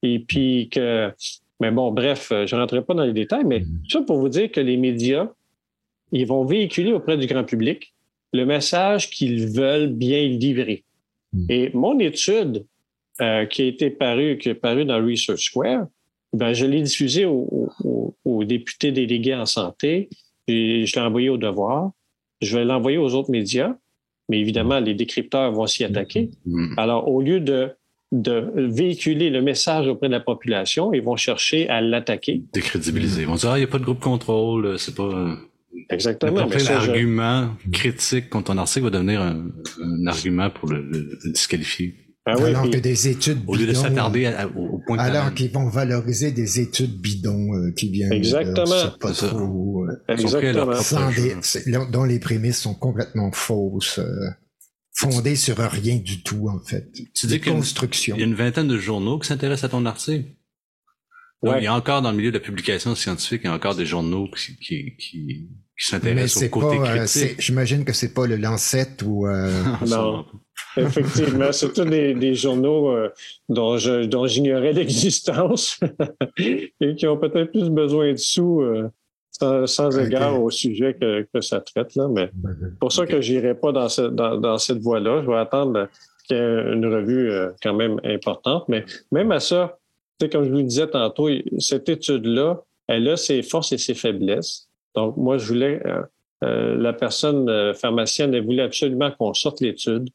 Et puis que, mais bon, bref, je ne rentrerai pas dans les détails, mais mm-hmm. ça pour vous dire que les médias, ils vont véhiculer auprès du grand public le message qu'ils veulent bien livrer. Mm. Et mon étude euh, qui a été parue, qui est parue dans Research Square, ben, je l'ai diffusée aux, aux, députés délégués en santé, et je l'ai envoyé au devoir. Je vais l'envoyer aux autres médias, mais évidemment, les décrypteurs vont s'y attaquer. Mm. Alors, au lieu de, de véhiculer le message auprès de la population, ils vont chercher à l'attaquer. Décrédibiliser. Ils vont dire, ah, il n'y a pas de groupe contrôle, c'est pas... Exactement. Après, l'argument critique contre un article va devenir un, argument pour le disqualifier. Ah alors que des études Au lieu de s'attarder au, point Alors qu'ils vont valoriser des études bidons euh, qui viennent Exactement. pas trop, euh, Exactement. dont les prémices sont complètement fausses. Euh, fondées sur rien du tout, en fait. Tu dis qu'il y a une vingtaine de journaux qui s'intéressent à ton article? Il y a encore dans le milieu de la publication scientifique, il y a encore des journaux qui, qui, qui, s'intéressent au côté critique? J'imagine que c'est pas le Lancet ou... non. Effectivement, c'est tous des, journaux euh, dont, j'ignorais l'existence et qui ont peut-être plus besoin de sous euh, sans, égard au sujet que, ça traite. Là. Mais pour ça que je n'irai pas dans, dans, cette voie-là. Je vais attendre qu'il y ait une revue euh, quand même importante. Mais même à ça, comme je vous le disais tantôt, cette étude-là, elle a ses forces et ses faiblesses. Donc, moi, je voulais, la personne pharmacienne, elle voulait absolument qu'on sorte l'étude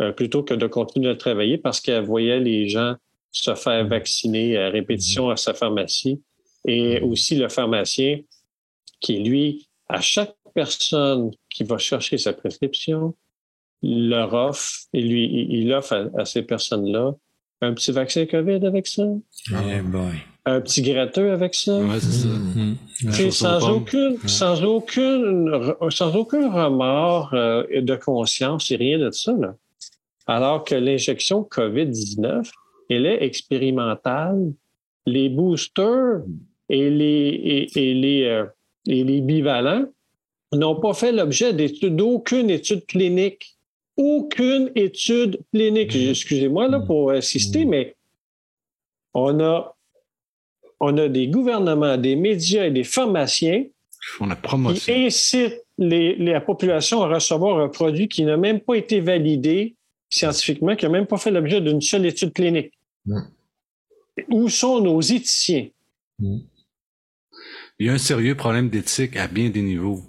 euh, plutôt que de continuer à travailler parce qu'elle voyait les gens se faire vacciner à répétition à sa pharmacie et aussi le pharmacien qui, lui, à chaque personne qui va chercher sa prescription, leur offre et lui, il offre à, ces personnes-là un petit vaccin COVID avec ça. Eh un petit gratteux avec ça. Ouais, c'est ça. Mm-hmm. sans, aucune, sans, aucune, sans aucun remords euh, de conscience et rien de ça. Là alors que l'injection COVID-19, elle est expérimentale. Les boosters et les, et, les, euh, et les bivalents n'ont pas fait l'objet d'aucune étude clinique. Aucune étude clinique. Mm. Excusez-moi là pour insister, mm. mais on a, on a des gouvernements, des médias et des pharmaciens qui incitent la population à recevoir un produit qui n'a même pas été validé scientifiquement qui n'a même pas fait l'objet d'une seule étude clinique. Où sont nos éthiciens? Il y a un sérieux problème d'éthique à bien des niveaux.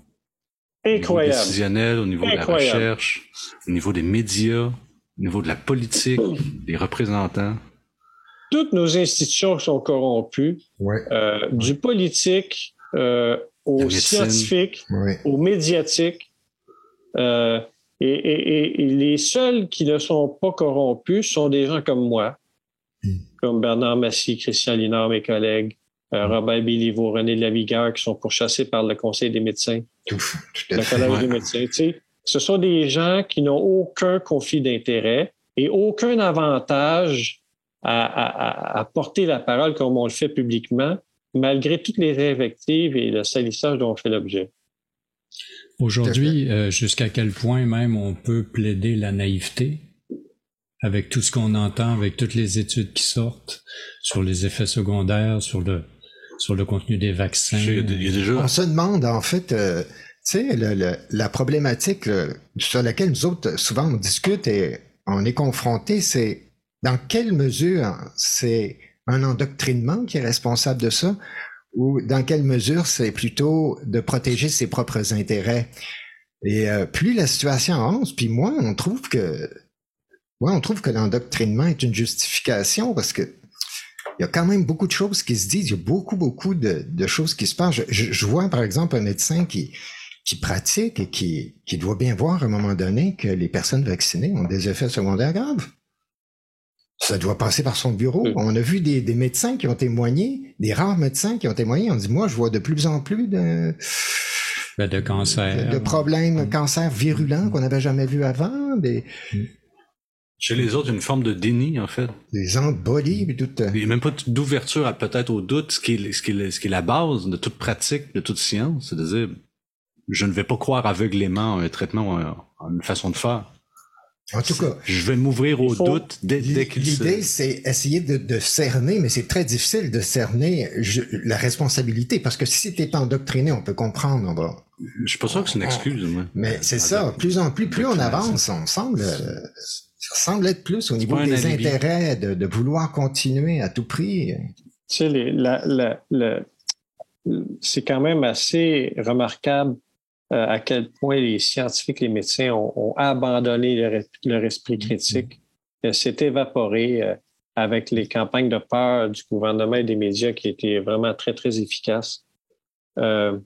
Incroyable. Au niveau décisionnel, au niveau de la recherche, au niveau des médias, au niveau de la politique, des représentants. Toutes nos institutions sont corrompues, euh, du politique euh, au scientifique, au médiatique. Euh, et, les seuls qui ne sont pas corrompus sont des gens comme moi, hmm. comme Bernard Massy, Christian Linard, mes collègues, euh, hmm. Robert Béliveau, René Lavigueur, qui sont pourchassés par le Conseil des médecins, le Collège des médecins. ce sont des gens qui n'ont aucun conflit d'intérêt et aucun avantage à, à, porter la parole comme on le fait publiquement, malgré toutes les invectives et le salissage dont on fait l'objet. Aujourd'hui, euh, jusqu'à quel point même on peut plaider la naïveté avec tout ce qu'on entend, avec toutes les études qui sortent sur les effets secondaires, sur le sur le contenu des vaccins. On se demande en fait, euh, tu sais, la problématique sur laquelle nous autres souvent on discute et on est confronté, c'est dans quelle mesure c'est un endoctrinement qui est responsable de ça ou dans quelle mesure c'est plutôt de protéger ses propres intérêts. Et euh, plus la situation avance, puis moins on trouve que moi, on trouve que l'endoctrinement est une justification parce que il y a quand même beaucoup de choses qui se disent, il y a beaucoup, beaucoup de, de choses qui se passent. Je, je, vois, par exemple, un médecin qui, qui pratique et qui, qui doit bien voir à un moment donné que les personnes vaccinées ont des effets secondaires graves. Ça doit passer par son bureau. On a vu des, médecins qui ont témoigné, des rares médecins qui ont témoigné. On dit, moi, je vois de plus en plus de... Ben, de cancer. De, problèmes, cancer virulents qu'on n'avait jamais vu avant. Des... Chez les autres, une forme de déni, en fait. Des embolies, mais tout. Il n'y a même pas d'ouverture peut-être au doute, ce qui, est, ce, qui est, ce qui est la base de toute pratique, de toute science. C'est-à-dire, je ne vais pas croire aveuglément à un traitement, à une façon de faire. En tout cas, je vais m'ouvrir au doute dès, dès qu'il L'idée, c'est essayer de, de, cerner, mais c'est très difficile de cerner la responsabilité, parce que si t'es endoctriné, on peut comprendre. On va, je suis pas sûr que c'est une excuse. Moi. Mais c'est ça. Plus en plus, plus on avance, on semble, ça semble être plus au niveau des intérêts de, de, vouloir continuer à tout prix. Tu sais, les, la, la, la, c'est quand même assez remarquable euh, à quel point les scientifiques, les médecins ont, abandonné leur, esprit critique, s'est évaporé euh, avec les campagnes de peur du gouvernement et des médias qui étaient vraiment très, très efficaces. Euh,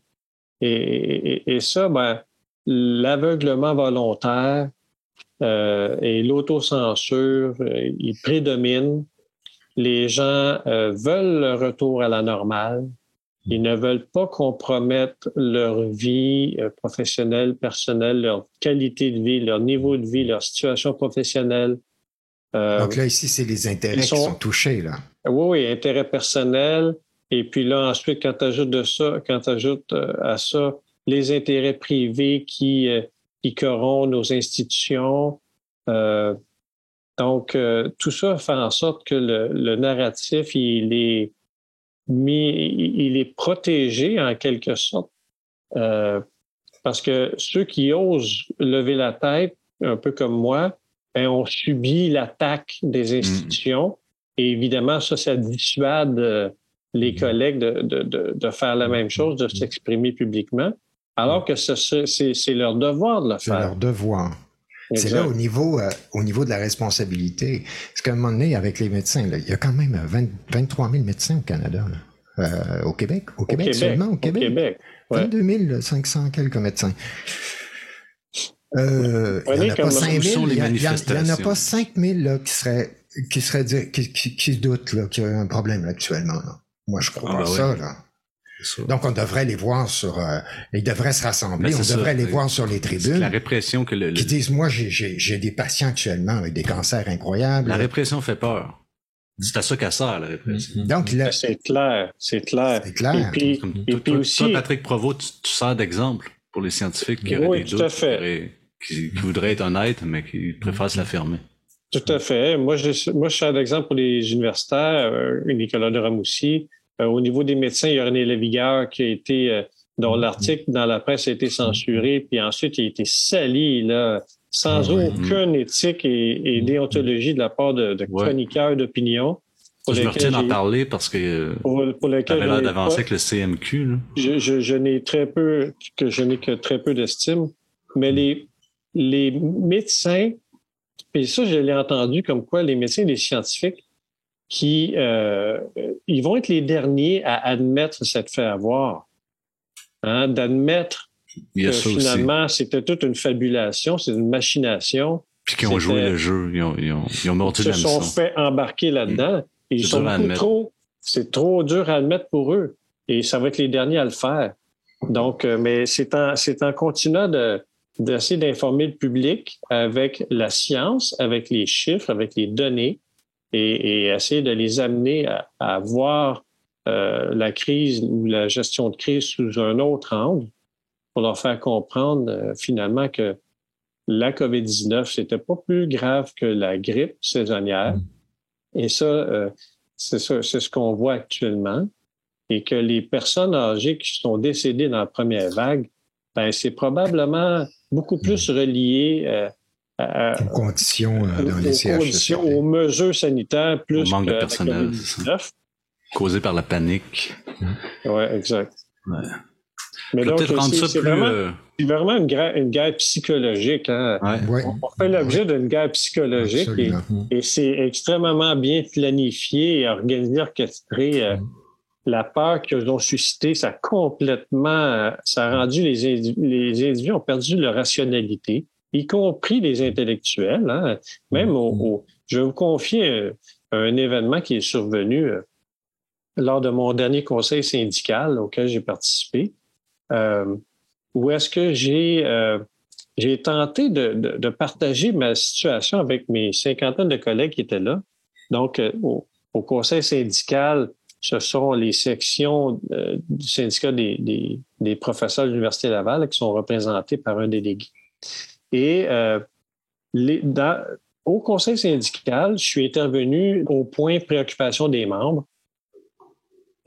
et, ça, ben, l'aveuglement volontaire et l'autocensure, ils prédominent. Les gens veulent le retour à la normale. Ils ne veulent pas compromettre leur vie euh, professionnelle, personnelle, leur qualité de vie, leur niveau de vie, leur situation professionnelle. Euh, Donc là, ici, c'est les intérêts qui sont touchés, là. Oui, oui, intérêts personnels. Et puis là, ensuite, quand tu ajoutes de ça, quand tu ajoutes euh, à ça les intérêts privés qui, qui corrompent nos institutions, donc, tout ça fait en sorte que le, le narratif, il est, mais il est protégé en quelque sorte euh, parce que ceux qui osent lever la tête, un peu comme moi, ben, ont subi l'attaque des mm. institutions. Et évidemment, ça, ça dissuade euh, les mm. collègues de, de, de, faire la même chose, de s'exprimer publiquement, alors que c'est leur devoir de le faire. C'est leur devoir. C'est là au niveau, euh, au niveau de la responsabilité. Parce qu'à un moment donné, avec les médecins, il y a quand même 23 000 médecins au Canada. Euh, au Québec. Au, Québec, seulement, au Québec. Au Québec 22 500 quelques médecins. Euh, il n'y en a pas 5 000. Il n'y en a pas 5 000 qui seraient, qui seraient, qui, qui, qui se doutent qu'il y a un problème actuellement. Moi, je crois ah, pas bah ça. Là. Donc, on devrait les voir sur. Euh, ils devraient se rassembler. Ben, on devrait les voir sur les tribunes. La répression que le, Qui disent moi, j'ai des patients actuellement avec des cancers incroyables. La répression fait peur. C'est à ça qu'elle sert, la répression. Mm-hmm. Donc, là, c'est clair, c'est clair. C'est clair. Et puis, et puis aussi. Toi, Patrick Provost, tu, tu sers d'exemple pour les scientifiques qui auraient des doutes, qui, qui, voudraient être honnêtes, mais qui préfèrent se la fermer. Tout à fait. Moi, je, moi, je sers d'exemple pour les universitaires, euh, Nicolas de Ramoussi. Euh, au niveau des médecins, il y a René Levigueur qui a été, euh, dont l'article dans la presse a été censuré, puis ensuite il a été sali, là, sans ah aucune éthique et, déontologie de la part de, de chroniqueurs d'opinion. Je me retiens d'en parler parce que pour, pour l'air d'avancer avec le CMQ. Je, je, je n'ai très peu, que je n'ai que très peu d'estime, mais les, les médecins, et ça je l'ai entendu comme quoi les médecins et les scientifiques qui euh, ils vont être les derniers à admettre cette fait avoir, hein, d'admettre que finalement, c'était toute une fabulation, c'est une machination. Puis qui ont joué le jeu, ils ont, ils ont, ils ont mordu Ils se sont fait embarquer là-dedans. Ils sont trop, c'est trop dur à admettre pour eux. Et ça va être les derniers à le faire. Donc, euh, mais c'est en, c'est en continuant de, d'essayer d'informer le public avec la science, avec les chiffres, avec les données et, et essayer de les amener à, à voir euh, la crise ou la gestion de crise sous un autre angle pour leur faire comprendre euh, finalement que la COVID-19, c'était pas plus grave que la grippe saisonnière. Mm. Et ça, euh, c'est ça, c'est ce qu'on voit actuellement. Et que les personnes âgées qui sont décédées dans la première vague, ben, c'est probablement beaucoup plus mm. relié euh, à, aux conditions dans les aux, conditions, aux mesures sanitaires plus Au manque de personnel, causé par la panique. Oui, exact. Ouais. Mais donc, c'est vraiment, euh, vraiment une, une, guerre psychologique. Hein? On, fait l'objet d'une guerre psychologique et, c'est extrêmement bien planifié et organisé, orchestré. Euh, mm. La peur qu'ils ont suscité, ça a complètement, euh, ça a rendu les, les individus ont perdu leur rationalité, y compris les intellectuels. Hein? Même mm. au, je vais vous confier un événement qui est survenu lors de mon dernier conseil syndical auquel j'ai participé euh, où est-ce que j'ai euh, j'ai tenté de, de, de, partager ma situation avec mes cinquantaines de collègues qui étaient là. Donc, euh, au, au, conseil syndical, ce sont les sections euh, du syndicat des, des, des professeurs de l'Université Laval qui sont représentés par un délégué. Et euh, au conseil syndical, je suis intervenu au point préoccupation des membres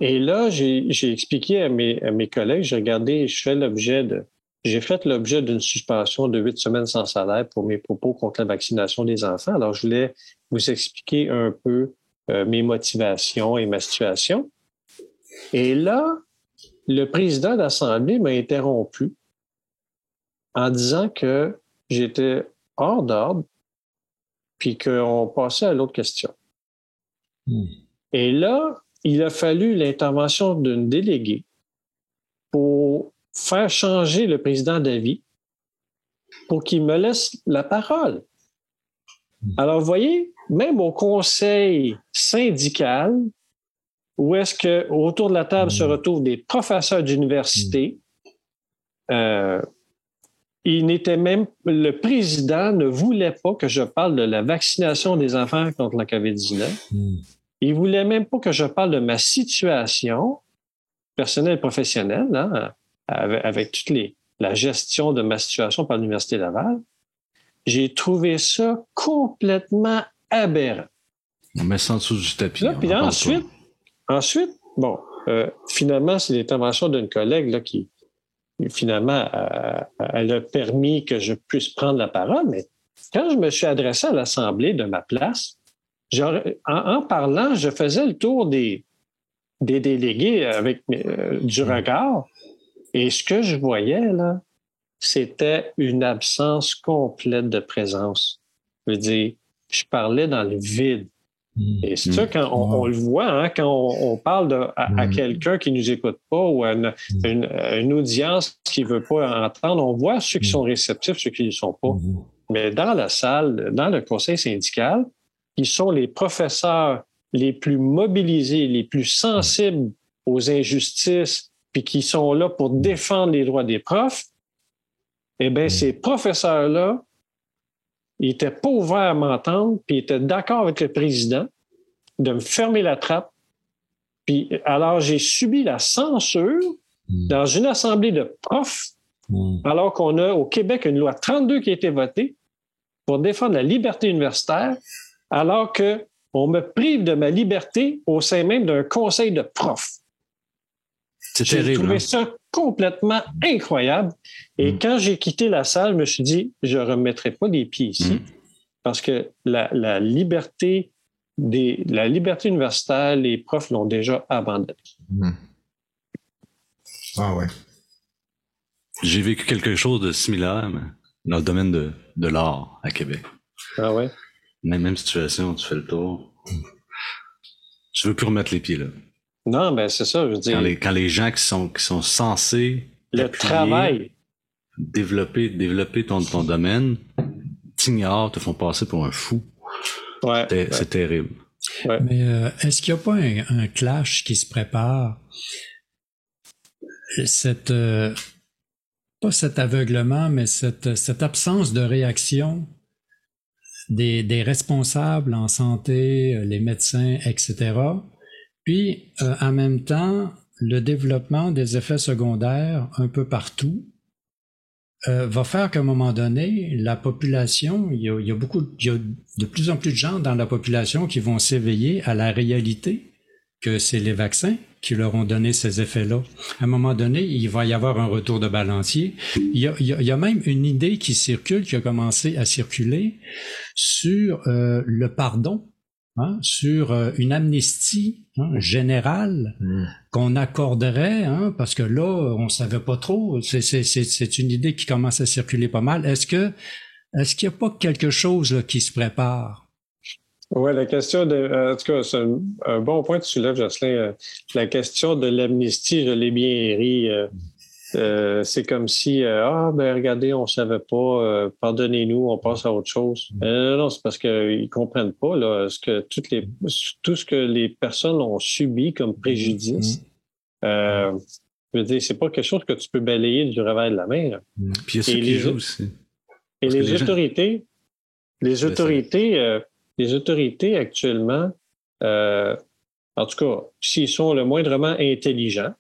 et là, j'ai expliqué à mes, collègues, j'ai regardé, j'ai fait l'objet d'une suspension de huit semaines sans salaire pour mes propos contre la vaccination des enfants. Alors, je voulais vous expliquer un peu euh, mes motivations et ma situation. Et là, le président de l'Assemblée m'a interrompu en disant que j'étais hors d'ordre, puis qu'on passait à l'autre question. Hmm. Et là, il a fallu l'intervention d'une déléguée pour faire changer le président d'avis pour qu'il me laisse la parole. Hmm. Alors, vous voyez, même au conseil syndical, où est-ce que autour de la table se hmm. retrouvent des professeurs d'université, euh, il n'était même, le président ne voulait pas que je parle de la vaccination des enfants contre la COVID-19. Il voulait même pas que je parle de ma situation personnelle et professionnelle, hein, avec, toute les, la gestion de ma situation par l'Université Laval. J'ai trouvé ça complètement aberrant. On met ça en dessous du tapis. puis ensuite, ensuite, bon, euh, finalement, c'est l'intervention d'une collègue là, qui, finalement, euh, elle a permis que je puisse prendre la parole, mais quand je me suis adressé à l'Assemblée de ma place, en, parlant, je faisais le tour des, des délégués avec euh, du mm. regard. Et ce que je voyais, là, c'était une absence complète de présence. Je veux dire, je parlais dans le vide. Mm. Et c'est ça, mm. quand on, le voit, hein, quand on, parle de, à, quelqu'un qui nous écoute pas ou à une, une, audience qui veut pas entendre, on voit ceux qui sont réceptifs, ceux qui ne sont pas. Mais dans la salle, dans le conseil syndical, qui sont les professeurs les plus mobilisés, les plus sensibles aux injustices, puis qui sont là pour défendre les droits des profs, eh bien, ces professeurs-là, ils n'étaient pas ouverts à m'entendre, puis ils étaient d'accord avec le président de me fermer la trappe. Puis alors, j'ai subi la censure dans une assemblée de profs, alors qu'on a au Québec une loi 32 qui a été votée pour défendre la liberté universitaire alors que on me prive de ma liberté au sein même d'un conseil de profs. J'ai trouvé hein? ça complètement incroyable. Et mm. quand j'ai quitté la salle, je me suis dit, je ne remettrai pas les pieds ici mm. parce que la, liberté des, la liberté universitaire, les profs l'ont déjà abandonnée. Mm. Ah ouais. J'ai vécu quelque chose de similaire dans le domaine de, de l'art à Québec. Ah ouais? Même, même situation, tu fais le tour. Tu veux plus remettre les pieds là. Non, ben c'est ça, je veux dire. Quand les, quand les gens qui sont, qui sont censés. Le travail. Développer, développer ton, ton domaine, t'ignorent, te font passer pour un fou. Ouais. C'est terrible. Mais euh, est-ce qu'il n'y a pas un, clash qui se prépare? Cette. Euh, pas cet aveuglement, mais cette, cette absence de réaction des, responsables en santé, les médecins, etc. Puis, euh, en même temps, le développement des effets secondaires un peu partout euh, va faire qu'à un moment donné, la population, il y, a, beaucoup, il y a de plus en plus de gens dans la population qui vont s'éveiller à la réalité que c'est les vaccins qui leur ont donné ces effets-là. À un moment donné, il va y avoir un retour de balancier. Il y a, il y a, même une idée qui circule, qui a commencé à circuler sur euh, le pardon, hein, sur euh, une amnistie hein, générale hmm. qu'on accorderait, hein, parce que là, on savait pas trop. C'est une idée qui commence à circuler pas mal. Est-ce que est-ce qu'il n'y a pas quelque chose là, qui se prépare? Oui, la question de. Euh, en tout cas, c'est un, bon point que tu soulèves, Jocelyn. Euh, la question de l'amnistie, je l'ai bien ri. Euh, c'est comme si, ah, ben regardez, on ne savait pas, pardonnez-nous, on passe à autre chose. Mm. non, c'est parce qu'ils ne comprennent pas là, ce que toutes les, tout ce que les personnes ont subi comme préjudice. Mm. je veux dire, c'est pas quelque chose que tu peux balayer du revers de la main. Mm. Puis il y a ceux qui jouent aussi. Et les, autorités, les autorités, les autorités actuellement, euh, en tout cas, s'ils sont le moindrement intelligents,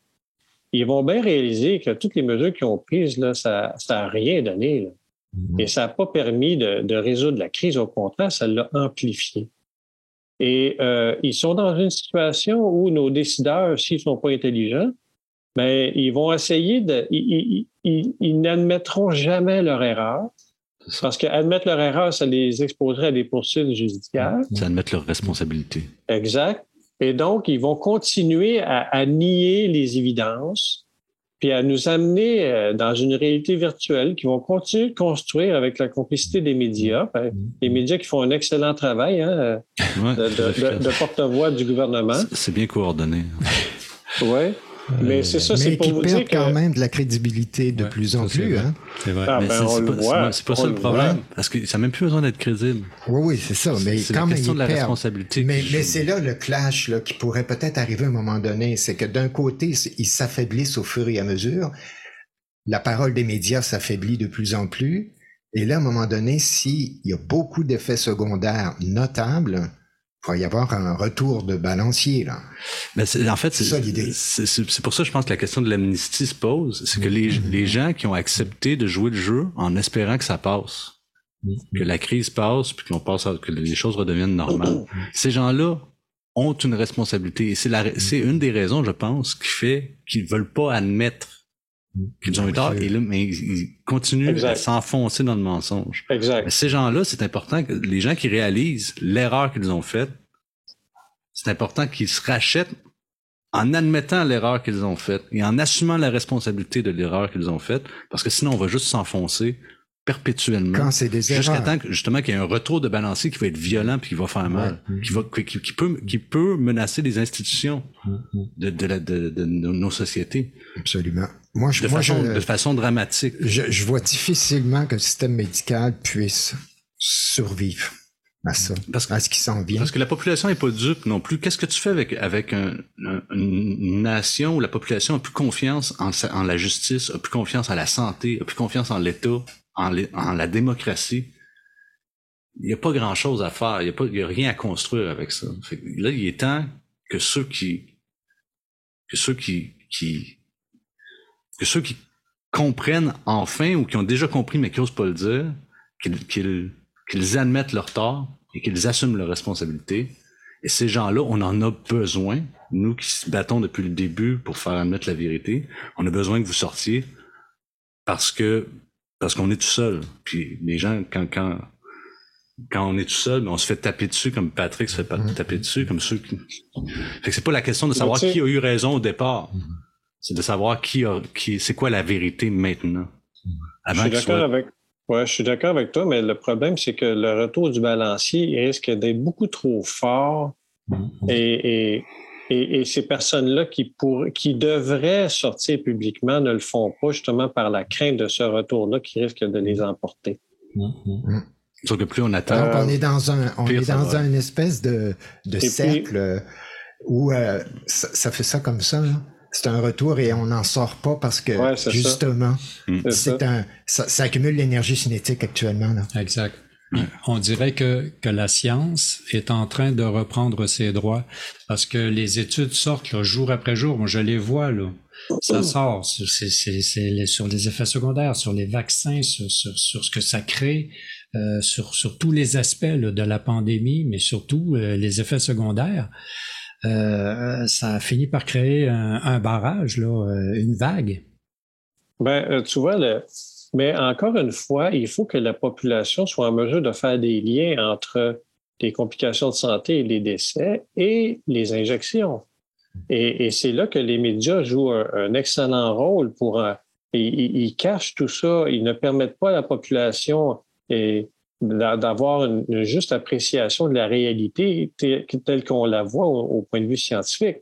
ils vont bien réaliser que toutes les mesures qu'ils ont prises, là, ça n'a rien donné. Mm-hmm. Et ça n'a pas permis de, résoudre la crise. Au contraire, ça l'a amplifié. Et euh, ils sont dans une situation où nos décideurs, s'ils ne sont pas intelligents, ben, ils vont essayer de. ils n'admettront jamais leur erreur. Parce qu'admettre leur erreur, ça les exposerait à des poursuites judiciaires. C'est admettre leur responsabilité. Exact. Et donc, ils vont continuer à, nier les évidences puis à nous amener euh, dans une réalité virtuelle qui vont continuer de construire avec la complicité des médias, ben, les médias qui font un excellent travail hein, euh, de, de porte-voix du gouvernement. C'est bien coordonné. oui. Mais c'est ça, c'est pour vous dire que... quand même de la crédibilité de plus en plus. Hein? C'est vrai. Ah, mais ben, c'est pas, ça le problème. Parce que ça n'a même plus besoin d'être crédible. Oui, oui, c'est ça. Mais c'est quand la question de la responsabilité. Mais, mais c'est là le clash là, qui pourrait peut-être arriver à un moment donné. C'est que d'un côté, ils s'affaiblissent au fur et à mesure. La parole des médias s'affaiblit de plus en plus. Et là, à un moment donné, s'il y a beaucoup d'effets secondaires notables, il va y avoir un retour de balancier là. Mais en fait, c'est ça l'idée. C'est pour ça que je pense que la question de l'amnistie se pose, c'est que les, mm-hmm. les, gens qui ont accepté de jouer le jeu en espérant que ça passe, mm-hmm. que la crise passe, puis qu'on passe, que les choses redeviennent normales, mm-hmm. ces gens-là ont une responsabilité. Et c'est une des raisons, je pense, qui fait qu'ils veulent pas admettre qu'ils ont eu tort, et là, mais ils continuent à s'enfoncer dans le mensonge. Exact. ces gens-là, c'est important que les gens qui réalisent l'erreur qu'ils ont faite, c'est important qu'ils se rachètent en admettant l'erreur qu'ils ont faite et en assumant la responsabilité de l'erreur qu'ils ont faite, parce que sinon on va juste s'enfoncer perpétuellement. Quand c'est des Jusqu'à temps que, justement qu'il y ait un retour de balancier qui va être violent puis qui va faire mal, qui va, qui, peut, qui peut menacer les institutions de, de, la, de, de, nos sociétés. Absolument. Moi, je, de, façon, de façon dramatique. Je, je vois difficilement que le système médical puisse survivre à ça, parce, à ce qui s'en vient. Parce que la population n'est pas dupe non plus. Qu'est-ce que tu fais avec, avec une nation où la population a plus confiance en, en la justice, a plus confiance en la santé, a plus confiance en l'État, en, la démocratie, il n'y a pas grand-chose à faire. Il n'y a, a, rien à construire avec ça. là, il est temps que ceux qui que ceux qui, qui que ceux qui comprennent enfin ou qui ont déjà compris mais qui n'osent pas le dire, qu'ils admettent leur tort et qu'ils assument leurs responsabilités. Et ces gens-là, on en a besoin. Nous qui se battons depuis le début pour faire admettre la vérité, on a besoin que vous sortiez parce que parce qu'on est tout seul. Puis les gens, quand, quand, quand on est tout seul, ben, on se fait taper dessus comme Patrick se fait mm-hmm. taper dessus, comme ceux qui. Fait que c'est pas la question de savoir qui a eu raison au départ. Mm-hmm. C'est de savoir qui a, qui, c'est quoi la vérité maintenant. Mm-hmm. je suis d'accord avec, ouais, je suis d'accord avec toi, mais le problème, c'est que le retour du balancier risque d'être beaucoup trop fort et, et et, ces personnes-là qui, qui devraient sortir publiquement ne le font pas justement par la crainte de ce retour-là qui risque de les emporter. Mm que plus on attend. Donc, on est dans un, on est dans une espèce de, de cercle euh, où euh, ça, fait ça comme ça. C'est un retour et on n'en sort pas parce que justement, mm. c'est un, ça, ça, accumule l'énergie cinétique actuellement. Là. Exact. On dirait que, que la science est en train de reprendre ses droits parce que les études sortent jour après jour. Moi, je les vois là. Ça sort c'est, c'est, sur les effets secondaires, sur les vaccins, sur, sur, ce que ça crée, euh, sur, sur tous les aspects de la pandémie, mais surtout euh, les effets secondaires. Euh, ça a fini par créer un, barrage, là, une vague. Ben, tu vois, mais encore une fois, il faut que la population soit en mesure de faire des liens entre les complications de santé et les décès et les injections. Et, c'est là que les médias jouent un, excellent rôle pour... ils, cachent tout ça, ils ne permettent pas à la population d'avoir une, juste appréciation de la réalité telle qu'on la voit au, point de vue scientifique.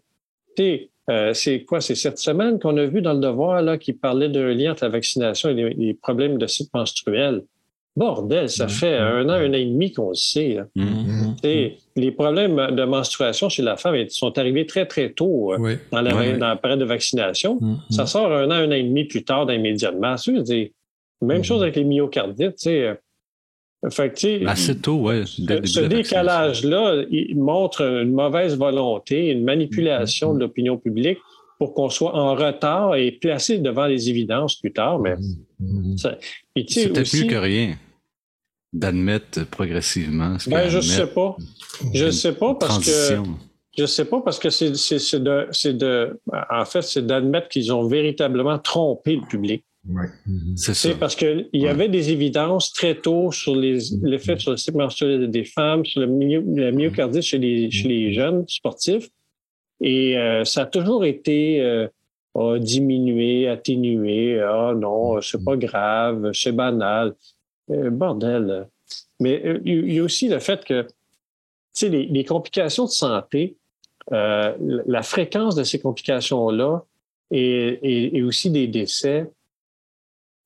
Euh, c'est quoi? C'est cette semaine qu'on a vu dans le devoir là, qui parlait d'un lien entre la vaccination et les, problèmes de cycle menstruel. Bordel, ça mm-hmm. fait un an, un an et demi qu'on le sait. Mm-hmm. Les problèmes de menstruation chez la femme sont arrivés très, très tôt euh, dans, la, période de vaccination. Mm-hmm. Ça sort un an, un an et demi plus tard dans les médias de masse. Même chose avec les myocardites. Euh, fait Assez tôt, ouais. ce décalage-là, il montre une mauvaise volonté, une manipulation de l'opinion publique pour qu'on soit en retard et placé devant les évidences plus tard. Mais c'est peut-être mieux que rien d'admettre progressivement. Ce ben, je sais pas. Je sais pas parce que je sais pas parce que c'est de, de, en fait, c'est d'admettre qu'ils ont véritablement trompé le public. Mhm. C'est ça. Parce qu'il y avait des évidences très tôt sur l'effet les, sur le cycle menstruel des femmes, sur le la myocardite chez les, chez les jeunes sportifs. Et euh, ça a toujours été euh, a diminué, atténué. Ah non, c'est pas grave, c'est banal. Euh, bordel. Mais euh, il y a aussi le fait que les, les complications de santé, euh, la fréquence de ces complications-là et, et, aussi des décès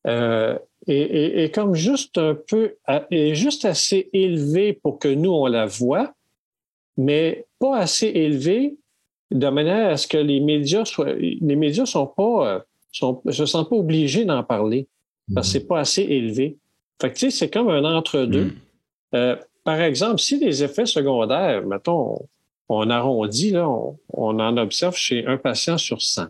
euh, est, comme juste un peu, est juste assez élevé pour que nous, on la voit, mais pas assez élevé de manière à ce que les médias soient, les médias sont pas, euh, sont, se sentent pas obligés d'en parler parce que c'est pas assez élevé. Fait que, tu sais, c'est comme un entre-deux. Mm. Euh, par exemple, si les effets secondaires, mettons, on arrondit, là, on, en observe chez un patient sur 100.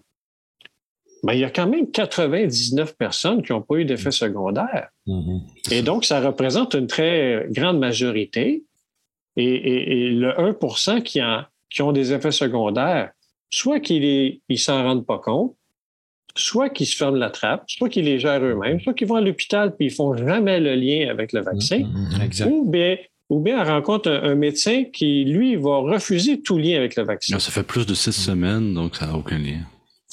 Mais il y a quand même 99 personnes qui n'ont pas eu d'effets secondaires. Mm-hmm. Et donc, ça représente une très grande majorité. Et, le 1 qui, qui ont des effets secondaires, soit qu'ils ne s'en rendent pas compte, soit qu'ils se ferment la trappe, soit qu'ils les gèrent eux-mêmes, soit qu'ils vont à l'hôpital puis ils font jamais le lien avec le vaccin, mm-hmm. ou bien ou bien elle rencontre un, médecin qui, lui, va refuser tout lien avec le vaccin. ça fait plus de six semaines, donc ça n'a aucun lien.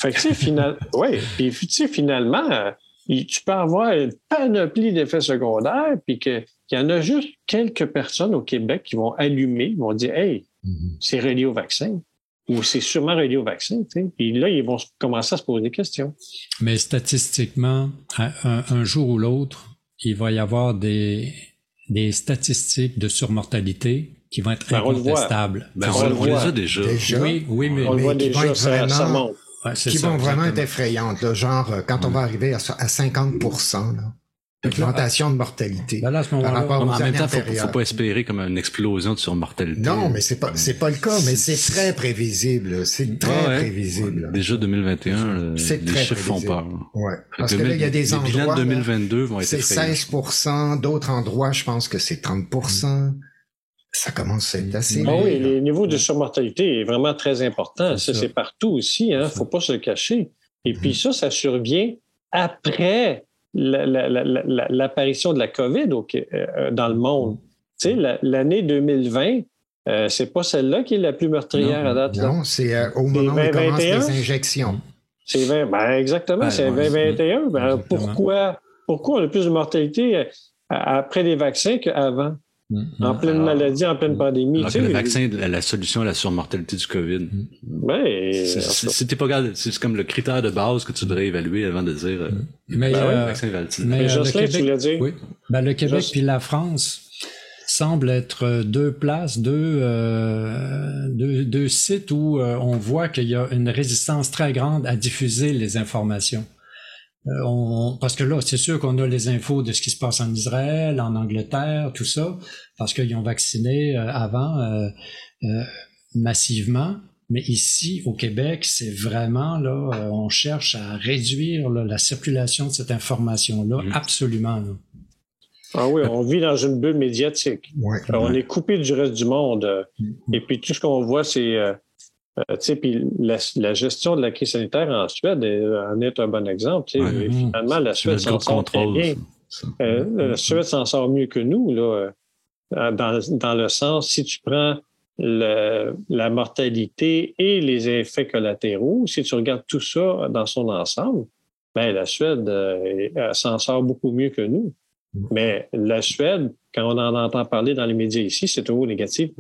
Fait que, tu final... ouais, puis, tu sais, finalement, euh, tu peux avoir une panoplie d'effets secondaires, puis qu'il y en a juste quelques personnes au Québec qui vont allumer, vont dire, hey, mm-hmm. c'est relié au vaccin ou c'est sûrement relié au vaccin. Tu sais. Puis là, ils vont commencer à se poser des questions. Mais statistiquement, un jour ou l'autre, il va y avoir des, des statistiques de surmortalité qui vont être ben, incontestables. Ben, on, le voit déjà. Oui, oui, mais, on le voit déjà, ça, monte. Qui vont vraiment être effrayantes. Là, genre, euh, quand on va arriver à, à 50 là, Augmentation de mortalité. Ben là, par rapport en même temps, faut, faut pas espérer comme une explosion de surmortalité. Non, mais c'est pas, c'est pas le cas, mais c'est très prévisible. C'est très prévisible. Déjà 2021, les chiffres font peur. Ouais. Parce que, là, il y a des endroits. Les bilans de 2022 vont être C'est 16% d'autres endroits, je pense que c'est 30 ça commence à être assez. Ah oui, le niveau de surmortalité est vraiment très important. Ça, c'est partout aussi, hein. Faut pas se le cacher. Et puis ça, ça survient après l'apparition de la COVID euh, dans le monde. Tu sais, l'année 2020, euh, c'est pas celle-là qui est la plus meurtrière à date. Non, c'est euh, au moment où commencent les injections. C'est 20, ben exactement, c'est 2021. Ben, pourquoi, pourquoi on a plus de mortalité après les vaccins qu'avant? Mm-hmm. En pleine maladie, en pleine pandémie. Tu sais, le vaccin est la solution à la surmortalité du COVID. Ben, c'est pas c'est comme le critère de base que tu devrais évaluer avant de dire euh, mais, ben euh, le vaccin Mais, euh, le Québec, tu l'as dit. Oui. Ben, le Québec puis la France semblent être deux places, deux, euh, deux, deux, sites où on voit qu'il y a une résistance très grande à diffuser les informations. Euh, on, parce que là, c'est sûr qu'on a les infos de ce qui se passe en Israël, en Angleterre, tout ça, parce qu'ils ont vacciné euh, avant euh, massivement. Mais ici, au Québec, c'est vraiment là, on cherche à réduire la circulation de cette information-là, mmh. absolument. Ah oui, on vit dans une bulle médiatique. on est coupé du reste du monde. Mmh. Et puis tout ce qu'on voit, c'est euh, puis la, gestion de la crise sanitaire en Suède en est un bon exemple. Finalement, la Suède s'en sort très bien. Euh, la Suède s'en sort mieux que nous, là, euh, dans, le sens, si tu prends la mortalité et les effets collatéraux, si tu regardes tout ça dans son ensemble, ben, la Suède s'en sort beaucoup mieux que nous. Mais la Suède, quand on en entend parler dans les médias ici, c'est toujours négatif.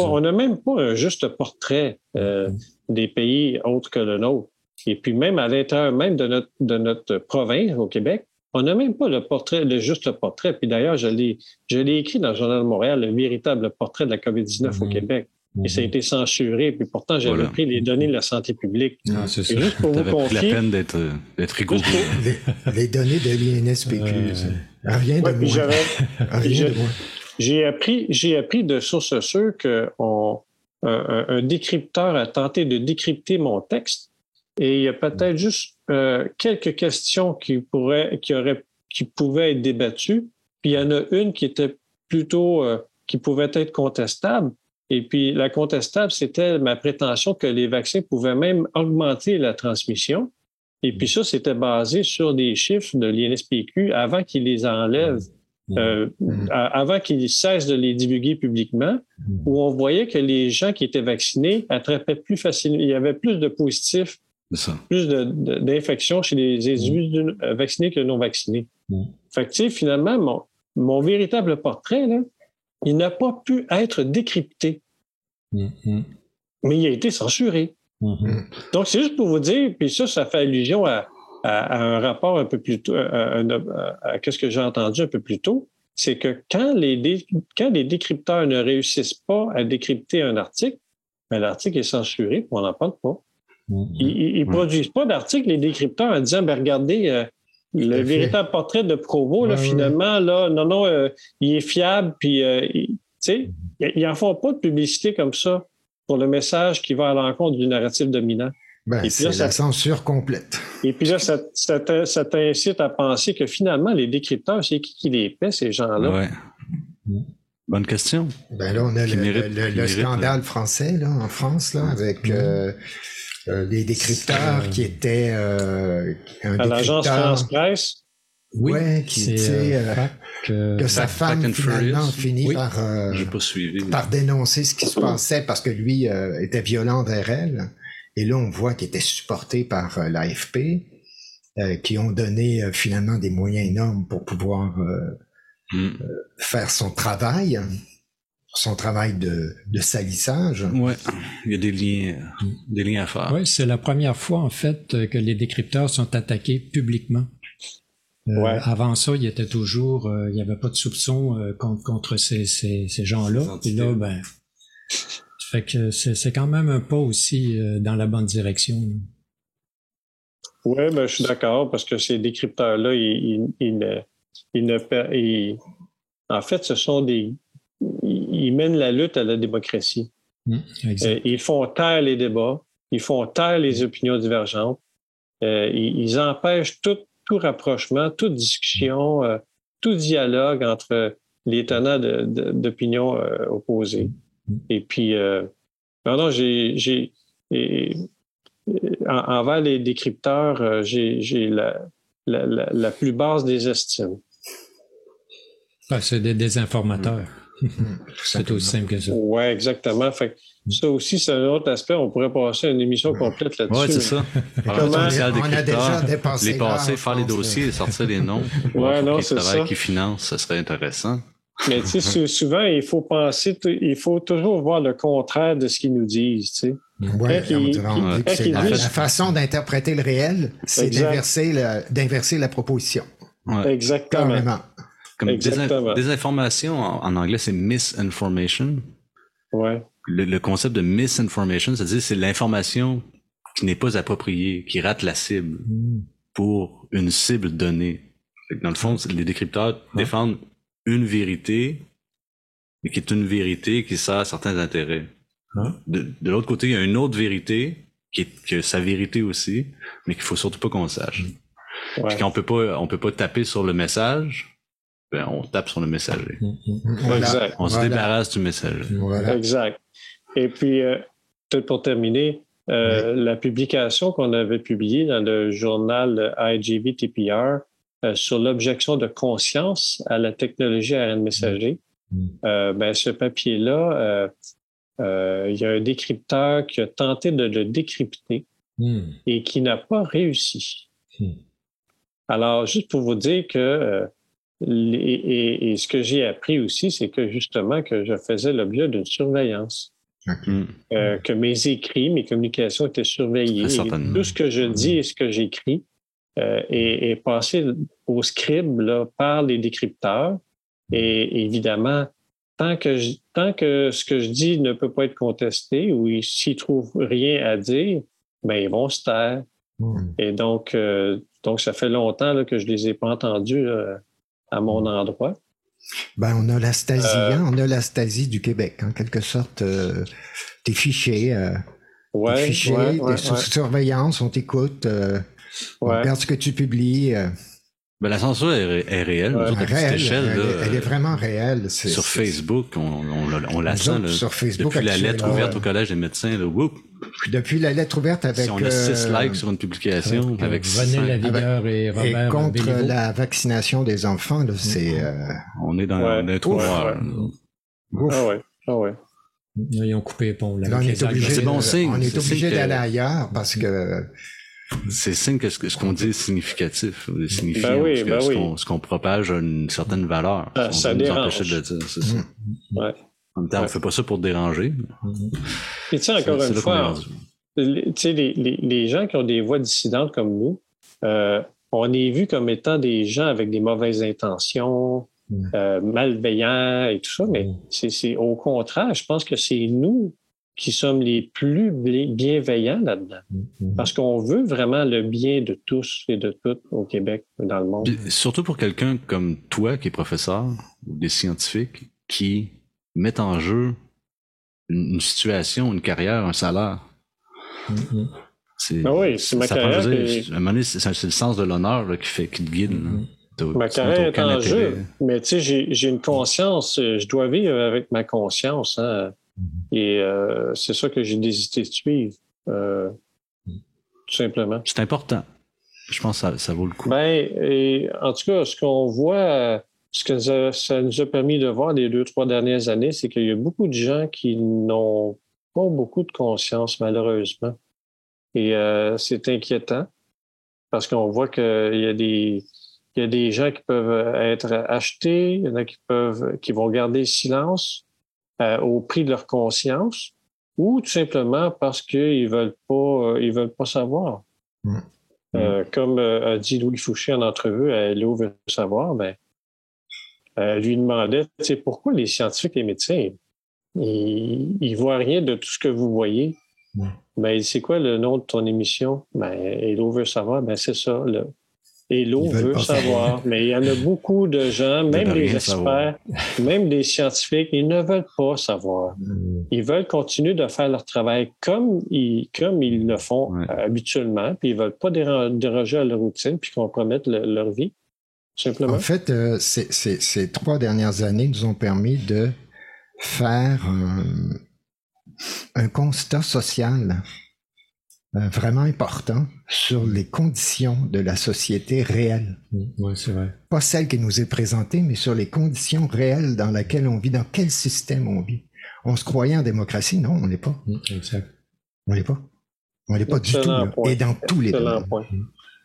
On n'a même pas un juste portrait euh, mm-hmm. des pays autres que le nôtre. Et puis même à l'intérieur même de notre, de notre province au Québec, on n'a même pas le portrait, le juste portrait. Puis d'ailleurs, je l'ai, je l'ai écrit dans le Journal de Montréal, le véritable portrait de la COVID-19 au mm-hmm. Québec. Et ça a mm-hmm. été censuré. Puis pourtant, j'avais pris les données de la santé publique. Non, c'est ça. Juste pour vous confier, la peine d'être, d'être rigoureux. Les, données de l'INSPQ. Rien de moins. Rien de moins. J'ai appris, j'ai appris de sources sûres qu'un un, décrypteur a tenté de décrypter mon texte et il y a peut-être juste euh, quelques questions qui pourraient, qui auraient, qui pouvaient être débattues. Puis il y en a une qui était plutôt, euh, qui pouvait être contestable. Et puis la contestable, c'était ma prétention que les vaccins pouvaient même augmenter la transmission. Et puis ça, c'était basé sur des chiffres de l'INSPQ avant qu'ils les enlèvent euh, mm. avant qu'ils cessent de les divulguer publiquement, mm. où on voyait que les gens qui étaient vaccinés attrapaient plus facilement, il y avait plus de positifs plus d'infections chez les individus mm. vaccinés que non vaccinés. Mm. Fait que, tu sais, finalement, mon, mon véritable portrait, là, il n'a pas pu être décrypté. Mais il a été censuré. Mm-hmm. Donc, c'est juste pour vous dire, puis ça, ça fait allusion à, un rapport un peu plus tôt, à, ce que j'ai entendu un peu plus tôt, c'est que quand les, quand les décrypteurs ne réussissent pas à décrypter un article, ben, l'article est censuré, on n'en parle pas. Mm-hmm. Ils ne produisent pas d'article, les décrypteurs, en disant, ben, regardez, euh, le véritable portrait de Provo, là, finalement, là, non, non, euh, il est fiable, puis, euh, tu sais, ils n'en font pas de publicité comme ça pour le message qui va à l'encontre du narratif dominant. Ben, c'est la censure complète. Et puis là, ça, ça t'incite à penser que finalement, les décrypteurs, c'est qui qui les paie, ces gens-là? Ouais. Bonne question. Ben là, on a le, scandale français, là, en France, là, avec euh, euh, les décrypteurs qui étaient euh, un à l'agence France Presse? Oui, ouais, qui que, que sa femme finalement finit par, par dénoncer ce qui se passait parce que lui était violent vers elle. Et là, on voit qu'il était supporté par l'AFP, qui ont donné finalement des moyens énormes pour pouvoir mm. faire son travail son travail de, de salissage. Ouais, il y a des liens, des liens à faire. Oui, c'est la première fois en fait que les décrypteurs sont attaqués publiquement. Euh, avant ça, il y était toujours, euh, il n'y avait pas de soupçon euh, contre, contre, ces, ces, ces gens-là. Et là, ben, fait que c'est quand même un pas aussi dans la bonne direction. Oui, ben, je suis d'accord parce que ces décrypteurs-là, ils, ils, ils, ne, en fait, ce sont des, ils mènent la lutte à la démocratie. Mmh, euh, ils font taire les débats, ils font taire les opinions divergentes, euh, ils, empêchent tout, tout, rapprochement, toute discussion, euh, tout dialogue entre les tenants d'opinions opposées. Et puis, non, non, j'ai, envers les décrypteurs, j'ai la, la, la, plus basse des estimes. Ah, c'est des désinformateurs. c'est aussi simple que ça. Oui, exactement. Fait ça aussi, c'est un autre aspect. On pourrait passer une émission complète là-dessus. Oui, c'est ça. Comment... On, a déjà dépassé. Les passer, faire les dossiers, sortir les noms. ouais, non, c'est ça. qui finance, ça serait intéressant. Mais tu sais, souvent, il faut penser, il faut toujours voir le contraire de ce qu'ils nous disent, tu sais. Ouais, la, la, façon d'interpréter le réel, c'est d'inverser la, la proposition. Exactement. Carrément. Comme désinformation, en, anglais, c'est misinformation. Ouais. Le, concept de misinformation, c'est-à-dire c'est l'information qui n'est pas appropriée, qui rate la cible hmm. pour une cible donnée. Dans le fond, les décrypteurs défendent une vérité, mais qui est une vérité qui sert à certains intérêts. De, l'autre côté, il y a une autre vérité qui est sa vérité aussi, mais qu'il faut surtout pas qu'on sache. Puis qu'on peut pas, on peut pas taper sur le message, ben, on tape sur le messager. Mm, mm, mm. Exact. On se débarrasse du messager. Exact. Et puis, euh, peut-être pour terminer, euh, la publication qu'on avait publiée dans le journal IGV TPR euh, sur l'objection de conscience à la technologie ARN messager, ben, ce papier-là, il y a un décrypteur qui a tenté de le décrypter et qui n'a pas réussi. Alors, juste pour vous dire que et, ce que j'ai appris aussi, c'est que justement que je faisais l'objet d'une surveillance. Euh, que mes écrits, mes communications étaient surveillées. tout ce que je dis et ce que j'écris euh, est, passé au scribe là, par les décrypteurs. Et évidemment, tant que, tant que ce que je dis ne peut pas être contesté ou s'ils trouvent rien à dire, ben, ils vont se taire. Hmm. Et donc, euh, donc, ça fait longtemps là, que je les ai pas entendus à mon endroit. Ben, on a la Stasi, euh, hein, on a la Stasi du Québec, en quelque sorte. Euh, t'es fiché, euh, ouais, fiché, ouais, sous surveillance, on t'écoute, on regarde ce que tu publies. Ben, la censure est, réelle, elle, est vraiment réelle. Sur Facebook, on, on, la sent. sur Facebook, depuis la lettre ouverte au Collège des médecins, là, whoop, depuis la lettre ouverte avec. Si on a 6 euh, likes sur une publication, avec, René Lavigueur et Robert Et contre la vaccination des enfants, là, c'est. Mm. Euh, on est dans un trou Ah ouais. Ah ouais. Ils ont coupé les ponts. Là, on est obligé, bon on est obligé d'aller ailleurs parce que c'est signe que ce, qu'on dit est significatif, signifie ben oui, ben ce qu'on propage a une certaine valeur. Ah, ça dérange. De le dire, c'est ça. Mm. Ouais. En même temps, on fait pas ça pour déranger. Et tu sais, encore une fois, tu sais, les, les, les, gens qui ont des voix dissidentes comme nous, euh, on est vu comme étant des gens avec des mauvaises intentions, mm. euh, malveillants et tout ça, mais c'est au contraire, je pense que c'est nous qui sommes les plus bienveillants là-dedans. Mm, Parce qu'on veut vraiment le bien de tous et de toutes au Québec, dans le monde. surtout pour quelqu'un comme toi qui est professeur ou des scientifiques qui mettent en jeu une situation, une carrière, un salaire. C'est, ben oui, c'est ma carrière. à un moment c'est, le sens de l'honneur qui, fait, qui te guide. Mm-hmm. Ma carrière est en jeu, mais tu sais, j'ai, une conscience, je dois vivre avec ma conscience. Hein, mm-hmm. Et euh, c'est ça que j'ai décidé de suivre, euh, tout simplement. C'est important. Je pense que ça, vaut le coup. Ben, et, en tout cas, ce qu'on voit, ce que ça, ça, nous a permis de voir les deux, trois dernières années, c'est qu'il y a beaucoup de gens qui n'ont pas beaucoup de conscience, malheureusement. Et euh, c'est inquiétant parce qu'on voit qu'il y a des il y a des gens qui peuvent être achetés, il y en a qui peuvent qui vont garder le silence au prix de leur conscience, ou tout simplement parce qu'ils veulent pas euh, ils veulent pas savoir. Mmh. Euh, comme a dit Louis Fouché en entrevue à Léo veut savoir, ben, elle lui demandait pourquoi les scientifiques et les médecins, ils, ils voient rien de tout ce que vous voyez? Mmh. Ben, c'est quoi le nom de ton émission? Ben, Hello veut savoir. Ben, c'est ça. Là. Hello veut savoir. Mais il y en a beaucoup de gens, même des experts, même des scientifiques, ils ne veulent pas savoir. Hmm. Ils veulent continuer de faire leur travail comme ils, comme ils le font habituellement, puis ils ne veulent pas déroger à leur routine puis compromettre leur vie. Simplement. En fait, euh, ces trois dernières années nous ont permis de faire un constat social euh, vraiment important sur les conditions de la société réelle. Mm, oui, c'est vrai. Pas celle qui nous est présentée, mais sur les conditions réelles dans lesquelles on vit, dans quel système on vit. On se croyait en démocratie, non, on n'est pas. Mm, exact. On n'est pas. On n'est pas du tout. Et dans tous les domaines.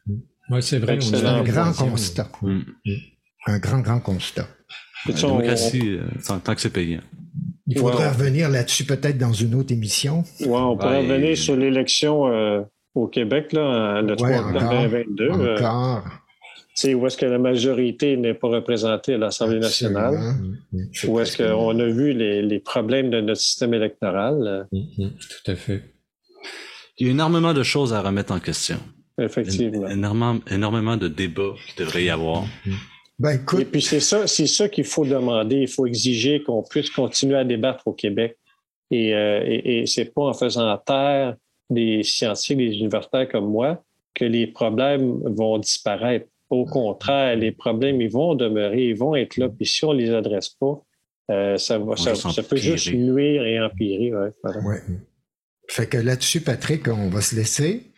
Mm, oui, c'est vrai. C'est un grand constat. Un grand, grand constat. La démocratie, euh, tant que c'est payant. Il faudrait revenir là-dessus peut-être dans une autre émission. Oui, on pourrait revenir sur l'élection euh, au Québec, là, le 3 octobre 2022. Euh, encore. C'est où est-ce que la majorité n'est pas représentée à l'Assemblée nationale? Où est-ce qu'on a vu les, problèmes de notre système électoral? Mm-hmm. Tout à fait. Il y a énormément de choses à remettre en question. Effectivement. Énormément, énormément de débats qu'il devrait y avoir. Mm-hmm. Ben, Et puis c'est ça, c'est ça qu'il faut demander. Il faut exiger qu'on puisse continuer à débattre au Québec. Et, euh, et, et c'est pas en faisant taire des scientifiques, des universitaires comme moi, que les problèmes vont disparaître. Au contraire, les problèmes, ils vont demeurer, ils vont être là. Puis si on les adresse pas, euh, ça, va, ça, peut juste nuire et empirer. Ouais, ouais. Fait que là-dessus, Patrick, on va se laisser.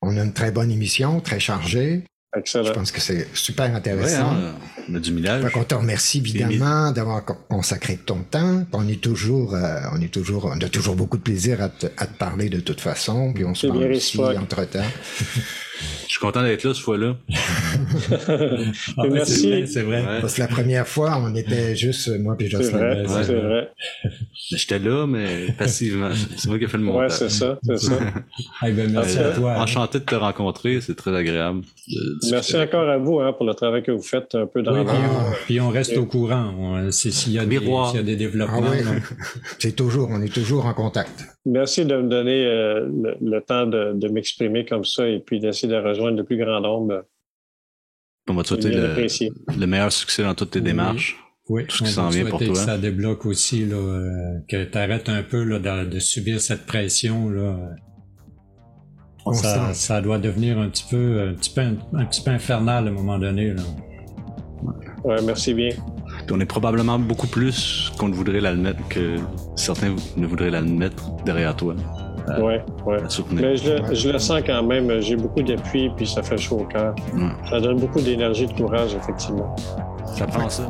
On a une très bonne émission, très chargée. Je pense que c'est super intéressant. Hein, on a du millage. on te remercie évidemment d'avoir consacré ton temps. On est toujours, euh, on est toujours, on a toujours beaucoup de plaisir à te, à te parler de toute façon. Puis on se parle aussi entre temps. Je suis content d'être là ce fois-là. ah, Merci. C'est vrai. Parce que la première fois, on était juste moi puis Jocelyn. C'est vrai. J'étais là, mais passivement. C'est moi qui ai fait le montage. Ouais, c'est ça, c'est ça. ben, merci à toi. Enchanté de te rencontrer, c'est très agréable. Merci encore à vous hein, pour le travail que vous faites un peu dans oui, puis, on, reste au courant. S'il y, a des, y a des développements. Ah c'est toujours, on est toujours en contact. Merci de me donner euh, le, temps de, de m'exprimer comme ça et puis d'essayer de rejoindre le plus grand nombre. On va te souhaiter le, meilleur succès dans toutes tes démarches. Oui, tout ce qui s'en vient pour toi. Que ça débloque aussi, là, euh, que tu arrêtes un peu là, de, de, subir cette pression. Là. Ça, ça, doit devenir un petit peu, un petit peu, un, petit peu infernal à un moment donné. Là. Ouais, merci bien. on est probablement beaucoup plus qu'on ne voudrait l'admettre que certains ne voudraient l'admettre derrière toi. Oui, ouais, ouais. Mais je le, je le, sens quand même. J'ai beaucoup d'appui, puis ça fait chaud au cœur. Ça donne beaucoup d'énergie, de courage, effectivement. Ça prend ça.